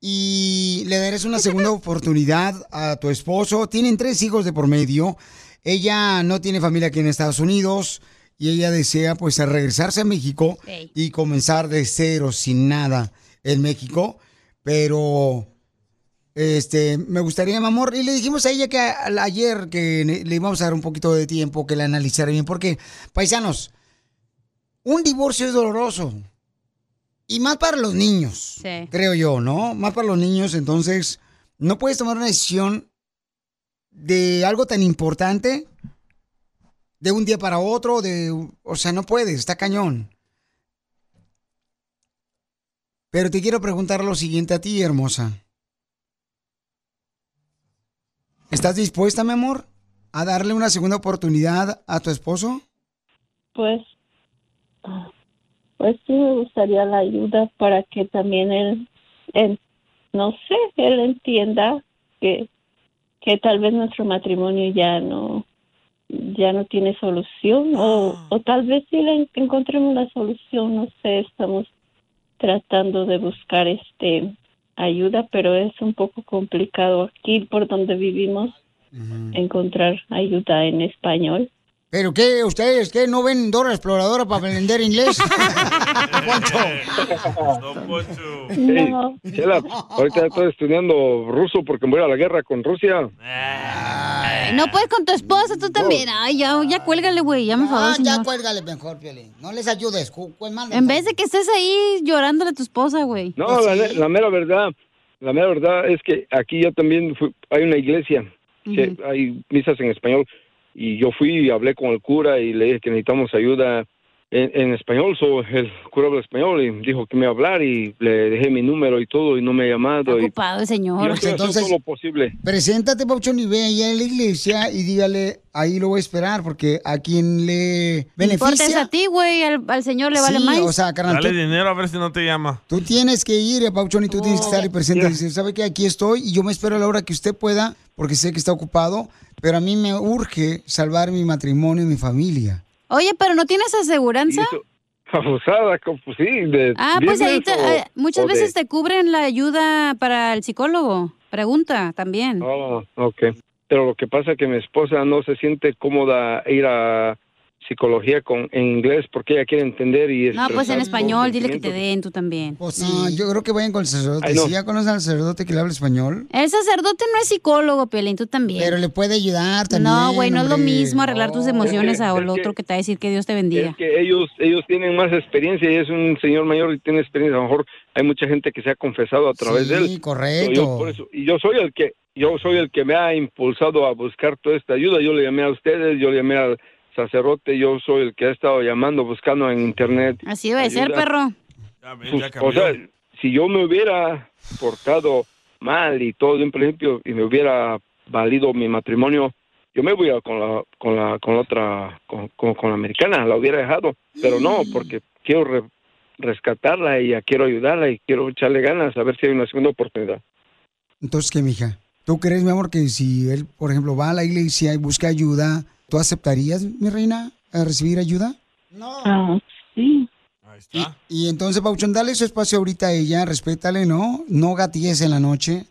Speaker 2: Y le darías una segunda oportunidad a tu esposo. Tienen tres hijos de por medio. Ella no tiene familia aquí en Estados Unidos y ella desea pues regresarse a México y comenzar de cero, sin nada en México. Pero este, me gustaría, mi amor, y le dijimos a ella que a- ayer que le íbamos a dar un poquito de tiempo, que la analizara bien, porque, paisanos, un divorcio es doloroso. Y más para los niños,
Speaker 3: Sí.
Speaker 2: creo yo, ¿no? Más para los niños, entonces, no puedes tomar una decisión de algo tan importante de un día para otro, de, o sea, no puedes, está cañón. Pero te quiero preguntar lo siguiente a ti, hermosa. ¿Estás dispuesta, mi amor, a darle una segunda oportunidad a tu esposo?
Speaker 15: Pues, pues sí me gustaría la ayuda para que también él, él, no sé, él entienda que, que tal vez nuestro matrimonio ya no, ya no tiene solución o, o tal vez sí le en- encontremos la solución, no sé, estamos tratando de buscar este ayuda, pero es un poco complicado aquí por donde vivimos. encontrar ayuda en español.
Speaker 2: ¿Pero qué? ¿Ustedes qué? ¿No ven Dora Exploradora para aprender inglés?
Speaker 15: No.
Speaker 29: Hey, Chela, ahorita estoy estudiando ruso porque me voy a la guerra con Rusia.
Speaker 3: No puedes con tu esposa, tú también. Ay, ya, ya cuélgale, güey. Ya me
Speaker 2: Ah,
Speaker 3: favor,
Speaker 2: ya cuélgale mejor, Piolín. No les ayudes. manda
Speaker 3: En vez de que estés ahí llorándole a tu esposa, güey.
Speaker 29: No, la, la mera verdad, la mera verdad es que aquí yo también fui- hay una iglesia, que hay misas en español, y yo fui y hablé con el cura y le dije que necesitamos ayuda en, en español, so, el cura habla español y dijo que me iba a hablar y le dejé mi número y todo y no me ha llamado. y-
Speaker 3: Ocupado el
Speaker 29: y
Speaker 3: señor.
Speaker 29: yo estoy haciendo todo lo posible.
Speaker 2: Preséntate, Pauchón, y ve allá en la iglesia y dígale, ahí lo voy a esperar, porque a quien le
Speaker 3: No importa, es
Speaker 2: beneficia...
Speaker 3: a ti, güey. Al, al señor le vale
Speaker 2: Sí,
Speaker 3: más.
Speaker 2: o sea, carnal,
Speaker 1: Dale
Speaker 2: tú-
Speaker 1: dinero a ver si no te llama.
Speaker 2: Tú tienes que ir, eh, Pauchón, y tú tienes que estar ahí presente y
Speaker 1: Yeah.
Speaker 2: decir, ¿sabe qué? Aquí estoy y yo me espero a la hora que usted pueda, porque sé que está ocupado, pero a mí me urge salvar mi matrimonio y mi familia.
Speaker 3: Oye, pero ¿no tienes aseguranza?
Speaker 29: Abusada, pues sí, de
Speaker 3: Ah, pues ahí te-
Speaker 29: o-
Speaker 3: eh, muchas
Speaker 29: o de-
Speaker 3: veces te cubren la ayuda para el psicólogo. Pregunta también.
Speaker 29: Oh, ok. Pero lo que pasa es que mi esposa no se siente cómoda ir a psicología con en inglés porque ella quiere entender y
Speaker 3: No, pues en español, dile que te den tú también.
Speaker 2: No, yo creo que vayan con el sacerdote.
Speaker 29: Ay, no.
Speaker 2: Si ya conocen al sacerdote que le habla español,
Speaker 3: El sacerdote no es psicólogo, Piolín, tú también.
Speaker 2: pero le puede ayudar también.
Speaker 3: no, güey, no es lo mismo arreglar tus emociones
Speaker 29: Es que-
Speaker 3: otro que te va a decir que Dios te bendiga.
Speaker 29: Es que ellos ellos tienen más experiencia y es un señor mayor y tiene experiencia. A lo mejor hay mucha gente que se ha confesado a través de él.
Speaker 2: Sí, correcto.
Speaker 29: Yo por eso- y yo soy el que yo soy el que me ha impulsado a buscar toda esta ayuda. Yo le llamé a ustedes, yo le llamé al sacerdote, yo soy el que ha estado llamando, buscando en internet.
Speaker 3: Así debe ser, perro.
Speaker 29: Pues, o sea, si yo me hubiera portado mal y todo de un principio y me hubiera valido mi matrimonio, yo me voy a con la con la con la otra con, con, con la americana, la hubiera dejado, pero no, porque quiero re- rescatarla y ya quiero ayudarla y quiero echarle ganas a ver si hay una segunda oportunidad.
Speaker 2: Entonces, ¿qué, mija? ¿Tú crees, mi amor, que si él, por ejemplo, va a la iglesia y busca ayuda, ¿tú aceptarías, mi reina, a recibir ayuda?
Speaker 15: Ah, sí.
Speaker 2: Y entonces, Pauchón, dale su espacio ahorita a ella, respétale, ¿no? No gatilles en la noche.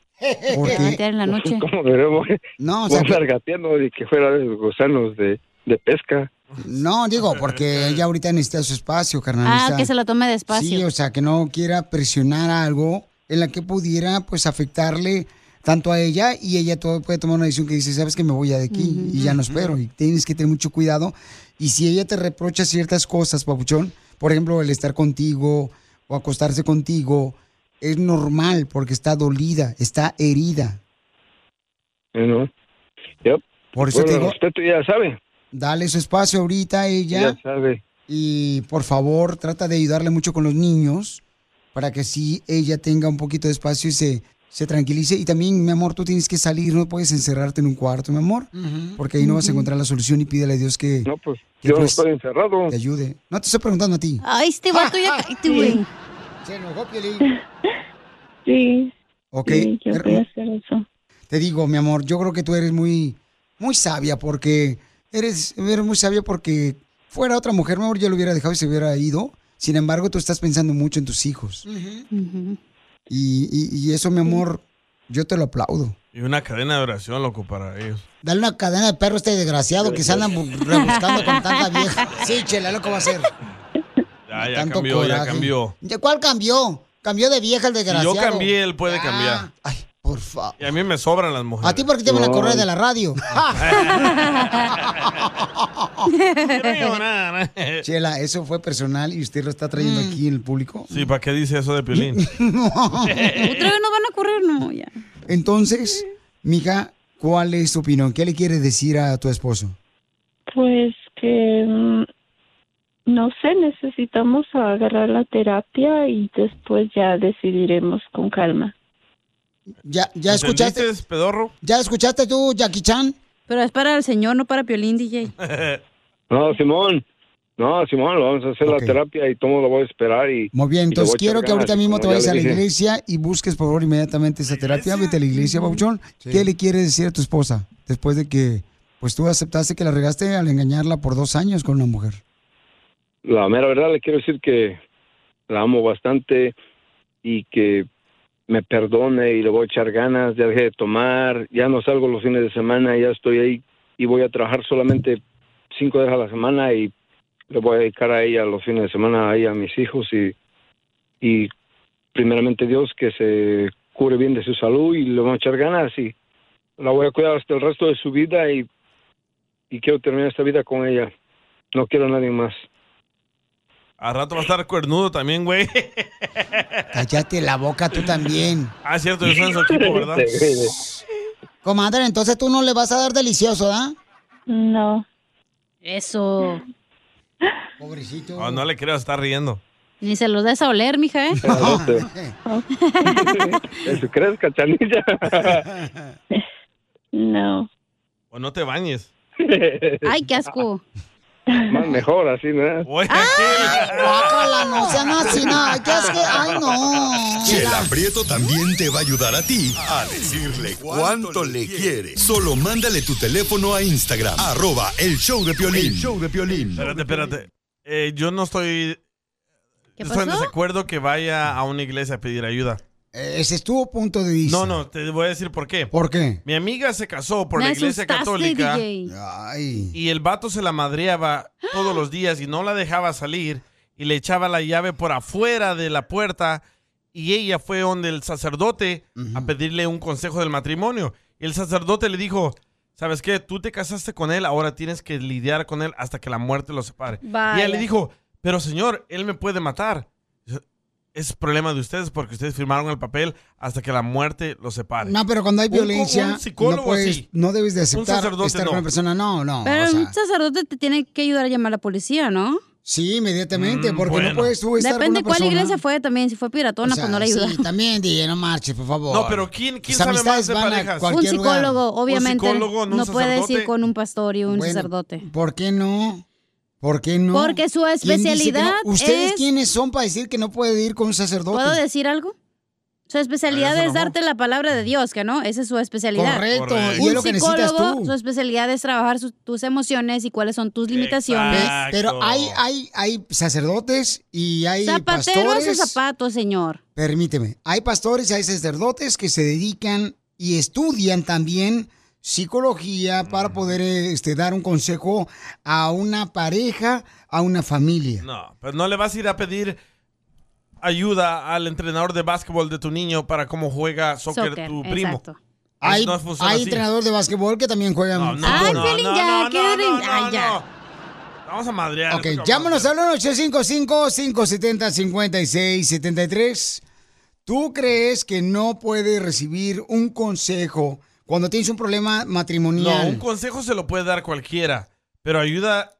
Speaker 2: Porque...
Speaker 3: Gatear en la noche.
Speaker 29: ¿Cómo veremos?
Speaker 2: No, o sea,
Speaker 29: a andar gateando y que fuera de los gusanos de, de pesca.
Speaker 2: No, digo, porque ella ahorita necesita su espacio, carnal.
Speaker 3: Ah, que se lo tome despacio.
Speaker 2: Sí, o sea, que no quiera presionar algo en la que pudiera, pues, afectarle tanto a ella y ella todo puede tomar una decisión que dice, sabes que me voy ya de aquí y ya no espero y tienes que tener mucho cuidado. Y si ella te reprocha ciertas cosas, papuchón, por ejemplo, el estar contigo o acostarse contigo, es normal porque está dolida, está herida.
Speaker 29: ¿eh, ¿no? Yep.
Speaker 2: Por eso
Speaker 29: Bueno,
Speaker 2: te digo,
Speaker 29: ya sabe,
Speaker 2: dale su espacio ahorita a ella.
Speaker 29: ya sabe.
Speaker 2: Y por favor, trata de ayudarle mucho con los niños para que así ella tenga un poquito de espacio y se, se tranquilice. Y también, mi amor, tú tienes que salir, no puedes encerrarte en un cuarto, mi amor, porque ahí no vas a encontrar la solución y pídele a Dios que,
Speaker 29: no, pues,
Speaker 2: que,
Speaker 29: yo no
Speaker 2: pues,
Speaker 29: estoy encerrado.
Speaker 2: te ayude. No te estoy preguntando a ti.
Speaker 3: Ay, este vato ya cállate, güey.
Speaker 2: Se enojó.
Speaker 15: Sí.
Speaker 2: Ok.
Speaker 15: Sí, yo
Speaker 2: her-
Speaker 15: voy a hacer eso.
Speaker 2: Te digo, mi amor, yo creo que tú eres muy, muy sabia porque eres, eres muy sabia porque fuera otra mujer, mi amor, yo lo hubiera dejado y se hubiera ido. Sin embargo, tú estás pensando mucho en tus hijos. Y, y- y eso, mi amor, yo te lo aplaudo.
Speaker 1: Y una cadena de oración, loco, para ellos.
Speaker 2: Dale una cadena de perro a este desgraciado que se andan bu- rebuscando con tanta vieja. Sí, chela, lo que va a hacer.
Speaker 1: Ya, ya
Speaker 2: Tanto
Speaker 1: cambió, ya cambió.
Speaker 2: ¿De cuál cambió? Cambió de vieja el
Speaker 1: Si
Speaker 2: desgraciado.
Speaker 1: yo cambié, él puede
Speaker 2: Ah,
Speaker 1: cambiar.
Speaker 2: Ay, por favor.
Speaker 1: Y a mí me sobran las mujeres.
Speaker 2: ¿A ti por qué te van a correr de la radio? Chela, eso fue personal y usted lo está trayendo aquí en el público.
Speaker 1: Sí, ¿para qué dice eso de Piolín?
Speaker 3: Otra vez nos van a correr, no, ya.
Speaker 2: Entonces, mija, ¿cuál es tu opinión? ¿Qué le quieres decir a tu esposo?
Speaker 15: Pues que mm, no sé, necesitamos agarrar la terapia y después ya decidiremos con calma.
Speaker 2: ¿Ya, ya escuchaste?
Speaker 1: ¿Entendiste, pedorro?
Speaker 2: ¿Ya escuchaste tú, Jackie Chan?
Speaker 3: Pero es para el señor, no para Piolín, DJ.
Speaker 29: No, Simón. No, Simón, vamos a hacer la terapia y todo lo voy a esperar. Y,
Speaker 2: Muy bien, entonces quiero que ahorita mismo te
Speaker 29: ya
Speaker 2: vayas a la iglesia y busques por favor inmediatamente esa terapia. Vete a la iglesia, Pauchón. ¿Qué le quieres decir a tu esposa después de que pues tú aceptaste que la regaste al engañarla por dos años con una mujer?
Speaker 29: La mera verdad le quiero decir que la amo bastante y que me perdone y le voy a echar ganas, ya dejé de tomar, ya no salgo los fines de semana, ya estoy ahí y voy a trabajar solamente cinco días a la semana y le voy a dedicar a ella los fines de semana, ahí a mis hijos y, y primeramente Dios que se cure bien de su salud y le voy a echar ganas y la voy a cuidar hasta el resto de su vida y, y quiero terminar esta vida con ella. No quiero a nadie más.
Speaker 1: A rato va a estar cuernudo también, güey.
Speaker 2: Cállate la boca tú también.
Speaker 1: Ah, es cierto, yo soy en su equipo, ¿verdad?
Speaker 2: Comadre, entonces tú no le vas a dar delicioso, ¿da?
Speaker 15: No.
Speaker 3: Eso.
Speaker 2: Pobrecito.
Speaker 1: Oh, no le creo, está riendo.
Speaker 3: Ni se los des a oler, mija, ¿eh?
Speaker 29: ¿Eso crees, cachanilla?
Speaker 15: No.
Speaker 1: O no te bañes.
Speaker 3: Ay, qué asco.
Speaker 29: Más mejor así, ¿no?
Speaker 2: Guácala, no sean así, no. ¿Qué es que? Ay, no.
Speaker 4: Chela Prieto también te va a ayudar a ti a decirle cuánto le quiere. Solo mándale tu teléfono a Instagram, arroba el show de Piolín. El show de Piolín.
Speaker 1: Espérate, espérate. Eh, yo no estoy...
Speaker 3: ¿Qué
Speaker 1: estoy en
Speaker 3: pasó?
Speaker 1: desacuerdo que vaya a una iglesia a pedir ayuda.
Speaker 2: Ese es tu punto de vista.
Speaker 1: No, no, te voy a decir por qué.
Speaker 2: ¿Por qué?
Speaker 1: Mi amiga se casó por
Speaker 3: Me
Speaker 1: la iglesia católica
Speaker 3: DJ.
Speaker 2: Ay.
Speaker 1: y el vato se la madreaba todos los días y no la dejaba salir y le echaba la llave por afuera de la puerta y ella fue donde el sacerdote a pedirle un consejo del matrimonio. Y el sacerdote le dijo, ¿sabes qué? Tú te casaste con él, ahora tienes que lidiar con él hasta que la muerte lo separe. Y ella le dijo, pero señor, él me puede matar. Es problema de ustedes porque ustedes firmaron el papel hasta que la muerte los separe.
Speaker 2: No, pero cuando hay
Speaker 1: Un-
Speaker 2: violencia,
Speaker 1: un psicólogo
Speaker 2: no, puedes-
Speaker 1: sí.
Speaker 2: no debes de
Speaker 1: Un
Speaker 2: aceptar
Speaker 1: sacerdote
Speaker 2: estar
Speaker 1: no.
Speaker 2: con una persona. No, no.
Speaker 3: Pero
Speaker 2: o sea,
Speaker 3: un sacerdote te tiene que ayudar a llamar a la policía, ¿no?
Speaker 2: sí, inmediatamente,
Speaker 1: Mm,
Speaker 2: porque
Speaker 1: bueno.
Speaker 2: no puedes tú estar
Speaker 3: Depende
Speaker 2: con
Speaker 3: cuál
Speaker 2: una persona.
Speaker 3: iglesia fue también. Si fue piratona,
Speaker 2: O sea,
Speaker 3: pues no le ayuda.
Speaker 2: Sí, también, DJ, no marches, por favor.
Speaker 1: No, pero ¿quién, quién
Speaker 2: Las
Speaker 1: sabe más de parejas?
Speaker 3: Un
Speaker 2: lugar.
Speaker 3: psicólogo, obviamente.
Speaker 1: psicólogo, no un
Speaker 3: no puedes ir con un pastor y un
Speaker 2: Bueno,
Speaker 3: sacerdote.
Speaker 2: ¿Por qué no? ¿Por qué no?
Speaker 3: Porque su
Speaker 2: ¿Quién no?
Speaker 3: especialidad
Speaker 2: ¿Ustedes
Speaker 3: es-
Speaker 2: quiénes son para decir que no puede ir con un sacerdote?
Speaker 3: ¿Puedo decir algo? Su especialidad
Speaker 2: Eso
Speaker 3: es darte la palabra de Dios, que no, esa es su especialidad.
Speaker 2: Correcto,
Speaker 1: Correcto.
Speaker 2: y es
Speaker 3: Un
Speaker 2: lo que necesitas
Speaker 3: psicólogo,
Speaker 2: tú.
Speaker 3: su especialidad es trabajar tus emociones y cuáles son tus limitaciones.
Speaker 1: Exacto.
Speaker 2: Pero hay, hay, hay sacerdotes y hay
Speaker 3: Zapatero
Speaker 2: pastores.
Speaker 3: zapatos, señor.
Speaker 2: Permíteme, hay pastores y hay sacerdotes que se dedican y estudian también psicología para poder este, dar un consejo a una pareja, a una familia.
Speaker 1: No, pues no le vas a ir a pedir ayuda al entrenador de básquetbol de tu niño para cómo juega soccer,
Speaker 3: Soccer,
Speaker 1: tu primo.
Speaker 3: exacto.
Speaker 2: Hay,
Speaker 1: no
Speaker 2: hay entrenador de básquetbol que también juegan
Speaker 1: No, no,
Speaker 3: Ay,
Speaker 1: no, no,
Speaker 3: ya,
Speaker 1: no, no,
Speaker 3: quieren-
Speaker 1: no, no,
Speaker 3: ay, ya.
Speaker 1: no. Vamos a madrear.
Speaker 2: Ok, llámanos al 855-570-5673. ¿Tú crees que no puedes recibir un consejo cuando tienes un problema matrimonial?
Speaker 1: No, un consejo se lo puede dar cualquiera, pero ayuda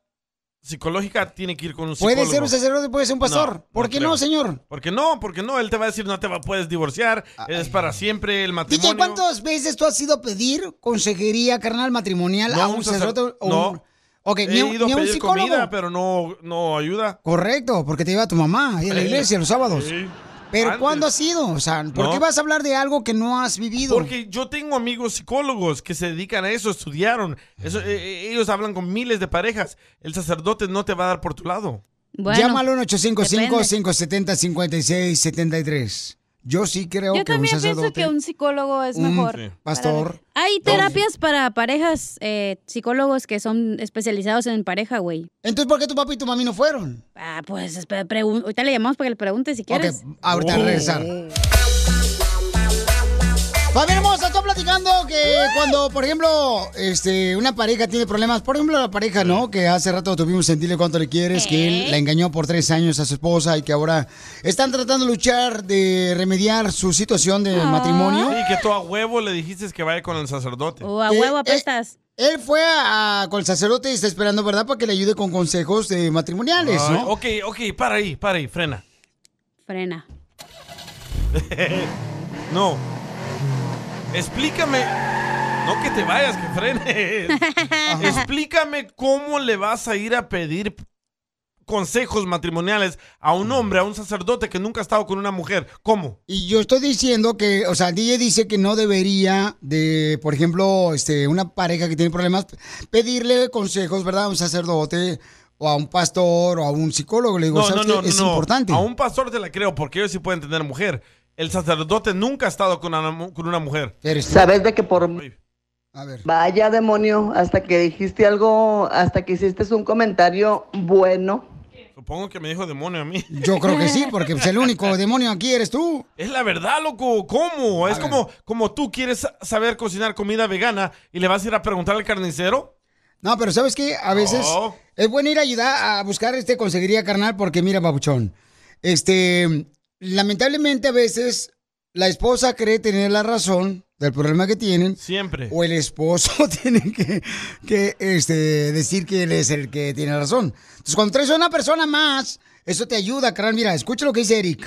Speaker 1: psicológica tiene que ir con un psicólogo.
Speaker 2: puede ser un sacerdote, puede ser un pastor.
Speaker 1: No,
Speaker 2: ¿Por
Speaker 1: no
Speaker 2: qué
Speaker 1: creo.
Speaker 2: no, señor?
Speaker 1: Porque no, porque no, él te va a decir no te va, puedes divorciar, es para siempre el matrimonio.
Speaker 2: DJ, ¿cuántas veces tú has ido a pedir consejería carnal matrimonial
Speaker 1: No,
Speaker 2: a
Speaker 1: un
Speaker 2: un
Speaker 1: sacer-
Speaker 2: sacerdote? o
Speaker 1: no.
Speaker 2: un- Ok,
Speaker 1: He
Speaker 2: ni, a un-
Speaker 1: ido
Speaker 2: ni
Speaker 1: a
Speaker 2: un psicólogo.
Speaker 1: comida, pero no, no ayuda.
Speaker 2: Correcto, porque te lleva tu mamá a la
Speaker 1: Sí.
Speaker 2: iglesia los sábados.
Speaker 1: Sí.
Speaker 2: Pero
Speaker 1: Antes.
Speaker 2: ¿cuándo has ido? O sea, ¿por
Speaker 1: No.
Speaker 2: qué vas a hablar de algo que no has vivido?
Speaker 1: Porque yo tengo amigos psicólogos que se dedican a eso, estudiaron. Eso, eh, eh, ellos hablan con miles de parejas. El sacerdote no te va a dar por tu lado.
Speaker 3: Bueno,
Speaker 2: Llámalo al
Speaker 3: depende.
Speaker 2: 855-570-5673. Yo sí creo
Speaker 3: Yo
Speaker 2: que un
Speaker 3: también pienso
Speaker 2: sacerdote,
Speaker 3: que un psicólogo es
Speaker 2: un
Speaker 3: mejor.
Speaker 1: Sí.
Speaker 2: pastor,
Speaker 3: Hay terapias para parejas, eh, psicólogos que son especializados en pareja, güey.
Speaker 2: Entonces, ¿por qué tu papá y tu mami no fueron?
Speaker 3: Ah, pues espera, pregun- ahorita le llamamos para que le pregunte si quieres.
Speaker 2: Ok, ahorita
Speaker 1: Oh.
Speaker 2: regresar. Familia hermosa, estoy platicando que cuando, por ejemplo, este, una pareja tiene problemas, por ejemplo, la pareja, ¿no? Que hace rato tuvimos en Dile Cuánto Le Quieres, que él la engañó por tres años a su esposa y que ahora están tratando de luchar de remediar su situación de matrimonio.
Speaker 1: Y que tú a huevo le dijiste que vaya con el sacerdote.
Speaker 3: O a
Speaker 2: Eh,
Speaker 3: huevo
Speaker 2: eh,
Speaker 3: apestas.
Speaker 2: Él fue a, con el sacerdote y está esperando, ¿verdad? Para que le ayude con consejos de matrimoniales,
Speaker 1: Ay,
Speaker 2: ¿no?
Speaker 1: ok, ok, para ahí, para ahí, frena.
Speaker 3: Frena.
Speaker 1: no. Explícame. No que te vayas, que frenes. Explícame cómo le vas a ir a pedir consejos matrimoniales a un hombre, a un sacerdote que nunca ha estado con una mujer. ¿Cómo?
Speaker 2: Y yo estoy diciendo que, o sea, el DJ dice que no debería de, por ejemplo, este, una pareja que tiene problemas, pedirle consejos, ¿verdad? A un sacerdote o a un pastor o a un psicólogo. Le digo,
Speaker 1: No,
Speaker 2: ¿sabes
Speaker 1: no,
Speaker 2: qué?
Speaker 1: no,
Speaker 2: es
Speaker 1: no.
Speaker 2: importante.
Speaker 1: A un pastor te la creo porque ellos sí pueden tener mujer. El sacerdote nunca ha estado con una, mu- con una mujer.
Speaker 30: Sabes de que por
Speaker 2: A ver.
Speaker 30: vaya demonio, hasta que dijiste algo, hasta que hiciste un comentario bueno.
Speaker 1: Supongo que me dijo demonio a mí.
Speaker 2: Yo creo que sí, porque pues, el único demonio aquí eres tú.
Speaker 1: Es la verdad, loco. ¿Cómo?
Speaker 2: A
Speaker 1: es
Speaker 2: ver.
Speaker 1: como, como tú quieres sa- saber cocinar comida vegana y le vas a ir a preguntar al carnicero.
Speaker 2: No, pero ¿sabes qué? A veces
Speaker 1: No.
Speaker 2: es bueno ir a ayudar a buscar este conseguiría carnal porque mira, babuchón, este, lamentablemente a veces la esposa cree tener la razón del problema que tienen.
Speaker 1: Siempre.
Speaker 2: O el esposo tiene que, que, este, decir que él es el que tiene razón. Entonces, cuando traes a una persona más, eso te ayuda, carnal. Mira, escucha lo que dice Eric.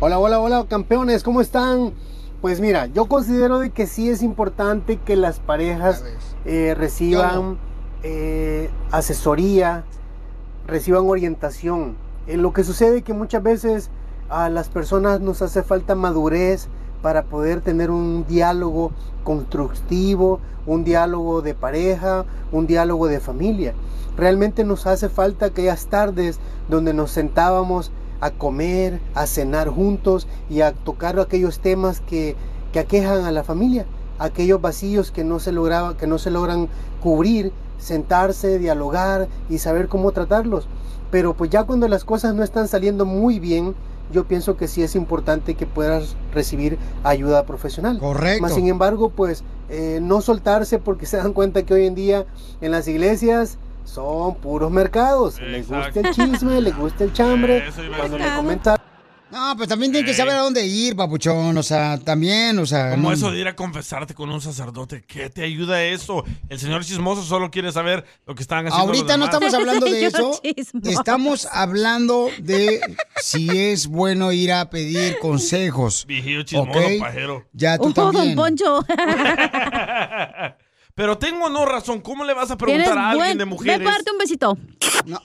Speaker 31: Hola, hola, hola, campeones, ¿cómo están? Pues mira, yo considero de que sí es importante que las parejas eh, reciban eh, asesoría, reciban orientación. Eh, lo que sucede es que muchas veces a las personas nos hace falta madurez para poder tener un diálogo constructivo, un diálogo de pareja, un diálogo de familia. Realmente nos hace falta aquellas tardes donde nos sentábamos a comer, a cenar juntos y a tocar aquellos temas que, que aquejan a la familia, aquellos vacíos que no se lograba, que no se logran cubrir, sentarse, dialogar y saber cómo tratarlos. Pero pues ya cuando las cosas no están saliendo muy bien, yo pienso que sí es importante que puedas recibir ayuda profesional.
Speaker 2: Correcto.
Speaker 31: Mas, sin embargo, pues eh, no soltarse porque se dan cuenta que hoy en día en las iglesias son puros mercados. Les gusta el chisme, les gusta el chambre. Cuando le comentan
Speaker 2: No, pues también tienen que saber a dónde ir, papuchón. O sea, también, o sea.
Speaker 1: Como
Speaker 2: no-
Speaker 1: eso de ir a confesarte con un sacerdote. ¿Qué te ayuda eso? El señor chismoso solo quiere saber lo que están haciendo.
Speaker 2: Ahorita
Speaker 1: los
Speaker 2: no
Speaker 1: demás.
Speaker 2: estamos hablando de eso. Estamos hablando de si es bueno ir a pedir consejos.
Speaker 1: Viejillo chismoso,
Speaker 2: ¿ok?
Speaker 1: pajero.
Speaker 2: Ya tú
Speaker 3: Oh,
Speaker 2: también.
Speaker 3: don Poncho.
Speaker 1: Pero tengo o no razón. ¿Cómo le vas a preguntar a alguien
Speaker 3: buen-
Speaker 1: de
Speaker 3: Ve
Speaker 1: mujeres?
Speaker 3: para darte un besito.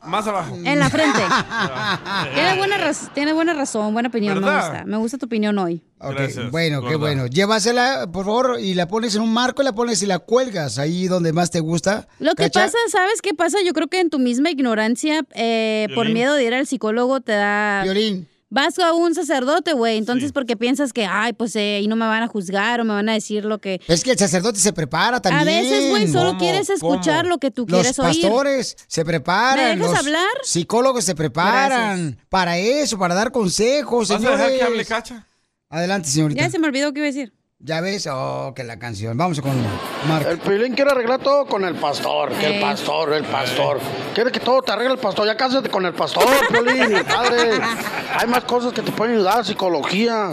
Speaker 1: Más abajo.
Speaker 3: En la frente. Tiene buena, raz- tiene buena razón, buena opinión. Me gusta. Me gusta tu opinión hoy.
Speaker 2: Ok, bueno, qué bueno. Llévasela, por favor, y la pones en un marco y la pones y la cuelgas ahí donde más te gusta.
Speaker 3: Lo que
Speaker 2: ¿Cacha?
Speaker 3: pasa, ¿sabes qué pasa? Yo creo que en tu misma ignorancia, eh, por miedo de ir al psicólogo, te da...
Speaker 2: Violín.
Speaker 3: Vas a un sacerdote, güey. Entonces, porque piensas que, ay, pues eh, y no me van a juzgar o me van a decir lo que.
Speaker 2: Es que el sacerdote se prepara también.
Speaker 3: A veces, güey, solo quieres escuchar lo que tú quieres
Speaker 2: Los
Speaker 3: oír.
Speaker 2: pastores se preparan.
Speaker 3: ¿Me dejas
Speaker 2: los
Speaker 3: hablar?
Speaker 2: Psicólogos se preparan para eso, para dar consejos,
Speaker 1: ¿Vas a dejar que hable Cacha?
Speaker 2: Adelante, señorita.
Speaker 3: Ya se me olvidó qué iba a decir.
Speaker 2: Ya ves, oh, que la canción. Vamos con Marco.
Speaker 20: El Pilín quiere arreglar todo con el pastor, que el pastor, el pastor. Quiere que todo te arregle el pastor. Ya cásate con el pastor, Pilín, padre. Hay más cosas que te pueden ayudar, psicología,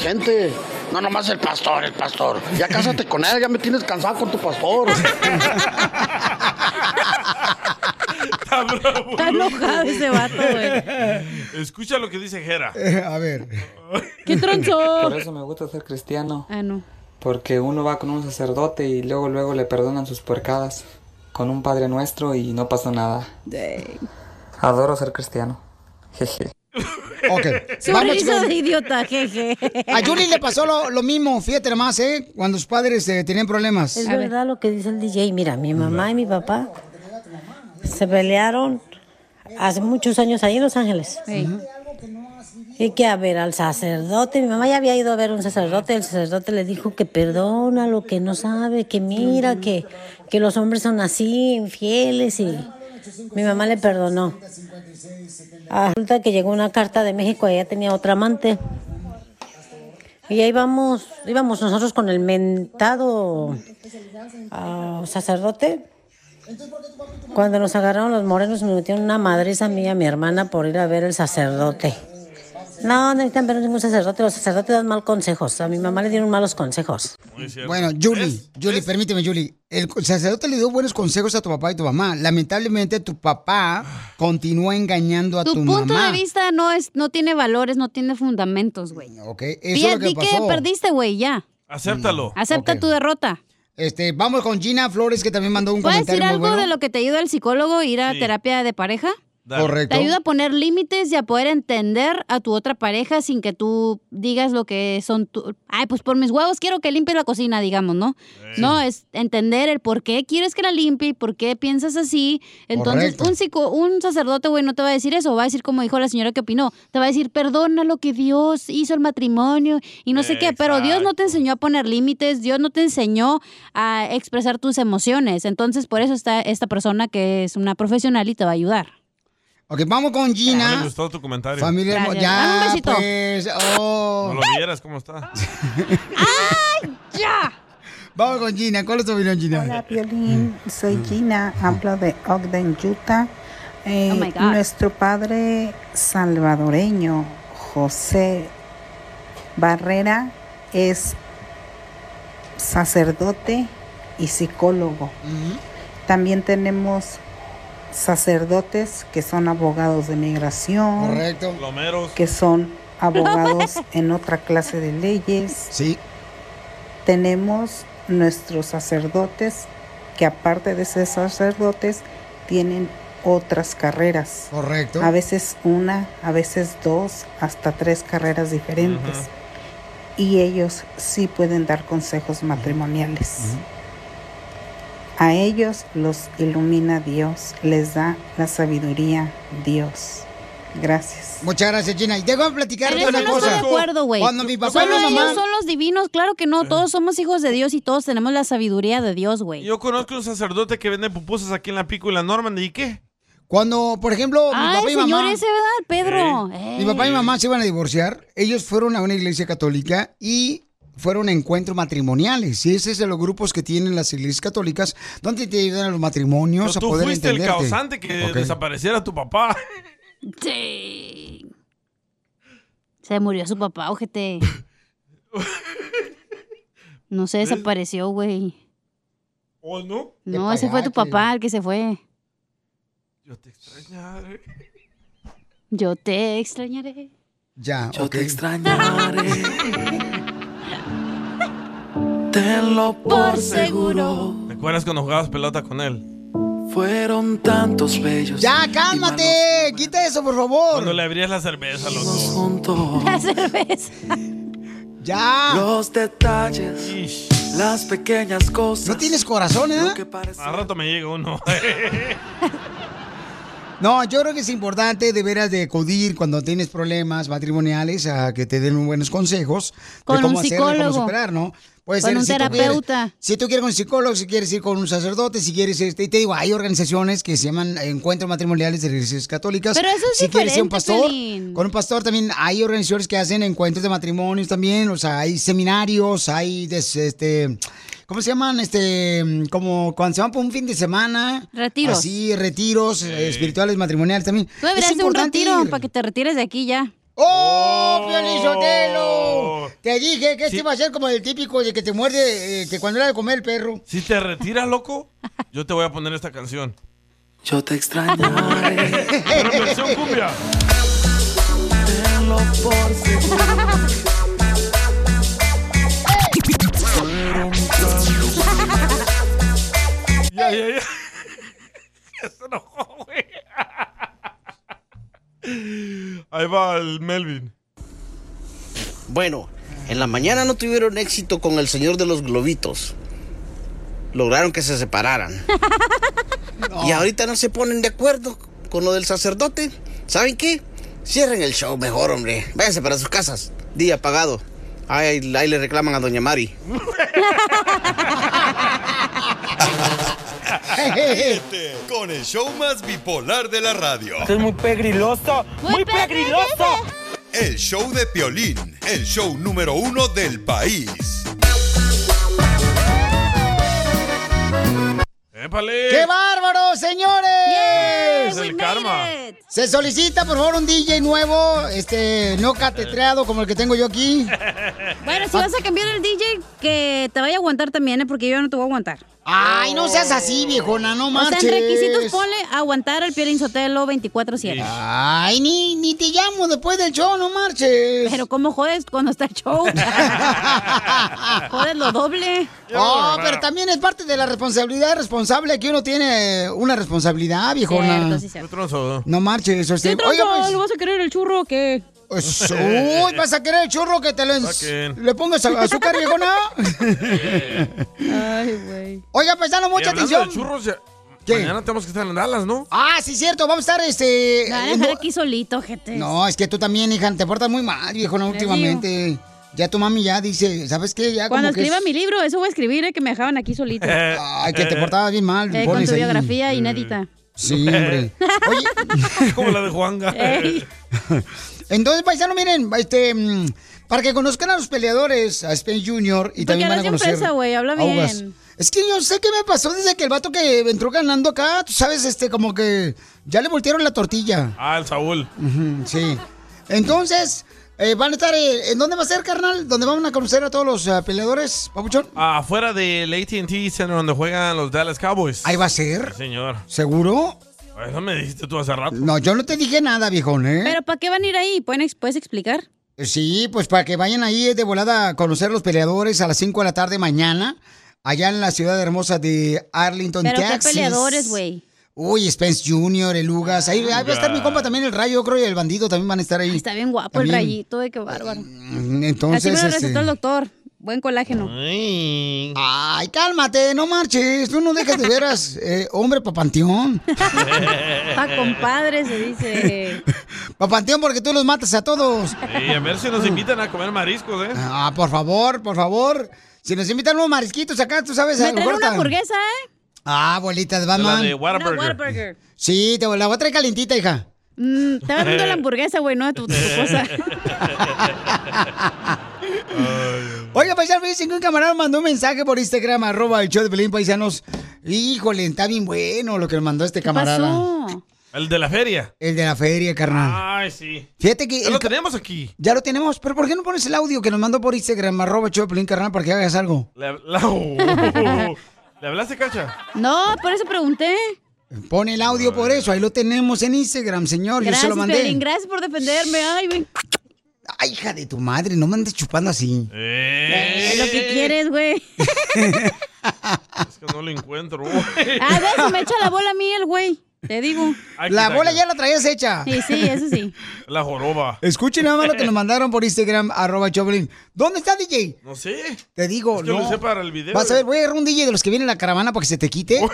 Speaker 20: gente. No nomás el pastor, el pastor. Ya cásate con él, ya me tienes cansado con tu pastor.
Speaker 3: Está enojado ese vato, güey.
Speaker 1: Escucha lo que dice Jera.
Speaker 2: A ver.
Speaker 3: ¿Qué tronzo?
Speaker 32: Por eso me gusta ser cristiano.
Speaker 3: Ah, no.
Speaker 32: Porque uno va con un sacerdote y luego luego le perdonan sus puercadas. Con un Padre Nuestro y no pasa nada. Adoro ser cristiano. Jeje.
Speaker 2: Ok.
Speaker 3: Su
Speaker 2: Vamos
Speaker 3: risa de idiota, jeje.
Speaker 2: A Julie le pasó lo, lo mismo, fíjate nomás, ¿eh? Cuando sus padres eh, tenían problemas.
Speaker 33: Es verdad lo que dice el DJ. Mira, mi mamá y mi papá se pelearon hace muchos años ahí en Los Ángeles. Y que a ver al sacerdote, mi mamá ya había ido a ver un sacerdote, el sacerdote le dijo que perdona lo que no sabe, que mira, que, que los hombres son así, infieles, y mi mamá le perdonó. Resulta que llegó una carta de México, ella tenía otra amante. Y ahí vamos, íbamos nosotros con el mentado ah, sacerdote. Cuando nos agarraron los morenos, me metieron una madriza a mí y a mi hermana por ir a ver el sacerdote. No, no necesitan ver ningún sacerdote. Los sacerdotes dan mal consejos. A mi mamá le dieron malos consejos.
Speaker 2: Bueno, Julie, Julie, permíteme, Julie. El sacerdote le dio buenos consejos a tu papá y tu mamá. Lamentablemente, tu papá continúa engañando a tu,
Speaker 3: Tu punto
Speaker 2: mamá.
Speaker 3: de vista no es, no tiene valores, no tiene fundamentos, güey.
Speaker 2: Ok, eso es lo que
Speaker 3: Di que
Speaker 2: pasó.
Speaker 3: perdiste, güey, ya.
Speaker 1: Acéptalo.
Speaker 3: Acepta tu derrota.
Speaker 2: Este, vamos con Gina Flores, que también mandó un
Speaker 3: ¿Puedes
Speaker 2: comentario
Speaker 3: decir
Speaker 2: muy
Speaker 3: algo
Speaker 2: bueno.
Speaker 3: de lo que te ayuda el psicólogo, ir a
Speaker 1: Sí.
Speaker 3: terapia de pareja?
Speaker 2: Correcto.
Speaker 3: Te ayuda a poner límites y a poder entender a tu otra pareja sin que tú digas lo que son tu... Ay, pues por mis huevos quiero que limpie la cocina, digamos, ¿no? No, es entender el por qué quieres que la limpie y por qué piensas así. Entonces,
Speaker 34: Correcto.
Speaker 3: un, psico- un sacerdote, güey, no te va a decir eso. Va a decir, como dijo la señora que opinó, te va a decir, perdona lo que Dios hizo el matrimonio y no sé qué. Pero Dios no te enseñó a poner límites, Dios no te enseñó a expresar tus emociones. Entonces, por eso está esta persona que es una profesional y te va a ayudar.
Speaker 2: Ok, vamos con Gina.
Speaker 1: me gustó tu comentario.
Speaker 2: Familia
Speaker 3: Gracias. Dame un
Speaker 2: Ya,
Speaker 3: besito.
Speaker 2: pues. Oh.
Speaker 1: No lo vieras cómo está.
Speaker 3: ¡Ya!
Speaker 2: Vamos con Gina. ¿Cuál es tu opinión, Gina?
Speaker 34: Hola, Piolín. Soy Gina. Hablo de Ogden, Utah. Eh,
Speaker 3: Oh, my God.
Speaker 34: nuestro padre salvadoreño, José Barrera, es sacerdote y psicólogo. También tenemos sacerdotes que son abogados de migración,
Speaker 2: Correcto.
Speaker 34: Que son abogados en otra clase de leyes.
Speaker 2: Sí.
Speaker 34: Tenemos nuestros sacerdotes que aparte de ser sacerdotes tienen otras carreras.
Speaker 2: Correcto.
Speaker 34: A veces una, a veces dos, hasta tres carreras diferentes. Y ellos sí pueden dar consejos matrimoniales. A ellos los ilumina Dios, les da la sabiduría Dios. Gracias.
Speaker 2: Muchas gracias, Gina. Y déjame platicar de una
Speaker 3: no
Speaker 2: cosa.
Speaker 3: estoy de acuerdo, güey.
Speaker 2: Cuando mi papá
Speaker 3: Solo
Speaker 2: y mi
Speaker 3: ellos
Speaker 2: mamá...
Speaker 3: son los divinos, claro que no. Todos somos hijos de Dios y todos tenemos la sabiduría de Dios, güey.
Speaker 1: Yo conozco un sacerdote que vende pupusas aquí en la Pico y la Normandy. ¿Y qué?
Speaker 2: Cuando, por ejemplo, mi papá y
Speaker 3: señor
Speaker 2: mamá...
Speaker 3: ese, ¿verdad? Pedro.
Speaker 2: Mi papá y mamá se iban a divorciar. Ellos fueron a una iglesia católica y fueron encuentros matrimoniales. Y ese es de los grupos que tienen las iglesias católicas, donde te ayudan a los matrimonios
Speaker 1: Pero
Speaker 2: a
Speaker 1: tú
Speaker 2: poder
Speaker 1: fuiste el
Speaker 2: entenderte.
Speaker 1: causante que desapareciera tu papá.
Speaker 3: Sí. Se murió su papá, ojete. No se desapareció, güey.
Speaker 1: ¿O no?
Speaker 3: No, ese fue tu papá el que se fue.
Speaker 1: Yo te extrañaré.
Speaker 3: Yo te extrañaré.
Speaker 2: Ya,
Speaker 12: Yo te extrañaré. Tenlo por seguro.
Speaker 1: ¿Te acuerdas cuando jugabas pelota con él?
Speaker 12: Fueron tantos bellos.
Speaker 2: Ya, cálmate. Quita eso, por favor.
Speaker 1: Cuando le abrías la cerveza, loco.
Speaker 12: Juntos.
Speaker 3: La cerveza.
Speaker 2: Ya.
Speaker 12: Los detalles. Las pequeñas cosas.
Speaker 2: No tienes corazón, ¿eh?
Speaker 1: Al rato me llega uno.
Speaker 2: No, yo creo que es importante de veras de acudir cuando tienes problemas matrimoniales a que te den unos buenos consejos
Speaker 3: Con
Speaker 2: de cómo
Speaker 3: un
Speaker 2: hacerlo, cómo
Speaker 3: psicólogo.
Speaker 2: superar, ¿no? Puede
Speaker 3: Con un
Speaker 2: si tú quieres-
Speaker 3: terapeuta.
Speaker 2: si tú quieres con un psicólogo, si quieres ir con un sacerdote, si quieres, este, y te digo, hay organizaciones que se llaman encuentros matrimoniales de iglesias católicas.
Speaker 3: Pero eso es
Speaker 2: si quieres ir un pastor,
Speaker 3: Piolín.
Speaker 2: con un pastor también hay organizaciones que hacen encuentros de matrimonios también, o sea, hay seminarios, hay des- este ¿Cómo se llaman? Este, como cuando se van por un fin de semana.
Speaker 3: Retiros.
Speaker 2: Así, retiros eh, espirituales, matrimoniales también.
Speaker 3: Tú deberías
Speaker 2: Es
Speaker 3: de un retiro
Speaker 2: ir.
Speaker 3: para que te retires de aquí ya.
Speaker 2: ¡Oh, Piolín Sotelo! Te dije que este iba a ser como el típico de que te muerde, eh, que cuando era de comer el perro.
Speaker 1: Si te retiras, loco, yo te voy a poner esta canción.
Speaker 12: Yo te extrañaré.
Speaker 1: Pero versión cumbia.
Speaker 12: Tenlo por seguro.
Speaker 1: Ahí va el Melvin.
Speaker 35: Bueno, en la mañana no tuvieron éxito con el señor de los globitos. Lograron que se separaran. Y ahorita no se ponen de acuerdo con lo del sacerdote. ¿Saben qué? Cierren el show mejor, hombre. Váyanse para sus casas. Día pagado. Ahí, ahí le reclaman a Doña Mari.
Speaker 4: Ríete con el show más bipolar de la radio.
Speaker 36: Esto es muy pegriloso, muy, pegriloso.
Speaker 4: El show de Piolín, el show número uno del país.
Speaker 1: ¡Épale!
Speaker 2: ¡Qué bárbaro, señores!
Speaker 1: Es el karma.
Speaker 2: Se solicita, por favor, un DJ nuevo, este, no catetreado como el que tengo yo aquí.
Speaker 3: Bueno, si vas a cambiar el DJ, que te vaya a aguantar también, ¿eh? porque yo no te voy a aguantar.
Speaker 2: Ay, no seas así, viejona, no
Speaker 3: O
Speaker 2: marches.
Speaker 3: sea, en requisitos ponle aguantar al Piolín Sotelo 24-7.
Speaker 2: Ay, ni, ni te llamo después del show, no marches.
Speaker 3: Pero ¿cómo jodes cuando está el show? jodes lo doble.
Speaker 2: Oh, pero también es parte de la responsabilidad responsable que uno tiene una responsabilidad, viejona.
Speaker 3: Cierto, sí, cierto.
Speaker 2: No marches, este,
Speaker 3: ¿Qué
Speaker 2: oiga, pues,
Speaker 3: ¿Lo vas a querer el churro o qué?
Speaker 2: Uy, vas a querer el churro que te lo le pongas azúcar, viejona.
Speaker 3: Ay, güey.
Speaker 2: Oiga, paisano, mucha atención.
Speaker 1: de churros, ya-
Speaker 2: ¿Qué?
Speaker 1: mañana tenemos que estar en Dallas, ¿no?
Speaker 2: Ah, sí, cierto, vamos a estar, este...
Speaker 3: Me van a
Speaker 2: eh,
Speaker 3: dejar aquí solito, gente.
Speaker 2: No, es que tú también, hija, te portas muy mal, viejona, últimamente. Ya tu mami ya dice, ¿sabes qué? Ya
Speaker 3: Cuando
Speaker 2: como que
Speaker 3: escriba
Speaker 2: es-
Speaker 3: mi libro, eso voy a escribir, eh, que me dejaban aquí solito.
Speaker 2: Ay, que te portabas bien mal.
Speaker 3: Eh, con tu
Speaker 2: ahí.
Speaker 3: biografía inédita.
Speaker 2: Sí, hombre.
Speaker 1: Como la de Juanga.
Speaker 3: Ey.
Speaker 2: Entonces, paisano, miren, este, mm, para que conozcan a los peleadores, a Spence Jr. y
Speaker 3: Porque
Speaker 2: también van a conocer.
Speaker 3: fresa, güey, habla bien.
Speaker 2: Es que yo sé qué me pasó desde que el vato que entró ganando acá, tú sabes, este, como que ya le voltearon la tortilla.
Speaker 1: Ah, el Saúl.
Speaker 2: Sí. Entonces, eh, van a estar, eh, ¿en dónde va a ser, carnal? ¿Dónde van a conocer a todos los eh, peleadores, papuchón?
Speaker 1: Afuera del AT&T Center donde juegan los Dallas Cowboys.
Speaker 2: Ahí va a ser.
Speaker 1: Sí, señor.
Speaker 2: ¿Seguro?
Speaker 1: Eso me dijiste tú hace rato.
Speaker 2: No, yo no te dije nada, viejón, ¿eh?
Speaker 3: ¿Pero para qué van a ir ahí? ¿Pueden ex- ¿Puedes explicar?
Speaker 2: Sí, pues para que vayan ahí de volada a conocer los peleadores a las 5 de la tarde mañana, allá en la ciudad hermosa de Arlington,
Speaker 3: ¿Pero qué
Speaker 2: Texas.
Speaker 3: peleadores, güey?
Speaker 2: Uy, Spence Jr., el Ugas. Ahí, ahí va a estar mi compa también, el Rayo, yo creo, y el bandido también van a estar ahí.
Speaker 3: Está bien guapo
Speaker 2: También.
Speaker 3: el rayito, de qué bárbaro.
Speaker 2: Mm, Entonces,
Speaker 3: Así me lo
Speaker 2: este,
Speaker 3: recetó el doctor. Buen colágeno.
Speaker 2: Ay, cálmate, no marches. Tú no dejas de veras, eh, hombre, papanteón.
Speaker 3: Pa' compadre se dice.
Speaker 2: Papanteón porque tú los matas a todos.
Speaker 1: Sí, a ver si nos invitan a comer mariscos, ¿eh?
Speaker 2: Ah, por favor, por favor. Si nos invitan unos marisquitos acá, tú sabes. a
Speaker 3: Me traen una hamburguesa, ¿eh?
Speaker 2: Ah, abuelita de
Speaker 1: La
Speaker 2: Batman.
Speaker 1: de Whataburger.
Speaker 3: Whataburger.
Speaker 2: Sí, te la voy a traer calientita, hija.
Speaker 3: Mm, te van dando la hamburguesa, güey, no tu, tu cosa.
Speaker 2: Oiga, paisano, fíjense que un camarada mandó un mensaje por Instagram, arroba el show de Pelín Paisanos. Híjole, está bien bueno lo que me mandó este camarada.
Speaker 3: pasó?
Speaker 1: El de la feria.
Speaker 2: El de la feria, carnal.
Speaker 1: Ay, sí.
Speaker 2: Fíjate que...
Speaker 1: Ya
Speaker 2: el
Speaker 1: lo tenemos aquí.
Speaker 2: Ya lo tenemos, pero ¿por qué no pones el audio que nos mandó por Instagram, arroba el show de Pelín, carnal, para que hagas algo?
Speaker 1: Le, la- oh. ¿Le hablaste, Cacha?
Speaker 3: No, por eso pregunté.
Speaker 2: Pone el audio por eso, ahí lo tenemos en Instagram, señor, yo se
Speaker 3: Gracias,
Speaker 2: lo mandé.
Speaker 3: Piolín, gracias por defenderme. Ay, güey.
Speaker 2: Ay, hija de tu madre, no me andes chupando así.
Speaker 3: Es lo que quieres, güey.
Speaker 1: Es que no lo encuentro.
Speaker 3: A ver si me echa la bola a mí el güey. Te digo.
Speaker 2: La bola ya la traías hecha.
Speaker 3: Sí, sí, eso sí.
Speaker 1: La joroba.
Speaker 2: Escuchen nada más lo que nos mandaron por Instagram, arroba Choplin. ¿Dónde está DJ?
Speaker 1: No sé.
Speaker 2: Te digo,
Speaker 1: Es que
Speaker 2: no.
Speaker 1: lo hice para el video.
Speaker 2: Vas a ver, voy a agarrar un DJ de los que vienen en la caravana para que se te quite.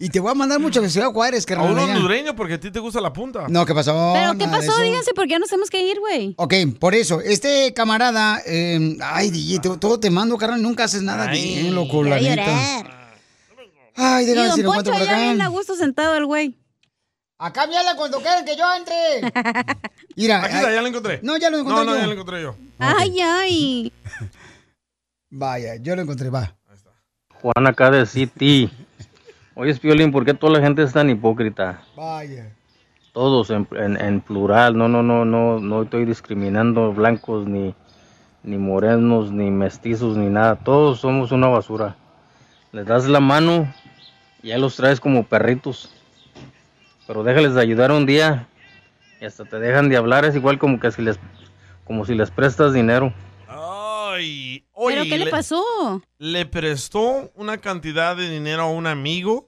Speaker 2: y te voy a mandar mucho que Ciudad Juárez,
Speaker 1: A
Speaker 2: carnal.
Speaker 1: un
Speaker 2: allá.
Speaker 1: hondureño porque a ti te gusta la punta.
Speaker 2: No, ¿qué pasó?
Speaker 3: ¿Pero qué pasó? Díganse por qué nos tenemos que ir, güey.
Speaker 2: Ok, por eso, este camarada, eh, ay, DJ, te- todo te mando, carnal, nunca haces nada
Speaker 1: Ay,
Speaker 2: bien, loco, la
Speaker 3: a
Speaker 2: neta. Ay,
Speaker 3: Y
Speaker 2: déjame
Speaker 3: don
Speaker 2: si lo
Speaker 3: Poncho
Speaker 2: encuentro por
Speaker 3: ya
Speaker 2: acá.
Speaker 3: bien a gusto sentado el güey.
Speaker 2: Acá habla cuando quieran que yo entre. Mira,
Speaker 1: Aquí
Speaker 2: ay-
Speaker 1: está, ya lo encontré.
Speaker 2: No, ya lo encontré
Speaker 1: No, no,
Speaker 2: yo.
Speaker 1: ya lo encontré yo.
Speaker 3: Ay, ay.
Speaker 2: Vaya, yo lo encontré, va.
Speaker 37: Juan acá de City. Oye, Piolín, ¿por qué toda la gente es tan hipócrita?
Speaker 2: Vaya.
Speaker 37: Todos en, en- en plural. No, no, no, no, no estoy discriminando blancos ni, ni morenos ni mestizos ni nada. Todos somos una basura. Les das la mano y ya los traes como perritos. Pero déjales de ayudar un día y hasta te dejan de hablar. Es igual como que si les, como si les prestas dinero.
Speaker 1: Oye,
Speaker 3: ¿Pero qué le pasó?
Speaker 1: Le prestó una cantidad de dinero a un amigo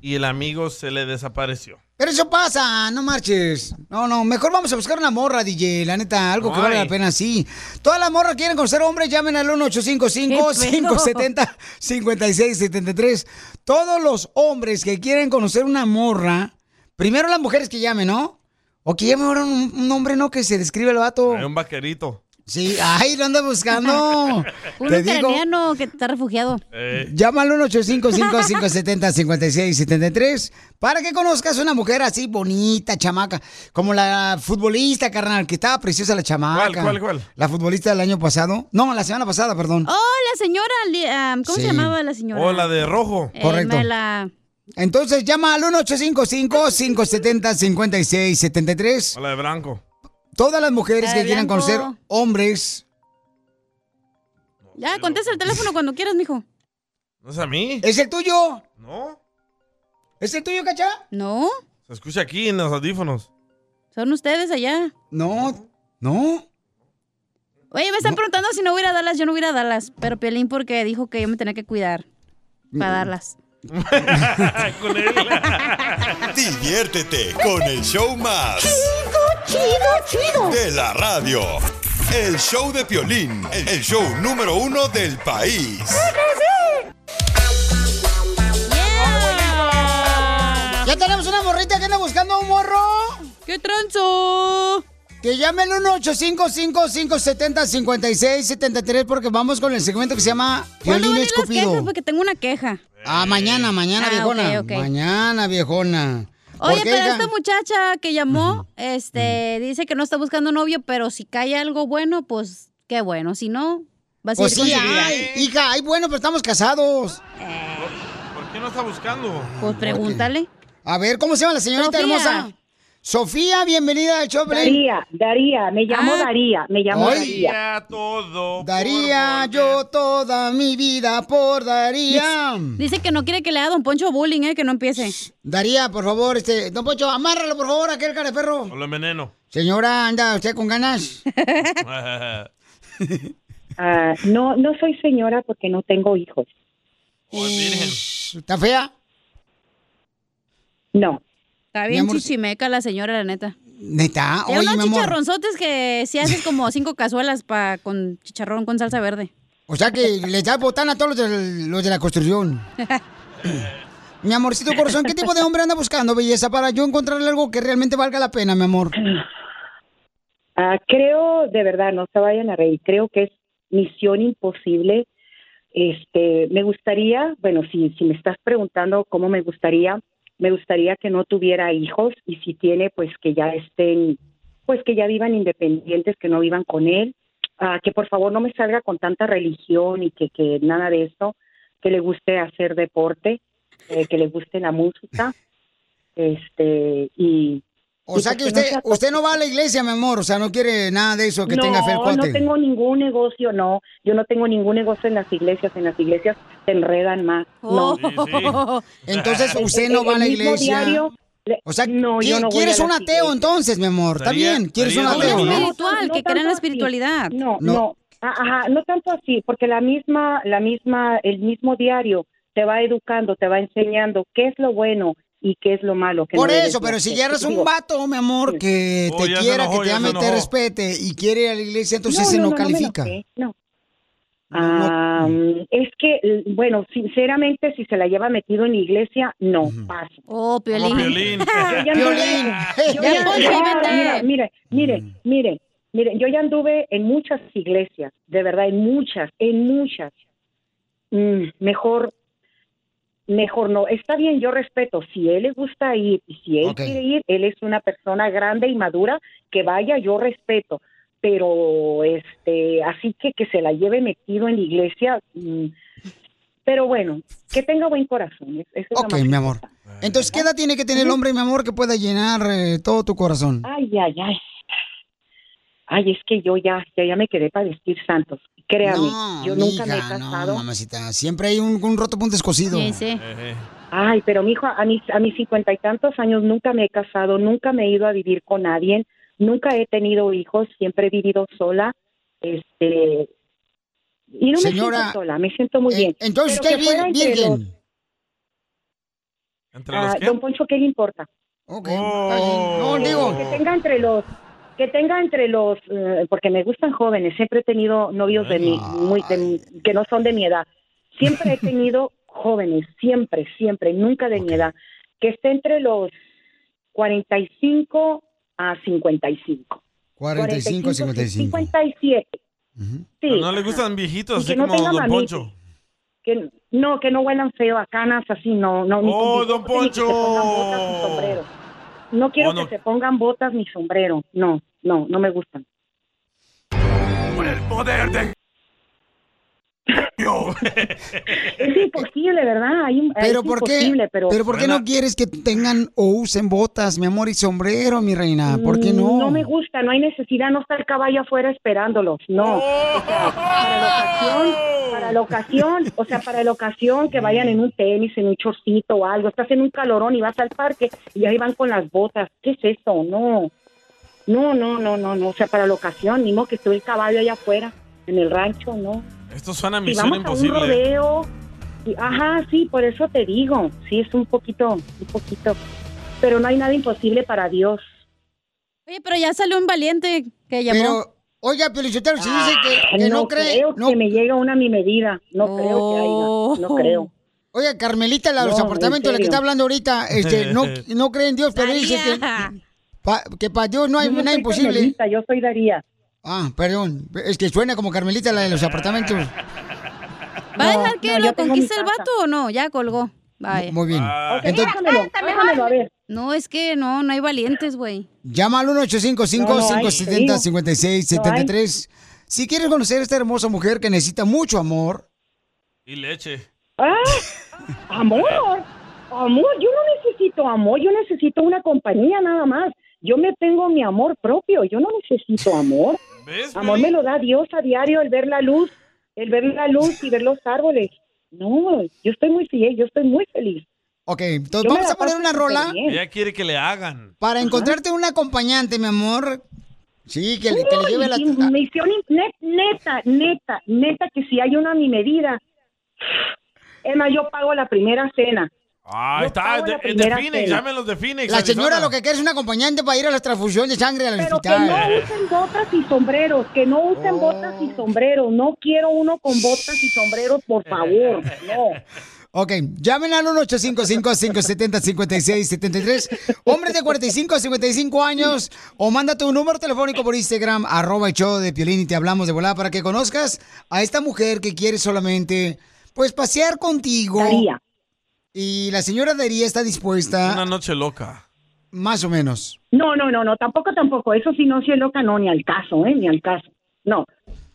Speaker 1: y el amigo se le desapareció.
Speaker 2: Pero eso pasa, no marches. No, no, mejor vamos a buscar una morra, DJ. La neta, algo que
Speaker 1: Ay.
Speaker 2: vale la pena, sí. Todas las morras quieren conocer hombres, llamen al 1-855-570-5673. Todos los hombres que quieren conocer una morra, primero las mujeres que llamen, ¿no? O que llamen ahora un, un hombre, ¿no? Que se describe el vato.
Speaker 1: Hay un vaquerito.
Speaker 2: Sí, ay, lo anda buscando.
Speaker 3: Un
Speaker 2: Te digo,
Speaker 3: ucraniano que está refugiado.
Speaker 1: Eh,
Speaker 2: Llama al 1-855-570-5673 para que conozcas una mujer así bonita, chamaca, como la futbolista, carnal, que estaba preciosa la chamaca.
Speaker 1: ¿Cuál, cuál, cuál?
Speaker 2: La futbolista del año pasado. No, la semana pasada, perdón.
Speaker 3: Oh, la señora. ¿Cómo
Speaker 2: Sí.
Speaker 3: se llamaba la señora?
Speaker 1: O la de rojo.
Speaker 3: Eh,
Speaker 2: Correcto.
Speaker 3: la-
Speaker 2: Entonces llama al 1-855-570-5673.
Speaker 1: O la de blanco.
Speaker 2: Todas las mujeres que quieran conocer hombres.
Speaker 3: Ya, contesta el teléfono cuando quieras, mijo.
Speaker 1: ¿No es a mí?
Speaker 2: ¿Es el tuyo?
Speaker 1: No.
Speaker 2: ¿Es el tuyo, cacha?
Speaker 3: No,
Speaker 1: Se escucha aquí en los audífonos.
Speaker 3: son ustedes allá.
Speaker 2: No, no.
Speaker 3: Oye, me están preguntando si no voy a ir a Dallas. Yo no voy a ir a Dallas. Pero Piolín porque dijo que yo me tenía que cuidar para darlas.
Speaker 1: Con él.
Speaker 4: Diviértete con el show más.
Speaker 12: Chido, chido.
Speaker 4: De la radio. El show de Piolín. El show número uno del país.
Speaker 2: Ya tenemos una morrita que anda buscando un morro.
Speaker 3: ¡Qué tranzo!
Speaker 2: Que llamen al 1-855-570-5673 porque vamos con el segmento que se llama
Speaker 3: ¿Cuándo
Speaker 2: Violín
Speaker 3: van a ir las quejas?
Speaker 2: Escupido.
Speaker 3: Porque tengo una queja.
Speaker 2: Ah, mañana, mañana,
Speaker 3: Ah,
Speaker 2: viejona. Mañana, viejona.
Speaker 3: Oye,
Speaker 2: ¿Por qué,
Speaker 3: pero
Speaker 2: hija?
Speaker 3: esta muchacha que llamó, este, dice que no está buscando novio, pero si cae algo bueno, pues qué bueno. Si no, va a seguir
Speaker 2: Pues
Speaker 3: con
Speaker 2: sí, hija, ay, bueno, pero estamos casados.
Speaker 1: ¿Por qué no está buscando?
Speaker 3: Pues pregúntale.
Speaker 2: A ver, ¿cómo se llama la señorita
Speaker 3: Sofía.
Speaker 2: hermosa? Sofía, bienvenida al show.
Speaker 38: Daría, Daría, me llamo
Speaker 3: Ah.
Speaker 38: Daría, me llamo
Speaker 2: Ay.
Speaker 38: Daría.
Speaker 1: Todo.
Speaker 2: Daría yo toda mi vida por Daría.
Speaker 3: Dice que no quiere que le haga Don Poncho bullying, eh, que no empiece.
Speaker 2: Daría, por favor, este, don Poncho, amárralo, por favor, aquel cara de perro.
Speaker 1: O lo enveneno.
Speaker 2: Señora, anda usted con ganas.
Speaker 38: Ah, no, no soy señora porque no tengo hijos.
Speaker 2: ¿Está fea?
Speaker 38: No.
Speaker 3: Está bien
Speaker 2: amor,
Speaker 3: chichimeca la señora, la neta.
Speaker 2: Neta,
Speaker 3: Tiene
Speaker 2: oye, mi
Speaker 3: unos
Speaker 2: amor.
Speaker 3: chicharronzotes que si haces como cinco cazuelas pa, con chicharrón con salsa verde.
Speaker 2: O sea que le da botana a todos los de, los de la construcción. mi amorcito corazón, ¿qué tipo de hombre anda buscando, belleza, para yo encontrarle algo que realmente valga la pena, mi amor?
Speaker 38: Ah, creo, de verdad, no se vayan a reír, creo que es misión imposible. Este, me gustaría, bueno, si, si me estás preguntando cómo me gustaría, me gustaría que no tuviera hijos y si tiene, pues que ya estén, pues que ya vivan independientes, que no vivan con él, Ah, que por favor no me salga con tanta religión y que, que nada de eso, que le guste hacer deporte, eh, que le guste la música, este, y...
Speaker 2: O sea que
Speaker 38: no
Speaker 2: usted,
Speaker 38: sea
Speaker 2: usted no va a la iglesia, mi amor, o sea, no quiere nada de eso, que
Speaker 38: no,
Speaker 2: tenga fe el cuate.
Speaker 38: No tengo ningún negocio, no. Yo no tengo ningún negocio en las iglesias. En las iglesias se enredan más.
Speaker 2: Oh.
Speaker 38: No.
Speaker 2: Entonces usted no va a la iglesia.
Speaker 38: diario,
Speaker 2: O sea,
Speaker 38: no,
Speaker 2: ¿qui-
Speaker 38: yo no
Speaker 2: ¿quieres un ateo
Speaker 38: iglesias.
Speaker 2: entonces, mi amor? ¿Está bien? ¿Quieres un ateo, no?
Speaker 3: espiritual, que cree en la espiritualidad.
Speaker 38: No,
Speaker 2: No.
Speaker 38: no. Ah, Ajá, no tanto así, porque la misma, la misma, el mismo diario te va educando, te va enseñando qué es lo bueno y qué es lo malo. Que
Speaker 2: Por
Speaker 38: no
Speaker 2: eso, pero si
Speaker 38: hacer.
Speaker 2: llegas un vato, mi amor, que
Speaker 1: Oh,
Speaker 2: te
Speaker 1: ya
Speaker 2: quiera,
Speaker 1: enojó,
Speaker 2: que te
Speaker 1: ya
Speaker 2: ame, te respete y quiere ir a la iglesia, entonces ese no,
Speaker 38: no, no me
Speaker 2: califica.
Speaker 38: enojé, No. Ah, es que, bueno, sinceramente, si se la lleva metido en la iglesia, no, paso.
Speaker 3: Oh, Piolín.
Speaker 1: Como Piolín.
Speaker 38: Ya
Speaker 2: Piolín.
Speaker 3: Ya,
Speaker 38: ya- ya, mire, mire, mire, mire, yo ya anduve en muchas iglesias, de verdad, en muchas, en muchas. Mm, mejor, mejor no. Está bien, yo respeto. Si él le gusta ir y si él quiere ir, él es una persona grande y madura, que vaya, yo respeto. Pero, este, así que que se la lleve metido en la iglesia. mm, pero bueno, que tenga buen corazón. eso
Speaker 2: Ok, mi amor. Entonces, ¿qué edad tiene que tener el hombre, mi amor, que pueda llenar eh, todo tu corazón?
Speaker 38: Ay, ay, ay. Ay, es que yo ya, ya, ya me quedé para vestir santos. Créame,
Speaker 2: No,
Speaker 38: yo nunca me he casado.
Speaker 2: No, mamacita, siempre hay un, un roto punto escocido.
Speaker 3: Sí, sí.
Speaker 38: Ay, pero mi hijo, a mis, a mis cincuenta y tantos años nunca me he casado, nunca me he ido a vivir con nadie, nunca he tenido hijos, siempre he vivido sola. Este, y no
Speaker 2: Señora,
Speaker 38: me siento sola, me siento muy
Speaker 2: Eh,
Speaker 38: bien.
Speaker 2: entonces,
Speaker 38: Pero
Speaker 2: ¿qué
Speaker 38: que fuera
Speaker 2: vir-
Speaker 38: entre
Speaker 2: virgen?
Speaker 38: los-
Speaker 1: ¿Entre los
Speaker 38: ah,
Speaker 1: qué?
Speaker 38: don Poncho, ¿qué le importa?
Speaker 2: Ok,
Speaker 1: Oh.
Speaker 2: bien. No, digo,
Speaker 38: que tenga entre los que tenga entre los eh, porque me gustan jóvenes siempre he tenido novios de mi muy de- que no son de mi edad siempre he tenido jóvenes siempre siempre nunca de mi edad que esté entre los 45 a 55
Speaker 2: 45, 55.
Speaker 38: 57 sí
Speaker 1: No le gustan viejitos, así
Speaker 38: no
Speaker 1: como
Speaker 38: tenga
Speaker 1: Don. Poncho.
Speaker 38: que no que no huelan feo a canas así no no
Speaker 1: Oh, don
Speaker 38: bigote, ni que se pongan botas ni
Speaker 1: Poncho.
Speaker 38: No quiero
Speaker 1: Oh, no.
Speaker 38: que se pongan botas ni sombrero no no no me gustan
Speaker 12: Por el poder de
Speaker 38: Es imposible, ¿verdad? Hay un-
Speaker 2: Pero
Speaker 38: es
Speaker 2: ¿por qué?
Speaker 38: imposible, pero...
Speaker 2: Pero ¿por qué no quieres que tengan o usen botas, mi amor, y sombrero, mi reina? ¿Por qué no?
Speaker 38: Mm, No me gusta, no hay necesidad, no está el caballo afuera esperándolos, no. O sea, para la ocasión, para la ocasión, o sea, para la ocasión que vayan en un tenis, en un chorcito o algo, estás en un calorón y vas al parque y ahí van con las botas, ¿qué es eso? No, no, no, no, no, no, o sea, para la ocasión, ni modo que esté el caballo allá afuera, en el rancho, no.
Speaker 1: Esto suena a
Speaker 38: Si
Speaker 1: misión
Speaker 38: vamos a un
Speaker 1: imposible.
Speaker 38: rodeo, y- ajá, sí, por eso te digo, sí, es un poquito, un poquito, pero no hay nada imposible para Dios.
Speaker 3: Oye, pero ya salió un valiente que llamó.
Speaker 2: Pero, oiga, Pelichotero, si dice que, que
Speaker 38: no,
Speaker 2: no, cree...
Speaker 38: creo
Speaker 2: no-
Speaker 38: que me llega una a mi medida. No creo que haya. No creo.
Speaker 2: Oiga, Carmelita, la, los
Speaker 38: No,
Speaker 2: apartamentos de la que está hablando ahorita, este, no, no cree en Dios, pero dice que, pa- que para Dios no hay
Speaker 38: Yo
Speaker 2: nada imposible.
Speaker 38: Carmelita, yo soy Daría.
Speaker 2: Ah, perdón, es que suena como Carmelita la de los apartamentos.
Speaker 3: ¿Va a dejar que
Speaker 38: no,
Speaker 3: lo conquiste el vato o no? Ya colgó. Vaya.
Speaker 2: Muy bien.
Speaker 38: Ok,
Speaker 2: Entonces,
Speaker 38: déjamelo, déjamelo, a ver.
Speaker 3: No, es que no, no hay valientes, güey.
Speaker 2: llama al
Speaker 3: No, no hay,
Speaker 2: 1-855-570-5673. Si quieres conocer a esta hermosa mujer que necesita mucho amor,
Speaker 1: Y leche.
Speaker 38: Ah, amor, amor, yo no necesito amor, yo necesito una compañía nada más. Yo me tengo mi amor propio, yo no necesito amor. Amor me lo da Dios a diario, el ver la luz, el ver la luz y ver los árboles. No, yo estoy muy fiel, yo estoy muy feliz.
Speaker 2: Ok, entonces
Speaker 38: Yo
Speaker 2: vamos a poner una rola.
Speaker 1: Ella quiere que le hagan.
Speaker 2: para encontrarte un acompañante, mi amor. Sí, que le, que le
Speaker 38: Uy,
Speaker 2: lleve la...
Speaker 38: misión net- neta, neta, neta, que si hay una a mi medida, es más, yo pago la primera cena.
Speaker 1: Ah,
Speaker 38: Yo
Speaker 1: está. De,
Speaker 38: la
Speaker 1: de Phoenix, llámenlos de Phoenix.
Speaker 2: La señora
Speaker 1: Arizona.
Speaker 2: lo que quiere es un acompañante para ir a la transfusión de sangre al
Speaker 38: Pero que
Speaker 2: hospital.
Speaker 38: no usen botas y sombreros, que no usen botas y sombreros. No quiero uno con botas y sombreros, por favor. No.
Speaker 2: Ok, llamen al 1-855-570-5673. Hombres de 45 a 55 años. O manda tu número telefónico por Instagram, arroba el show de Piolín y te hablamos de volada para que conozcas a esta mujer que quiere solamente, pues, pasear contigo.
Speaker 38: Daría.
Speaker 2: Y la señora Daría está dispuesta,
Speaker 1: Una noche loca.
Speaker 2: más o menos.
Speaker 38: No, no, no, no, tampoco, tampoco. Eso sí no soy loca, no, ni al caso, ¿eh? Ni al caso. No.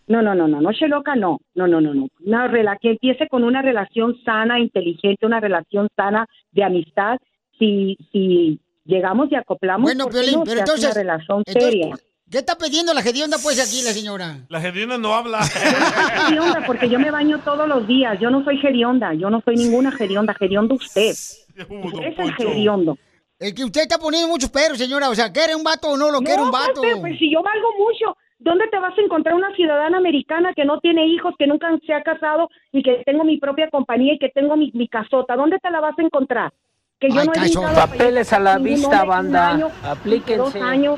Speaker 38: No, no, no, no, no soy loca, no. No, no, no, no. Una rela que empiece con una relación sana, inteligente, una relación sana de amistad. Si, si llegamos y acoplamos,
Speaker 2: Bueno,
Speaker 38: ¿por qué
Speaker 2: Piolín,
Speaker 38: no?
Speaker 2: pero entonces-
Speaker 38: una relación
Speaker 2: entonces,
Speaker 38: seria.
Speaker 2: ¿Qué está pidiendo la hedionda, pues, aquí la señora?
Speaker 1: La Gedrina no habla.
Speaker 38: Gerionda, porque yo me baño todos los días. Yo no soy gerionda, yo no soy ninguna gerionda. Geriondo usted. Es el geriondo.
Speaker 2: Es que usted está poniendo muchos perros, señora. O sea, ¿quiere un vato o no lo quiere un vato?
Speaker 38: Pues, pues, si yo valgo mucho, ¿dónde te vas a encontrar una ciudadana americana que no tiene hijos, que nunca se ha casado y que tengo mi propia compañía y que tengo mi, mi casota? ¿Dónde te la vas a encontrar? Que yo
Speaker 36: Ay,
Speaker 38: no he
Speaker 36: Papeles a la vista, banda.
Speaker 38: año,
Speaker 36: Aplíquense.
Speaker 38: Dos años.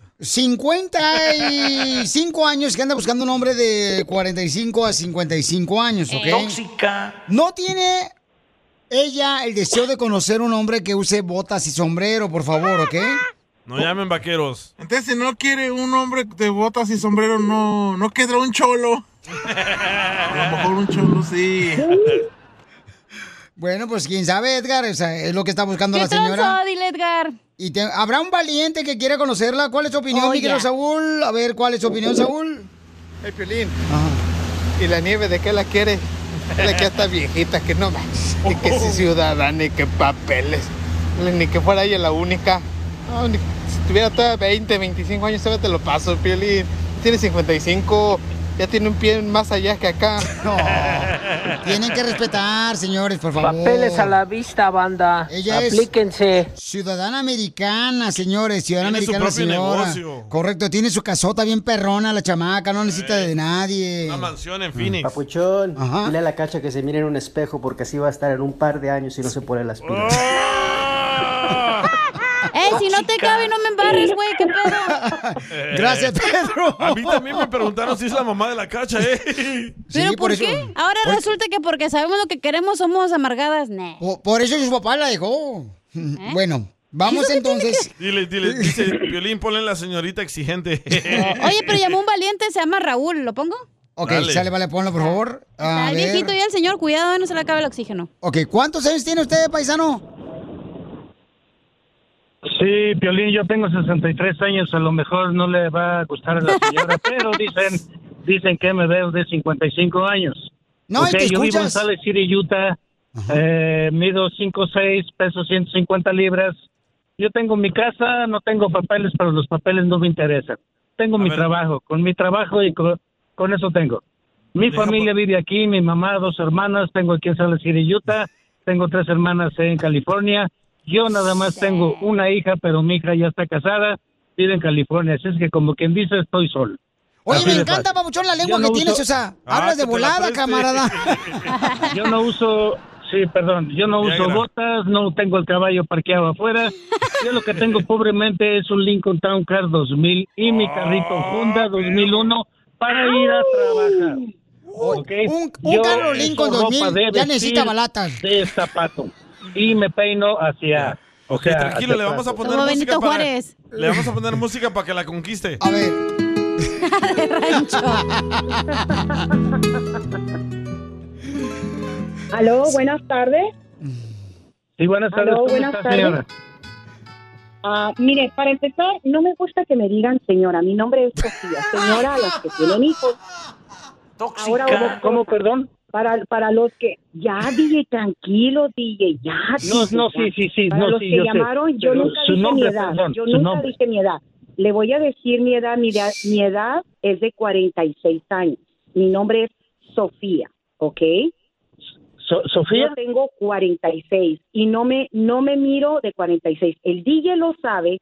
Speaker 2: 55 años que anda buscando un hombre de 45 a 55 años, ¿ok?
Speaker 36: Tóxica.
Speaker 2: No tiene ella el deseo de conocer un hombre que use botas y sombrero, por favor, ¿ok?
Speaker 1: No llamen vaqueros.
Speaker 39: Entonces, si no quiere un hombre de botas y sombrero, no, no quedará un cholo. A lo mejor un cholo sí.
Speaker 2: Bueno, pues quién sabe, Edgar, o sea, es lo que está buscando
Speaker 3: ¿Qué
Speaker 2: la señora.
Speaker 3: tranzó, dile Edgar?
Speaker 2: Y te- habrá un valiente que quiera conocerla. ¿Cuál es tu opinión,
Speaker 3: Oh,
Speaker 2: mi querido
Speaker 3: ya.
Speaker 2: Saúl? A ver, ¿cuál es tu opinión, Saúl?
Speaker 39: Hey, Piolín. ¿Y la nieve de qué la quiere? La que ya está viejita, que no Ni que si ciudadana, ni que papeles. Ni que fuera ella la única. No, ni- si tuviera toda 20, 25 años, todavía te lo paso, Piolín. Tiene 55, ya tiene un pie más allá que acá.
Speaker 2: No. Tienen que respetar, señores, por favor.
Speaker 36: Papeles a la vista, banda.
Speaker 2: Ella
Speaker 36: Aplíquense.
Speaker 2: es ciudadana americana, señores, ciudadana
Speaker 36: Tiene su
Speaker 2: americana,
Speaker 36: propio
Speaker 2: señora.
Speaker 1: negocio.
Speaker 2: Correcto, tiene su casota bien perrona, la chamaca, no necesita de nadie.
Speaker 1: Una mansión en Phoenix.
Speaker 40: Papuchón, dile a la cacha que se mire en un espejo porque así va a estar en un par de años si no se pone las pilas.
Speaker 3: Ey, si no te cabe, no me embarres, güey, qué pedo.
Speaker 2: Gracias, Pedro.
Speaker 1: A mí también me preguntaron si es la mamá de la cacha, ¿eh?
Speaker 3: ¿Pero por, qué? Ahora resulta que porque sabemos lo que queremos somos amargadas. Nah.
Speaker 2: Por, por eso su papá la dejó. Bueno, vamos entonces.
Speaker 1: Dile, dile, dice Violín, ponle la señorita exigente.
Speaker 3: Oye, pero llamó un valiente, se llama Raúl, ¿lo pongo?
Speaker 2: Ok,
Speaker 1: Dale.
Speaker 2: sale, vale, ponlo, por favor. A
Speaker 3: Está el
Speaker 2: ver.
Speaker 3: viejito y el señor, cuidado, no se le acabe el oxígeno.
Speaker 2: Ok, ¿cuántos años tiene usted, paisano?
Speaker 41: Sí, Piolín, yo tengo 63 años, a lo mejor no le va a gustar a la señora, pero dicen dicen que me veo de 55 años.
Speaker 2: No, y
Speaker 41: Ok,
Speaker 2: te
Speaker 41: yo vivo en. Salt City, Utah, eh, mido 5'6", peso 150 libras. Yo tengo mi casa, no tengo papeles, pero los papeles no me interesan. Tengo mi trabajo, con mi trabajo y con, con eso tengo. Mi familia vive aquí, mi mamá, dos hermanas, tengo aquí en Salt City, Utah, tengo tres hermanas en California. Yo nada más tengo una hija, pero mi hija ya está casada, vive en California, así es que como quien dice, estoy solo.
Speaker 2: Oye,
Speaker 41: Así
Speaker 2: me encanta,
Speaker 41: fácil.
Speaker 2: papuchón, la lengua
Speaker 41: no
Speaker 2: que tienes, o sea,
Speaker 41: Ah,
Speaker 2: hablas de volada, camarada.
Speaker 41: Yo no uso, sí, perdón, yo no uso botas, no tengo el caballo parqueado afuera. Yo lo que tengo pobremente es un Lincoln Town Car 2000 y mi carrito Honda 2001 para ir a trabajar.
Speaker 2: Un, un
Speaker 41: Yo
Speaker 2: carro Lincoln
Speaker 41: uso ropa
Speaker 2: 2000
Speaker 41: de
Speaker 2: ya necesita balatas.
Speaker 41: De zapato. Y me peino hacia... O
Speaker 1: Ok,
Speaker 41: sea,
Speaker 1: tranquilo, le vamos a poner
Speaker 3: Como
Speaker 1: música
Speaker 3: Benito
Speaker 1: para...
Speaker 3: Juárez.
Speaker 1: Le vamos a poner música para que la conquiste.
Speaker 2: A ver.
Speaker 38: Aló, buenas tardes.
Speaker 41: Sí, buenas tardes.
Speaker 38: Aló,
Speaker 41: ¿Cómo
Speaker 38: buenas
Speaker 41: está,
Speaker 38: tardes.
Speaker 41: señora?
Speaker 38: Ah, mire, para empezar, no me gusta que me digan señora. Mi nombre es Sofía. Señora a los que tienen hijos. Ahora,
Speaker 41: ¿Cómo, cómo, perdón?
Speaker 38: Para, para los que... Ya, DJ, tranquilo, DJ, ya.
Speaker 41: No,
Speaker 38: DJ,
Speaker 41: no,
Speaker 38: ya.
Speaker 41: sí, sí, sí,
Speaker 38: Para
Speaker 41: no,
Speaker 38: los
Speaker 41: sí,
Speaker 38: que
Speaker 41: yo sé.
Speaker 38: llamaron, yo
Speaker 41: Pero
Speaker 38: nunca dije
Speaker 41: nombre,
Speaker 38: mi edad.
Speaker 41: perdón,
Speaker 38: yo nunca
Speaker 41: nombre.
Speaker 38: dije mi edad. Le voy a decir mi edad. Mi edad, mi edad es de 46 años. Mi nombre es Sofía, ¿ok?
Speaker 41: So- ¿Sofía?
Speaker 38: Yo tengo 46 y no me no me miro de 46. El DJ lo sabe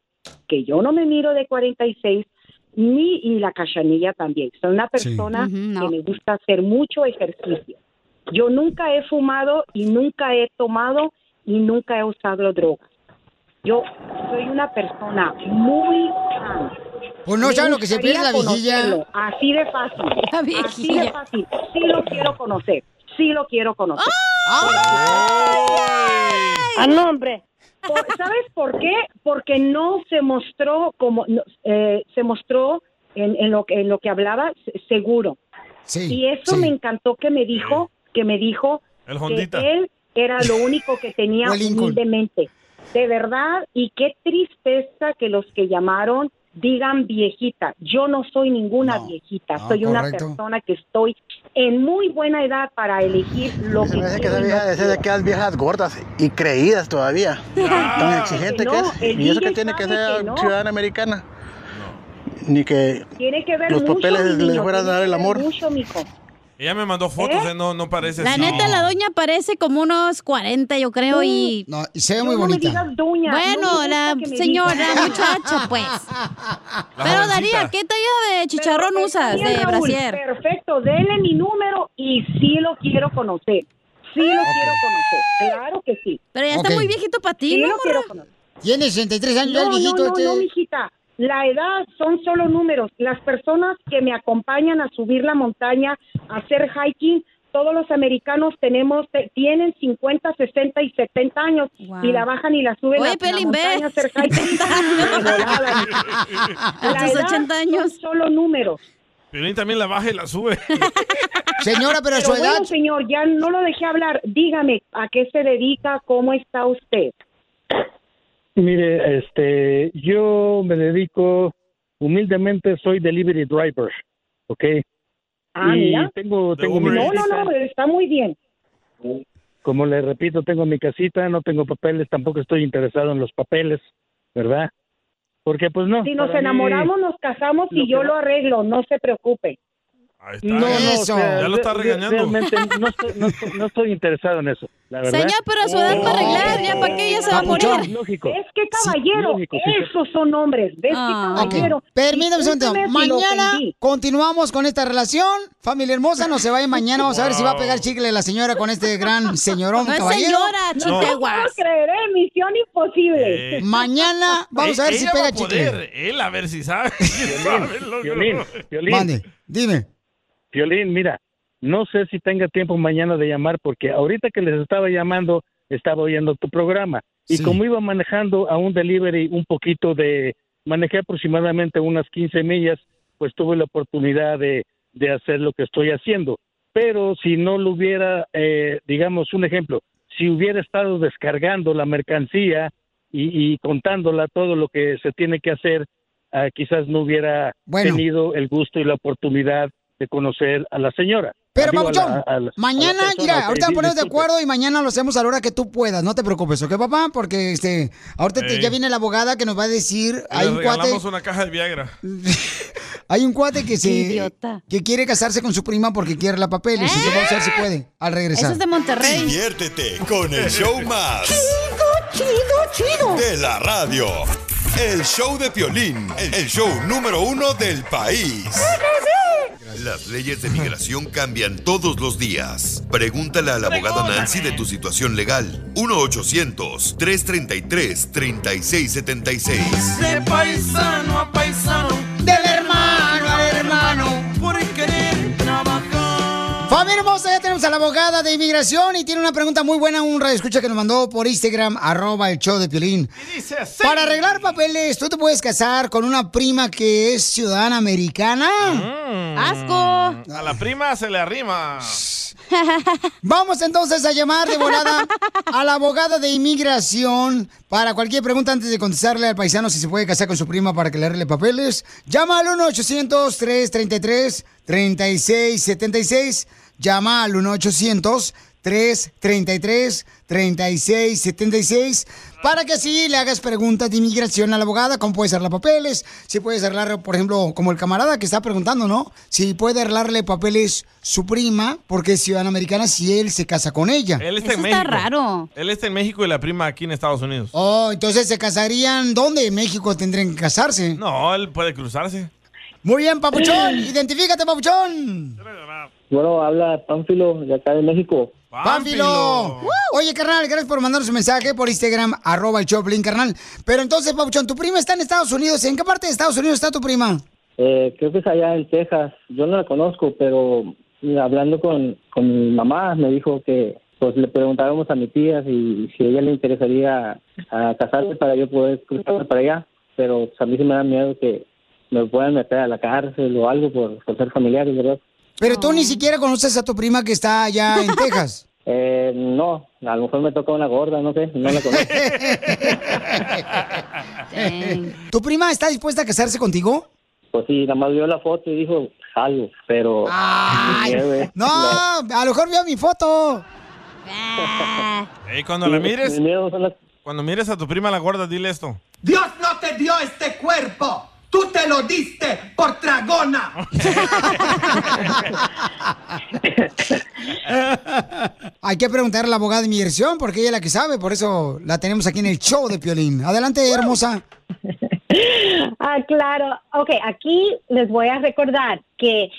Speaker 38: que yo no me miro de 46 ni y la cachanilla también. Soy una persona
Speaker 3: no.
Speaker 38: que me gusta hacer mucho ejercicio. Yo nunca he fumado y nunca he tomado y nunca he usado drogas. Yo soy una persona muy sana.
Speaker 2: Pues no sabe lo que se pierde la
Speaker 38: Así de fácil. Así de fácil. Sí lo quiero conocer. Sí lo quiero conocer.
Speaker 15: A nombre.
Speaker 38: Por- ¿Sabes por qué? Porque no se mostró como no, eh, se mostró en, en lo que en lo que hablaba se- seguro. y eso me encantó que me dijo que me dijo
Speaker 1: El Hondita.
Speaker 38: que él era lo único que tenía humildemente. De verdad y qué tristeza que los que llamaron digan viejita. Yo no soy ninguna viejita,
Speaker 20: no,
Speaker 38: soy una persona que estoy en muy buena edad para elegir lo
Speaker 20: Se
Speaker 38: que
Speaker 20: me hace que esa
Speaker 38: no
Speaker 20: vieja, esa de aquellas viejas gordas y creídas todavía. Tan exigente
Speaker 38: que
Speaker 20: que,
Speaker 38: no,
Speaker 20: es.
Speaker 38: el
Speaker 20: Y eso que tiene que ser
Speaker 38: que no.
Speaker 20: ciudadana americana. Ni que
Speaker 38: Tiene que ver
Speaker 20: los
Speaker 38: mucho,
Speaker 20: papeles
Speaker 38: mi
Speaker 20: les
Speaker 38: niño,
Speaker 20: fueran a dar
Speaker 38: que
Speaker 20: el amor.
Speaker 38: Mucho, mijo.
Speaker 1: Ella me mandó fotos, ¿eh? No, no parece
Speaker 3: La
Speaker 1: así.
Speaker 3: neta, la doña parece como unos 40, yo creo, y...
Speaker 2: No, y se ve
Speaker 38: muy No, no me bonita. digas doña,
Speaker 3: Bueno,
Speaker 38: no
Speaker 3: la señora,
Speaker 38: digas.
Speaker 3: la muchacha, pues. Pero, Daría, ¿qué talla de chicharrón
Speaker 38: Pero,
Speaker 3: usas de
Speaker 38: Raúl,
Speaker 3: brasier?
Speaker 38: Perfecto, denle mi número y sí lo quiero conocer. Sí lo quiero conocer, claro que sí.
Speaker 3: Pero ya está muy viejito para ti,
Speaker 38: Sí
Speaker 3: ¿no,
Speaker 38: lo quiero conocer.
Speaker 2: Tiene 63 años ya
Speaker 38: No,
Speaker 2: el
Speaker 38: no,
Speaker 2: viejito
Speaker 38: no,
Speaker 2: este.
Speaker 38: no, mijita. La edad son solo números. Las personas que me acompañan a subir la montaña, a hacer hiking, todos los americanos tenemos, te- tienen 50, 60 y 70 años
Speaker 3: Wow.
Speaker 38: y la bajan y la suben
Speaker 3: Oye,
Speaker 38: a la
Speaker 3: Pelín, ve.
Speaker 38: montaña a hacer hiking. La edad
Speaker 3: 80 años.
Speaker 38: son solo números.
Speaker 1: Piolín también la baja y la sube.
Speaker 2: Señora, pero, su edad.
Speaker 38: bueno, señor, ya no lo dejé hablar. Dígame, ¿a qué se dedica? ¿Cómo está usted?
Speaker 41: Mire, este, yo me dedico, humildemente soy delivery driver, ¿ok?
Speaker 38: Ah,
Speaker 41: y
Speaker 38: mira.
Speaker 41: tengo, tengo mi
Speaker 38: No, no, no, está muy bien.
Speaker 41: como le repito, tengo mi casita, no tengo papeles, tampoco estoy interesado en los papeles, ¿verdad? Porque pues no.
Speaker 38: Si nos
Speaker 41: mí-
Speaker 38: enamoramos, nos casamos y yo lo arreglo, no se preocupe.
Speaker 1: Ahí está.
Speaker 41: No, no, o sea,
Speaker 1: ya lo está
Speaker 41: re-
Speaker 1: regañando.
Speaker 41: Realmente no estoy, no, estoy, no estoy interesado en eso, la verdad.
Speaker 3: Señor, pero a su edad para arreglar, ya para qué, ya se va a morir.
Speaker 41: Lógico.
Speaker 42: Es que caballero,
Speaker 41: lógico, sí, sí.
Speaker 42: esos son hombres. ¿Ves
Speaker 3: Ah.
Speaker 42: que caballero?
Speaker 2: permítame un segundo.
Speaker 42: Si
Speaker 2: Mañana continuamos con esta relación. Familia hermosa, no se vayan mañana. Vamos a ver si va a pegar chicle la señora con este gran señorón
Speaker 3: No es
Speaker 2: caballero.
Speaker 3: señora,
Speaker 42: No
Speaker 3: chiteguas.
Speaker 42: puedo creer, ¿eh? misión imposible.
Speaker 1: Eh,
Speaker 2: Mañana vamos a ver
Speaker 1: eh,
Speaker 2: si
Speaker 1: ella
Speaker 2: pega
Speaker 1: va a poder,
Speaker 2: chicle.
Speaker 1: Él a ver si sabe.
Speaker 41: Violín, Violín,
Speaker 2: Mande, dime.
Speaker 41: Violín, mira, no sé si tenga tiempo mañana de llamar porque ahorita que les estaba llamando estaba oyendo tu programa y
Speaker 2: Sí.
Speaker 41: como iba manejando a un delivery un poquito de, manejé aproximadamente unas 15 millas, pues tuve la oportunidad de, de hacer lo que estoy haciendo. Pero si no lo hubiera, eh, digamos un ejemplo, si hubiera estado descargando la mercancía y, y contándola todo lo que se tiene que hacer, ah, quizás no hubiera
Speaker 2: Bueno.
Speaker 41: tenido el gusto y la oportunidad de conocer a la señora.
Speaker 2: Pero,
Speaker 41: Digo, a la-
Speaker 2: Papuchón, mañana,
Speaker 41: persona,
Speaker 2: mira, ahorita nos ponemos de acuerdo y mañana lo hacemos a la hora que tú puedas. No te preocupes, ¿ok, papá? Porque este, ahorita te- ya viene la abogada que nos va a decir. Hay un cuate,
Speaker 1: una caja de Viagra.
Speaker 2: hay un cuate que se
Speaker 3: Idiota.
Speaker 2: que quiere casarse con su prima porque quiere la papeles. Y que vamos a ver si puede al regresar.
Speaker 3: Eso es de Monterrey.
Speaker 4: Diviértete con el show más.
Speaker 2: chido, chido.
Speaker 4: De la radio. El show de Piolín, el show número uno del país. Las leyes de migración cambian todos los días. Pregúntale a la abogada Nancy de tu situación legal. 1-800-333-3676.
Speaker 40: De paisano a paisano,
Speaker 2: Familia hermosa, ya tenemos a la abogada de inmigración y tiene una pregunta muy buena, un radio escucha que nos mandó por Instagram, arroba el show de Piolín.
Speaker 1: Y dice así.
Speaker 2: Para arreglar papeles, ¿tú te puedes casar con una prima que es ciudadana americana?
Speaker 1: Mm.
Speaker 3: ¡Asco!
Speaker 1: A la prima se le arrima.
Speaker 2: Vamos entonces a llamar de volada a la abogada de inmigración para cualquier pregunta antes de contestarle al paisano si se puede casar con su prima para que le arregle papeles. Llama al 1-800-333-3676. Llama al 1-800-333-3676 para que así le hagas preguntas de inmigración a la abogada, cómo puedes arreglar papeles, si puedes arreglar, por ejemplo, como el camarada que está preguntando, ¿no? Si puede arreglarle papeles su prima, porque es ciudadana americana, si él se casa con ella.
Speaker 1: Él está
Speaker 3: Eso
Speaker 1: en
Speaker 3: está
Speaker 1: México.
Speaker 3: raro.
Speaker 1: Él está en México y la prima aquí en Estados Unidos.
Speaker 2: Oh, entonces se casarían, ¿dónde? En México tendrían que casarse.
Speaker 1: No, él puede cruzarse.
Speaker 2: Muy bien, Papuchón, identifícate, Papuchón.
Speaker 43: Bueno, habla Pánfilo de acá de México.
Speaker 2: ¡Pánfilo! Oye, carnal, gracias por mandarnos un mensaje por Instagram, arroba el Choplin, carnal. Pero entonces, Papuchón, tu prima está en Estados Unidos. ¿En qué parte de Estados Unidos está tu prima?
Speaker 43: Eh, creo que es allá en Texas. Yo no la conozco, pero mira, hablando con, con mi mamá me dijo que pues le preguntábamos a mi tía si, si a ella le interesaría a casarse para yo poder cruzarme para allá. Pero pues, a mí sí me da miedo que me puedan meter a la cárcel o algo por, por ser familiares, ¿verdad?
Speaker 2: Pero tú ni siquiera conoces a tu prima que está allá en Texas.
Speaker 43: Eh, no, a lo mejor me toca una gorda, no sé, no la conozco.
Speaker 2: ¿Tu prima está dispuesta a casarse contigo?
Speaker 43: Pues sí, nada más vio la foto y dijo algo, pero...
Speaker 2: Ay. No, a lo mejor vio mi foto.
Speaker 1: Ey, cuando la
Speaker 43: Mi-
Speaker 1: mires, cuando mires a tu prima la gorda, dile esto.
Speaker 40: Dios no te dio este cuerpo. Tú te lo diste por tragona.
Speaker 2: Hay que preguntarle a la abogada de inmigración porque ella es la que sabe, por eso la tenemos aquí en el show de Piolín. Adelante, hermosa.
Speaker 42: Ah, claro. Ok, aquí les voy a recordar que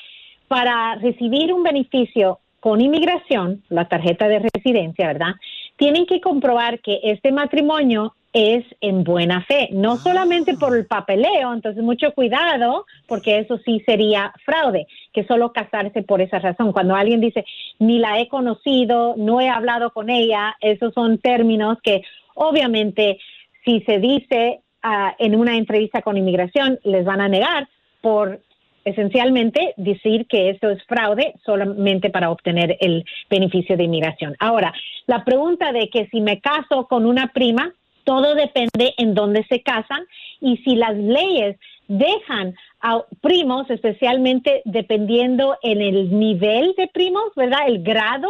Speaker 42: para recibir un beneficio con inmigración, la tarjeta de residencia, ¿verdad? Tienen que comprobar que este matrimonio es en buena fe, no solamente por el papeleo, entonces mucho cuidado, porque eso sí sería fraude, que solo casarse por esa razón. Cuando alguien dice, ni la he conocido, no he hablado con ella, esos son términos que obviamente si se dice ah, en una entrevista con inmigración, les van a negar por esencialmente decir que eso es fraude solamente para obtener el beneficio de inmigración. Ahora, la pregunta de que si me caso con una prima, todo depende en dónde se casan y si las leyes dejan a primos, especialmente dependiendo en el nivel de primos, ¿verdad? El grado.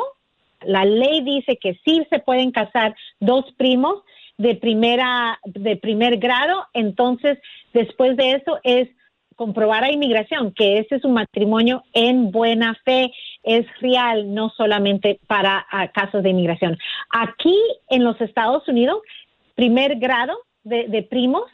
Speaker 42: La ley dice que sí se pueden casar dos primos de primera de primer grado, entonces después de eso es comprobar a inmigración que ese es un matrimonio en buena fe, es real, no solamente para ah, casos de inmigración. Aquí en los Estados Unidos, primer grado de, de primos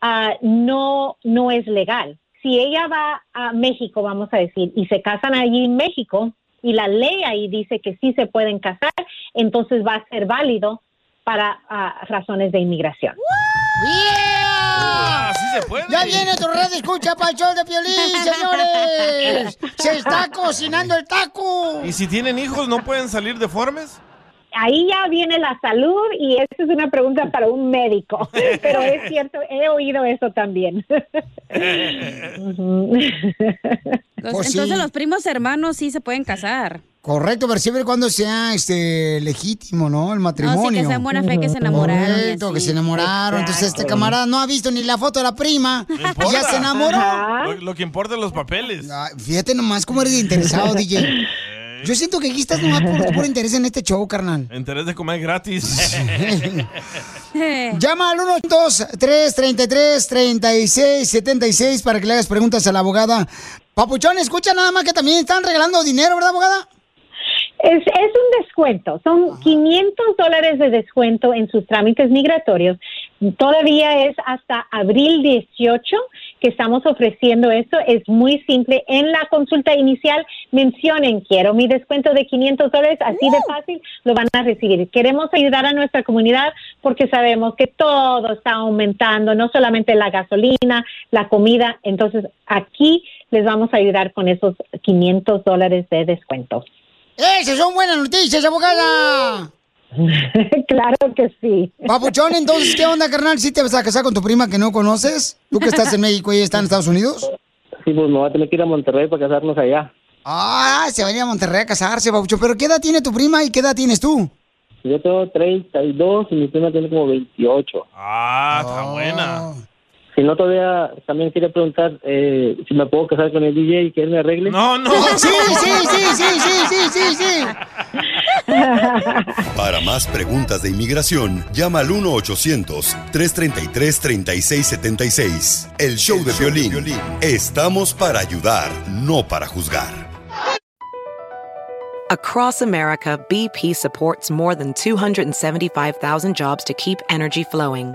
Speaker 42: ah, no, no es legal. Si ella va a México, vamos a decir, y se casan allí en México, y la ley ahí dice que sí se pueden casar, entonces va a ser válido para ah, razones de inmigración.
Speaker 2: ¡Yeah!
Speaker 1: Así se puede.
Speaker 2: Ya viene tu red escucha para el show de Piolín, señores. Se está cocinando el taco.
Speaker 1: ¿Y si tienen hijos, no pueden salir deformes?
Speaker 42: Ahí ya viene la salud y esa es una pregunta para un médico, pero es cierto, he oído eso también.
Speaker 3: Los-
Speaker 2: Pues
Speaker 3: entonces
Speaker 2: sí.
Speaker 3: los primos hermanos sí se pueden casar.
Speaker 2: Correcto, pero siempre y cuando sea este legítimo, ¿no? El matrimonio.
Speaker 3: que sea en buena fe, que se enamoraron
Speaker 2: Correcto, que se enamoraron. Entonces este camarada no ha visto ni la foto de la prima. y ya se enamoró.
Speaker 1: Lo, lo que importa es los papeles.
Speaker 2: Fíjate nomás cómo eres interesado, DJ. Yo siento que aquí estás nomás por, por interés en este show, carnal.
Speaker 1: Interés de comer gratis.
Speaker 2: Llama al 1-2-333-3676 para que le hagas preguntas a la abogada. Papuchón, escucha nada más que también están regalando dinero, ¿verdad, abogada?
Speaker 42: Es, es un descuento, son 500 dólares de descuento en sus trámites migratorios. Todavía es hasta abril 18 que estamos ofreciendo esto. Es muy simple. En la consulta inicial mencionen, quiero mi descuento de 500 dólares, así de fácil lo van a recibir. Queremos ayudar a nuestra comunidad porque sabemos que todo está aumentando, no solamente la gasolina, la comida. Entonces, aquí les vamos a ayudar con esos 500 dólares de descuento.
Speaker 2: ¡Esas son buenas noticias, abogada!
Speaker 42: claro que sí.
Speaker 2: Papuchón, entonces, ¿qué onda, carnal? ¿Sí te vas a casar con tu prima que no conoces? ¿Tú que estás en México y ella está en Estados Unidos?
Speaker 43: Sí, pues me voy a tener que ir a Monterrey para casarnos allá.
Speaker 2: Ah, se va a ir a Monterrey a casarse, Papuchón. ¿Pero qué edad tiene tu prima y qué edad tienes tú?
Speaker 43: Yo tengo 32 y mi prima tiene como 28.
Speaker 1: Ah, está buena.
Speaker 43: Si no, todavía también quería preguntar eh, si me puedo casar con el DJ y que él me arregle.
Speaker 1: No, no.
Speaker 2: Sí, sí, sí, sí, sí, sí, sí, sí.
Speaker 4: Para más preguntas de inmigración, llama al 1-800-333-3676. El show de violín. Estamos para ayudar, no para juzgar.
Speaker 44: Across America, BP supports more than 275,000 jobs to keep energy flowing.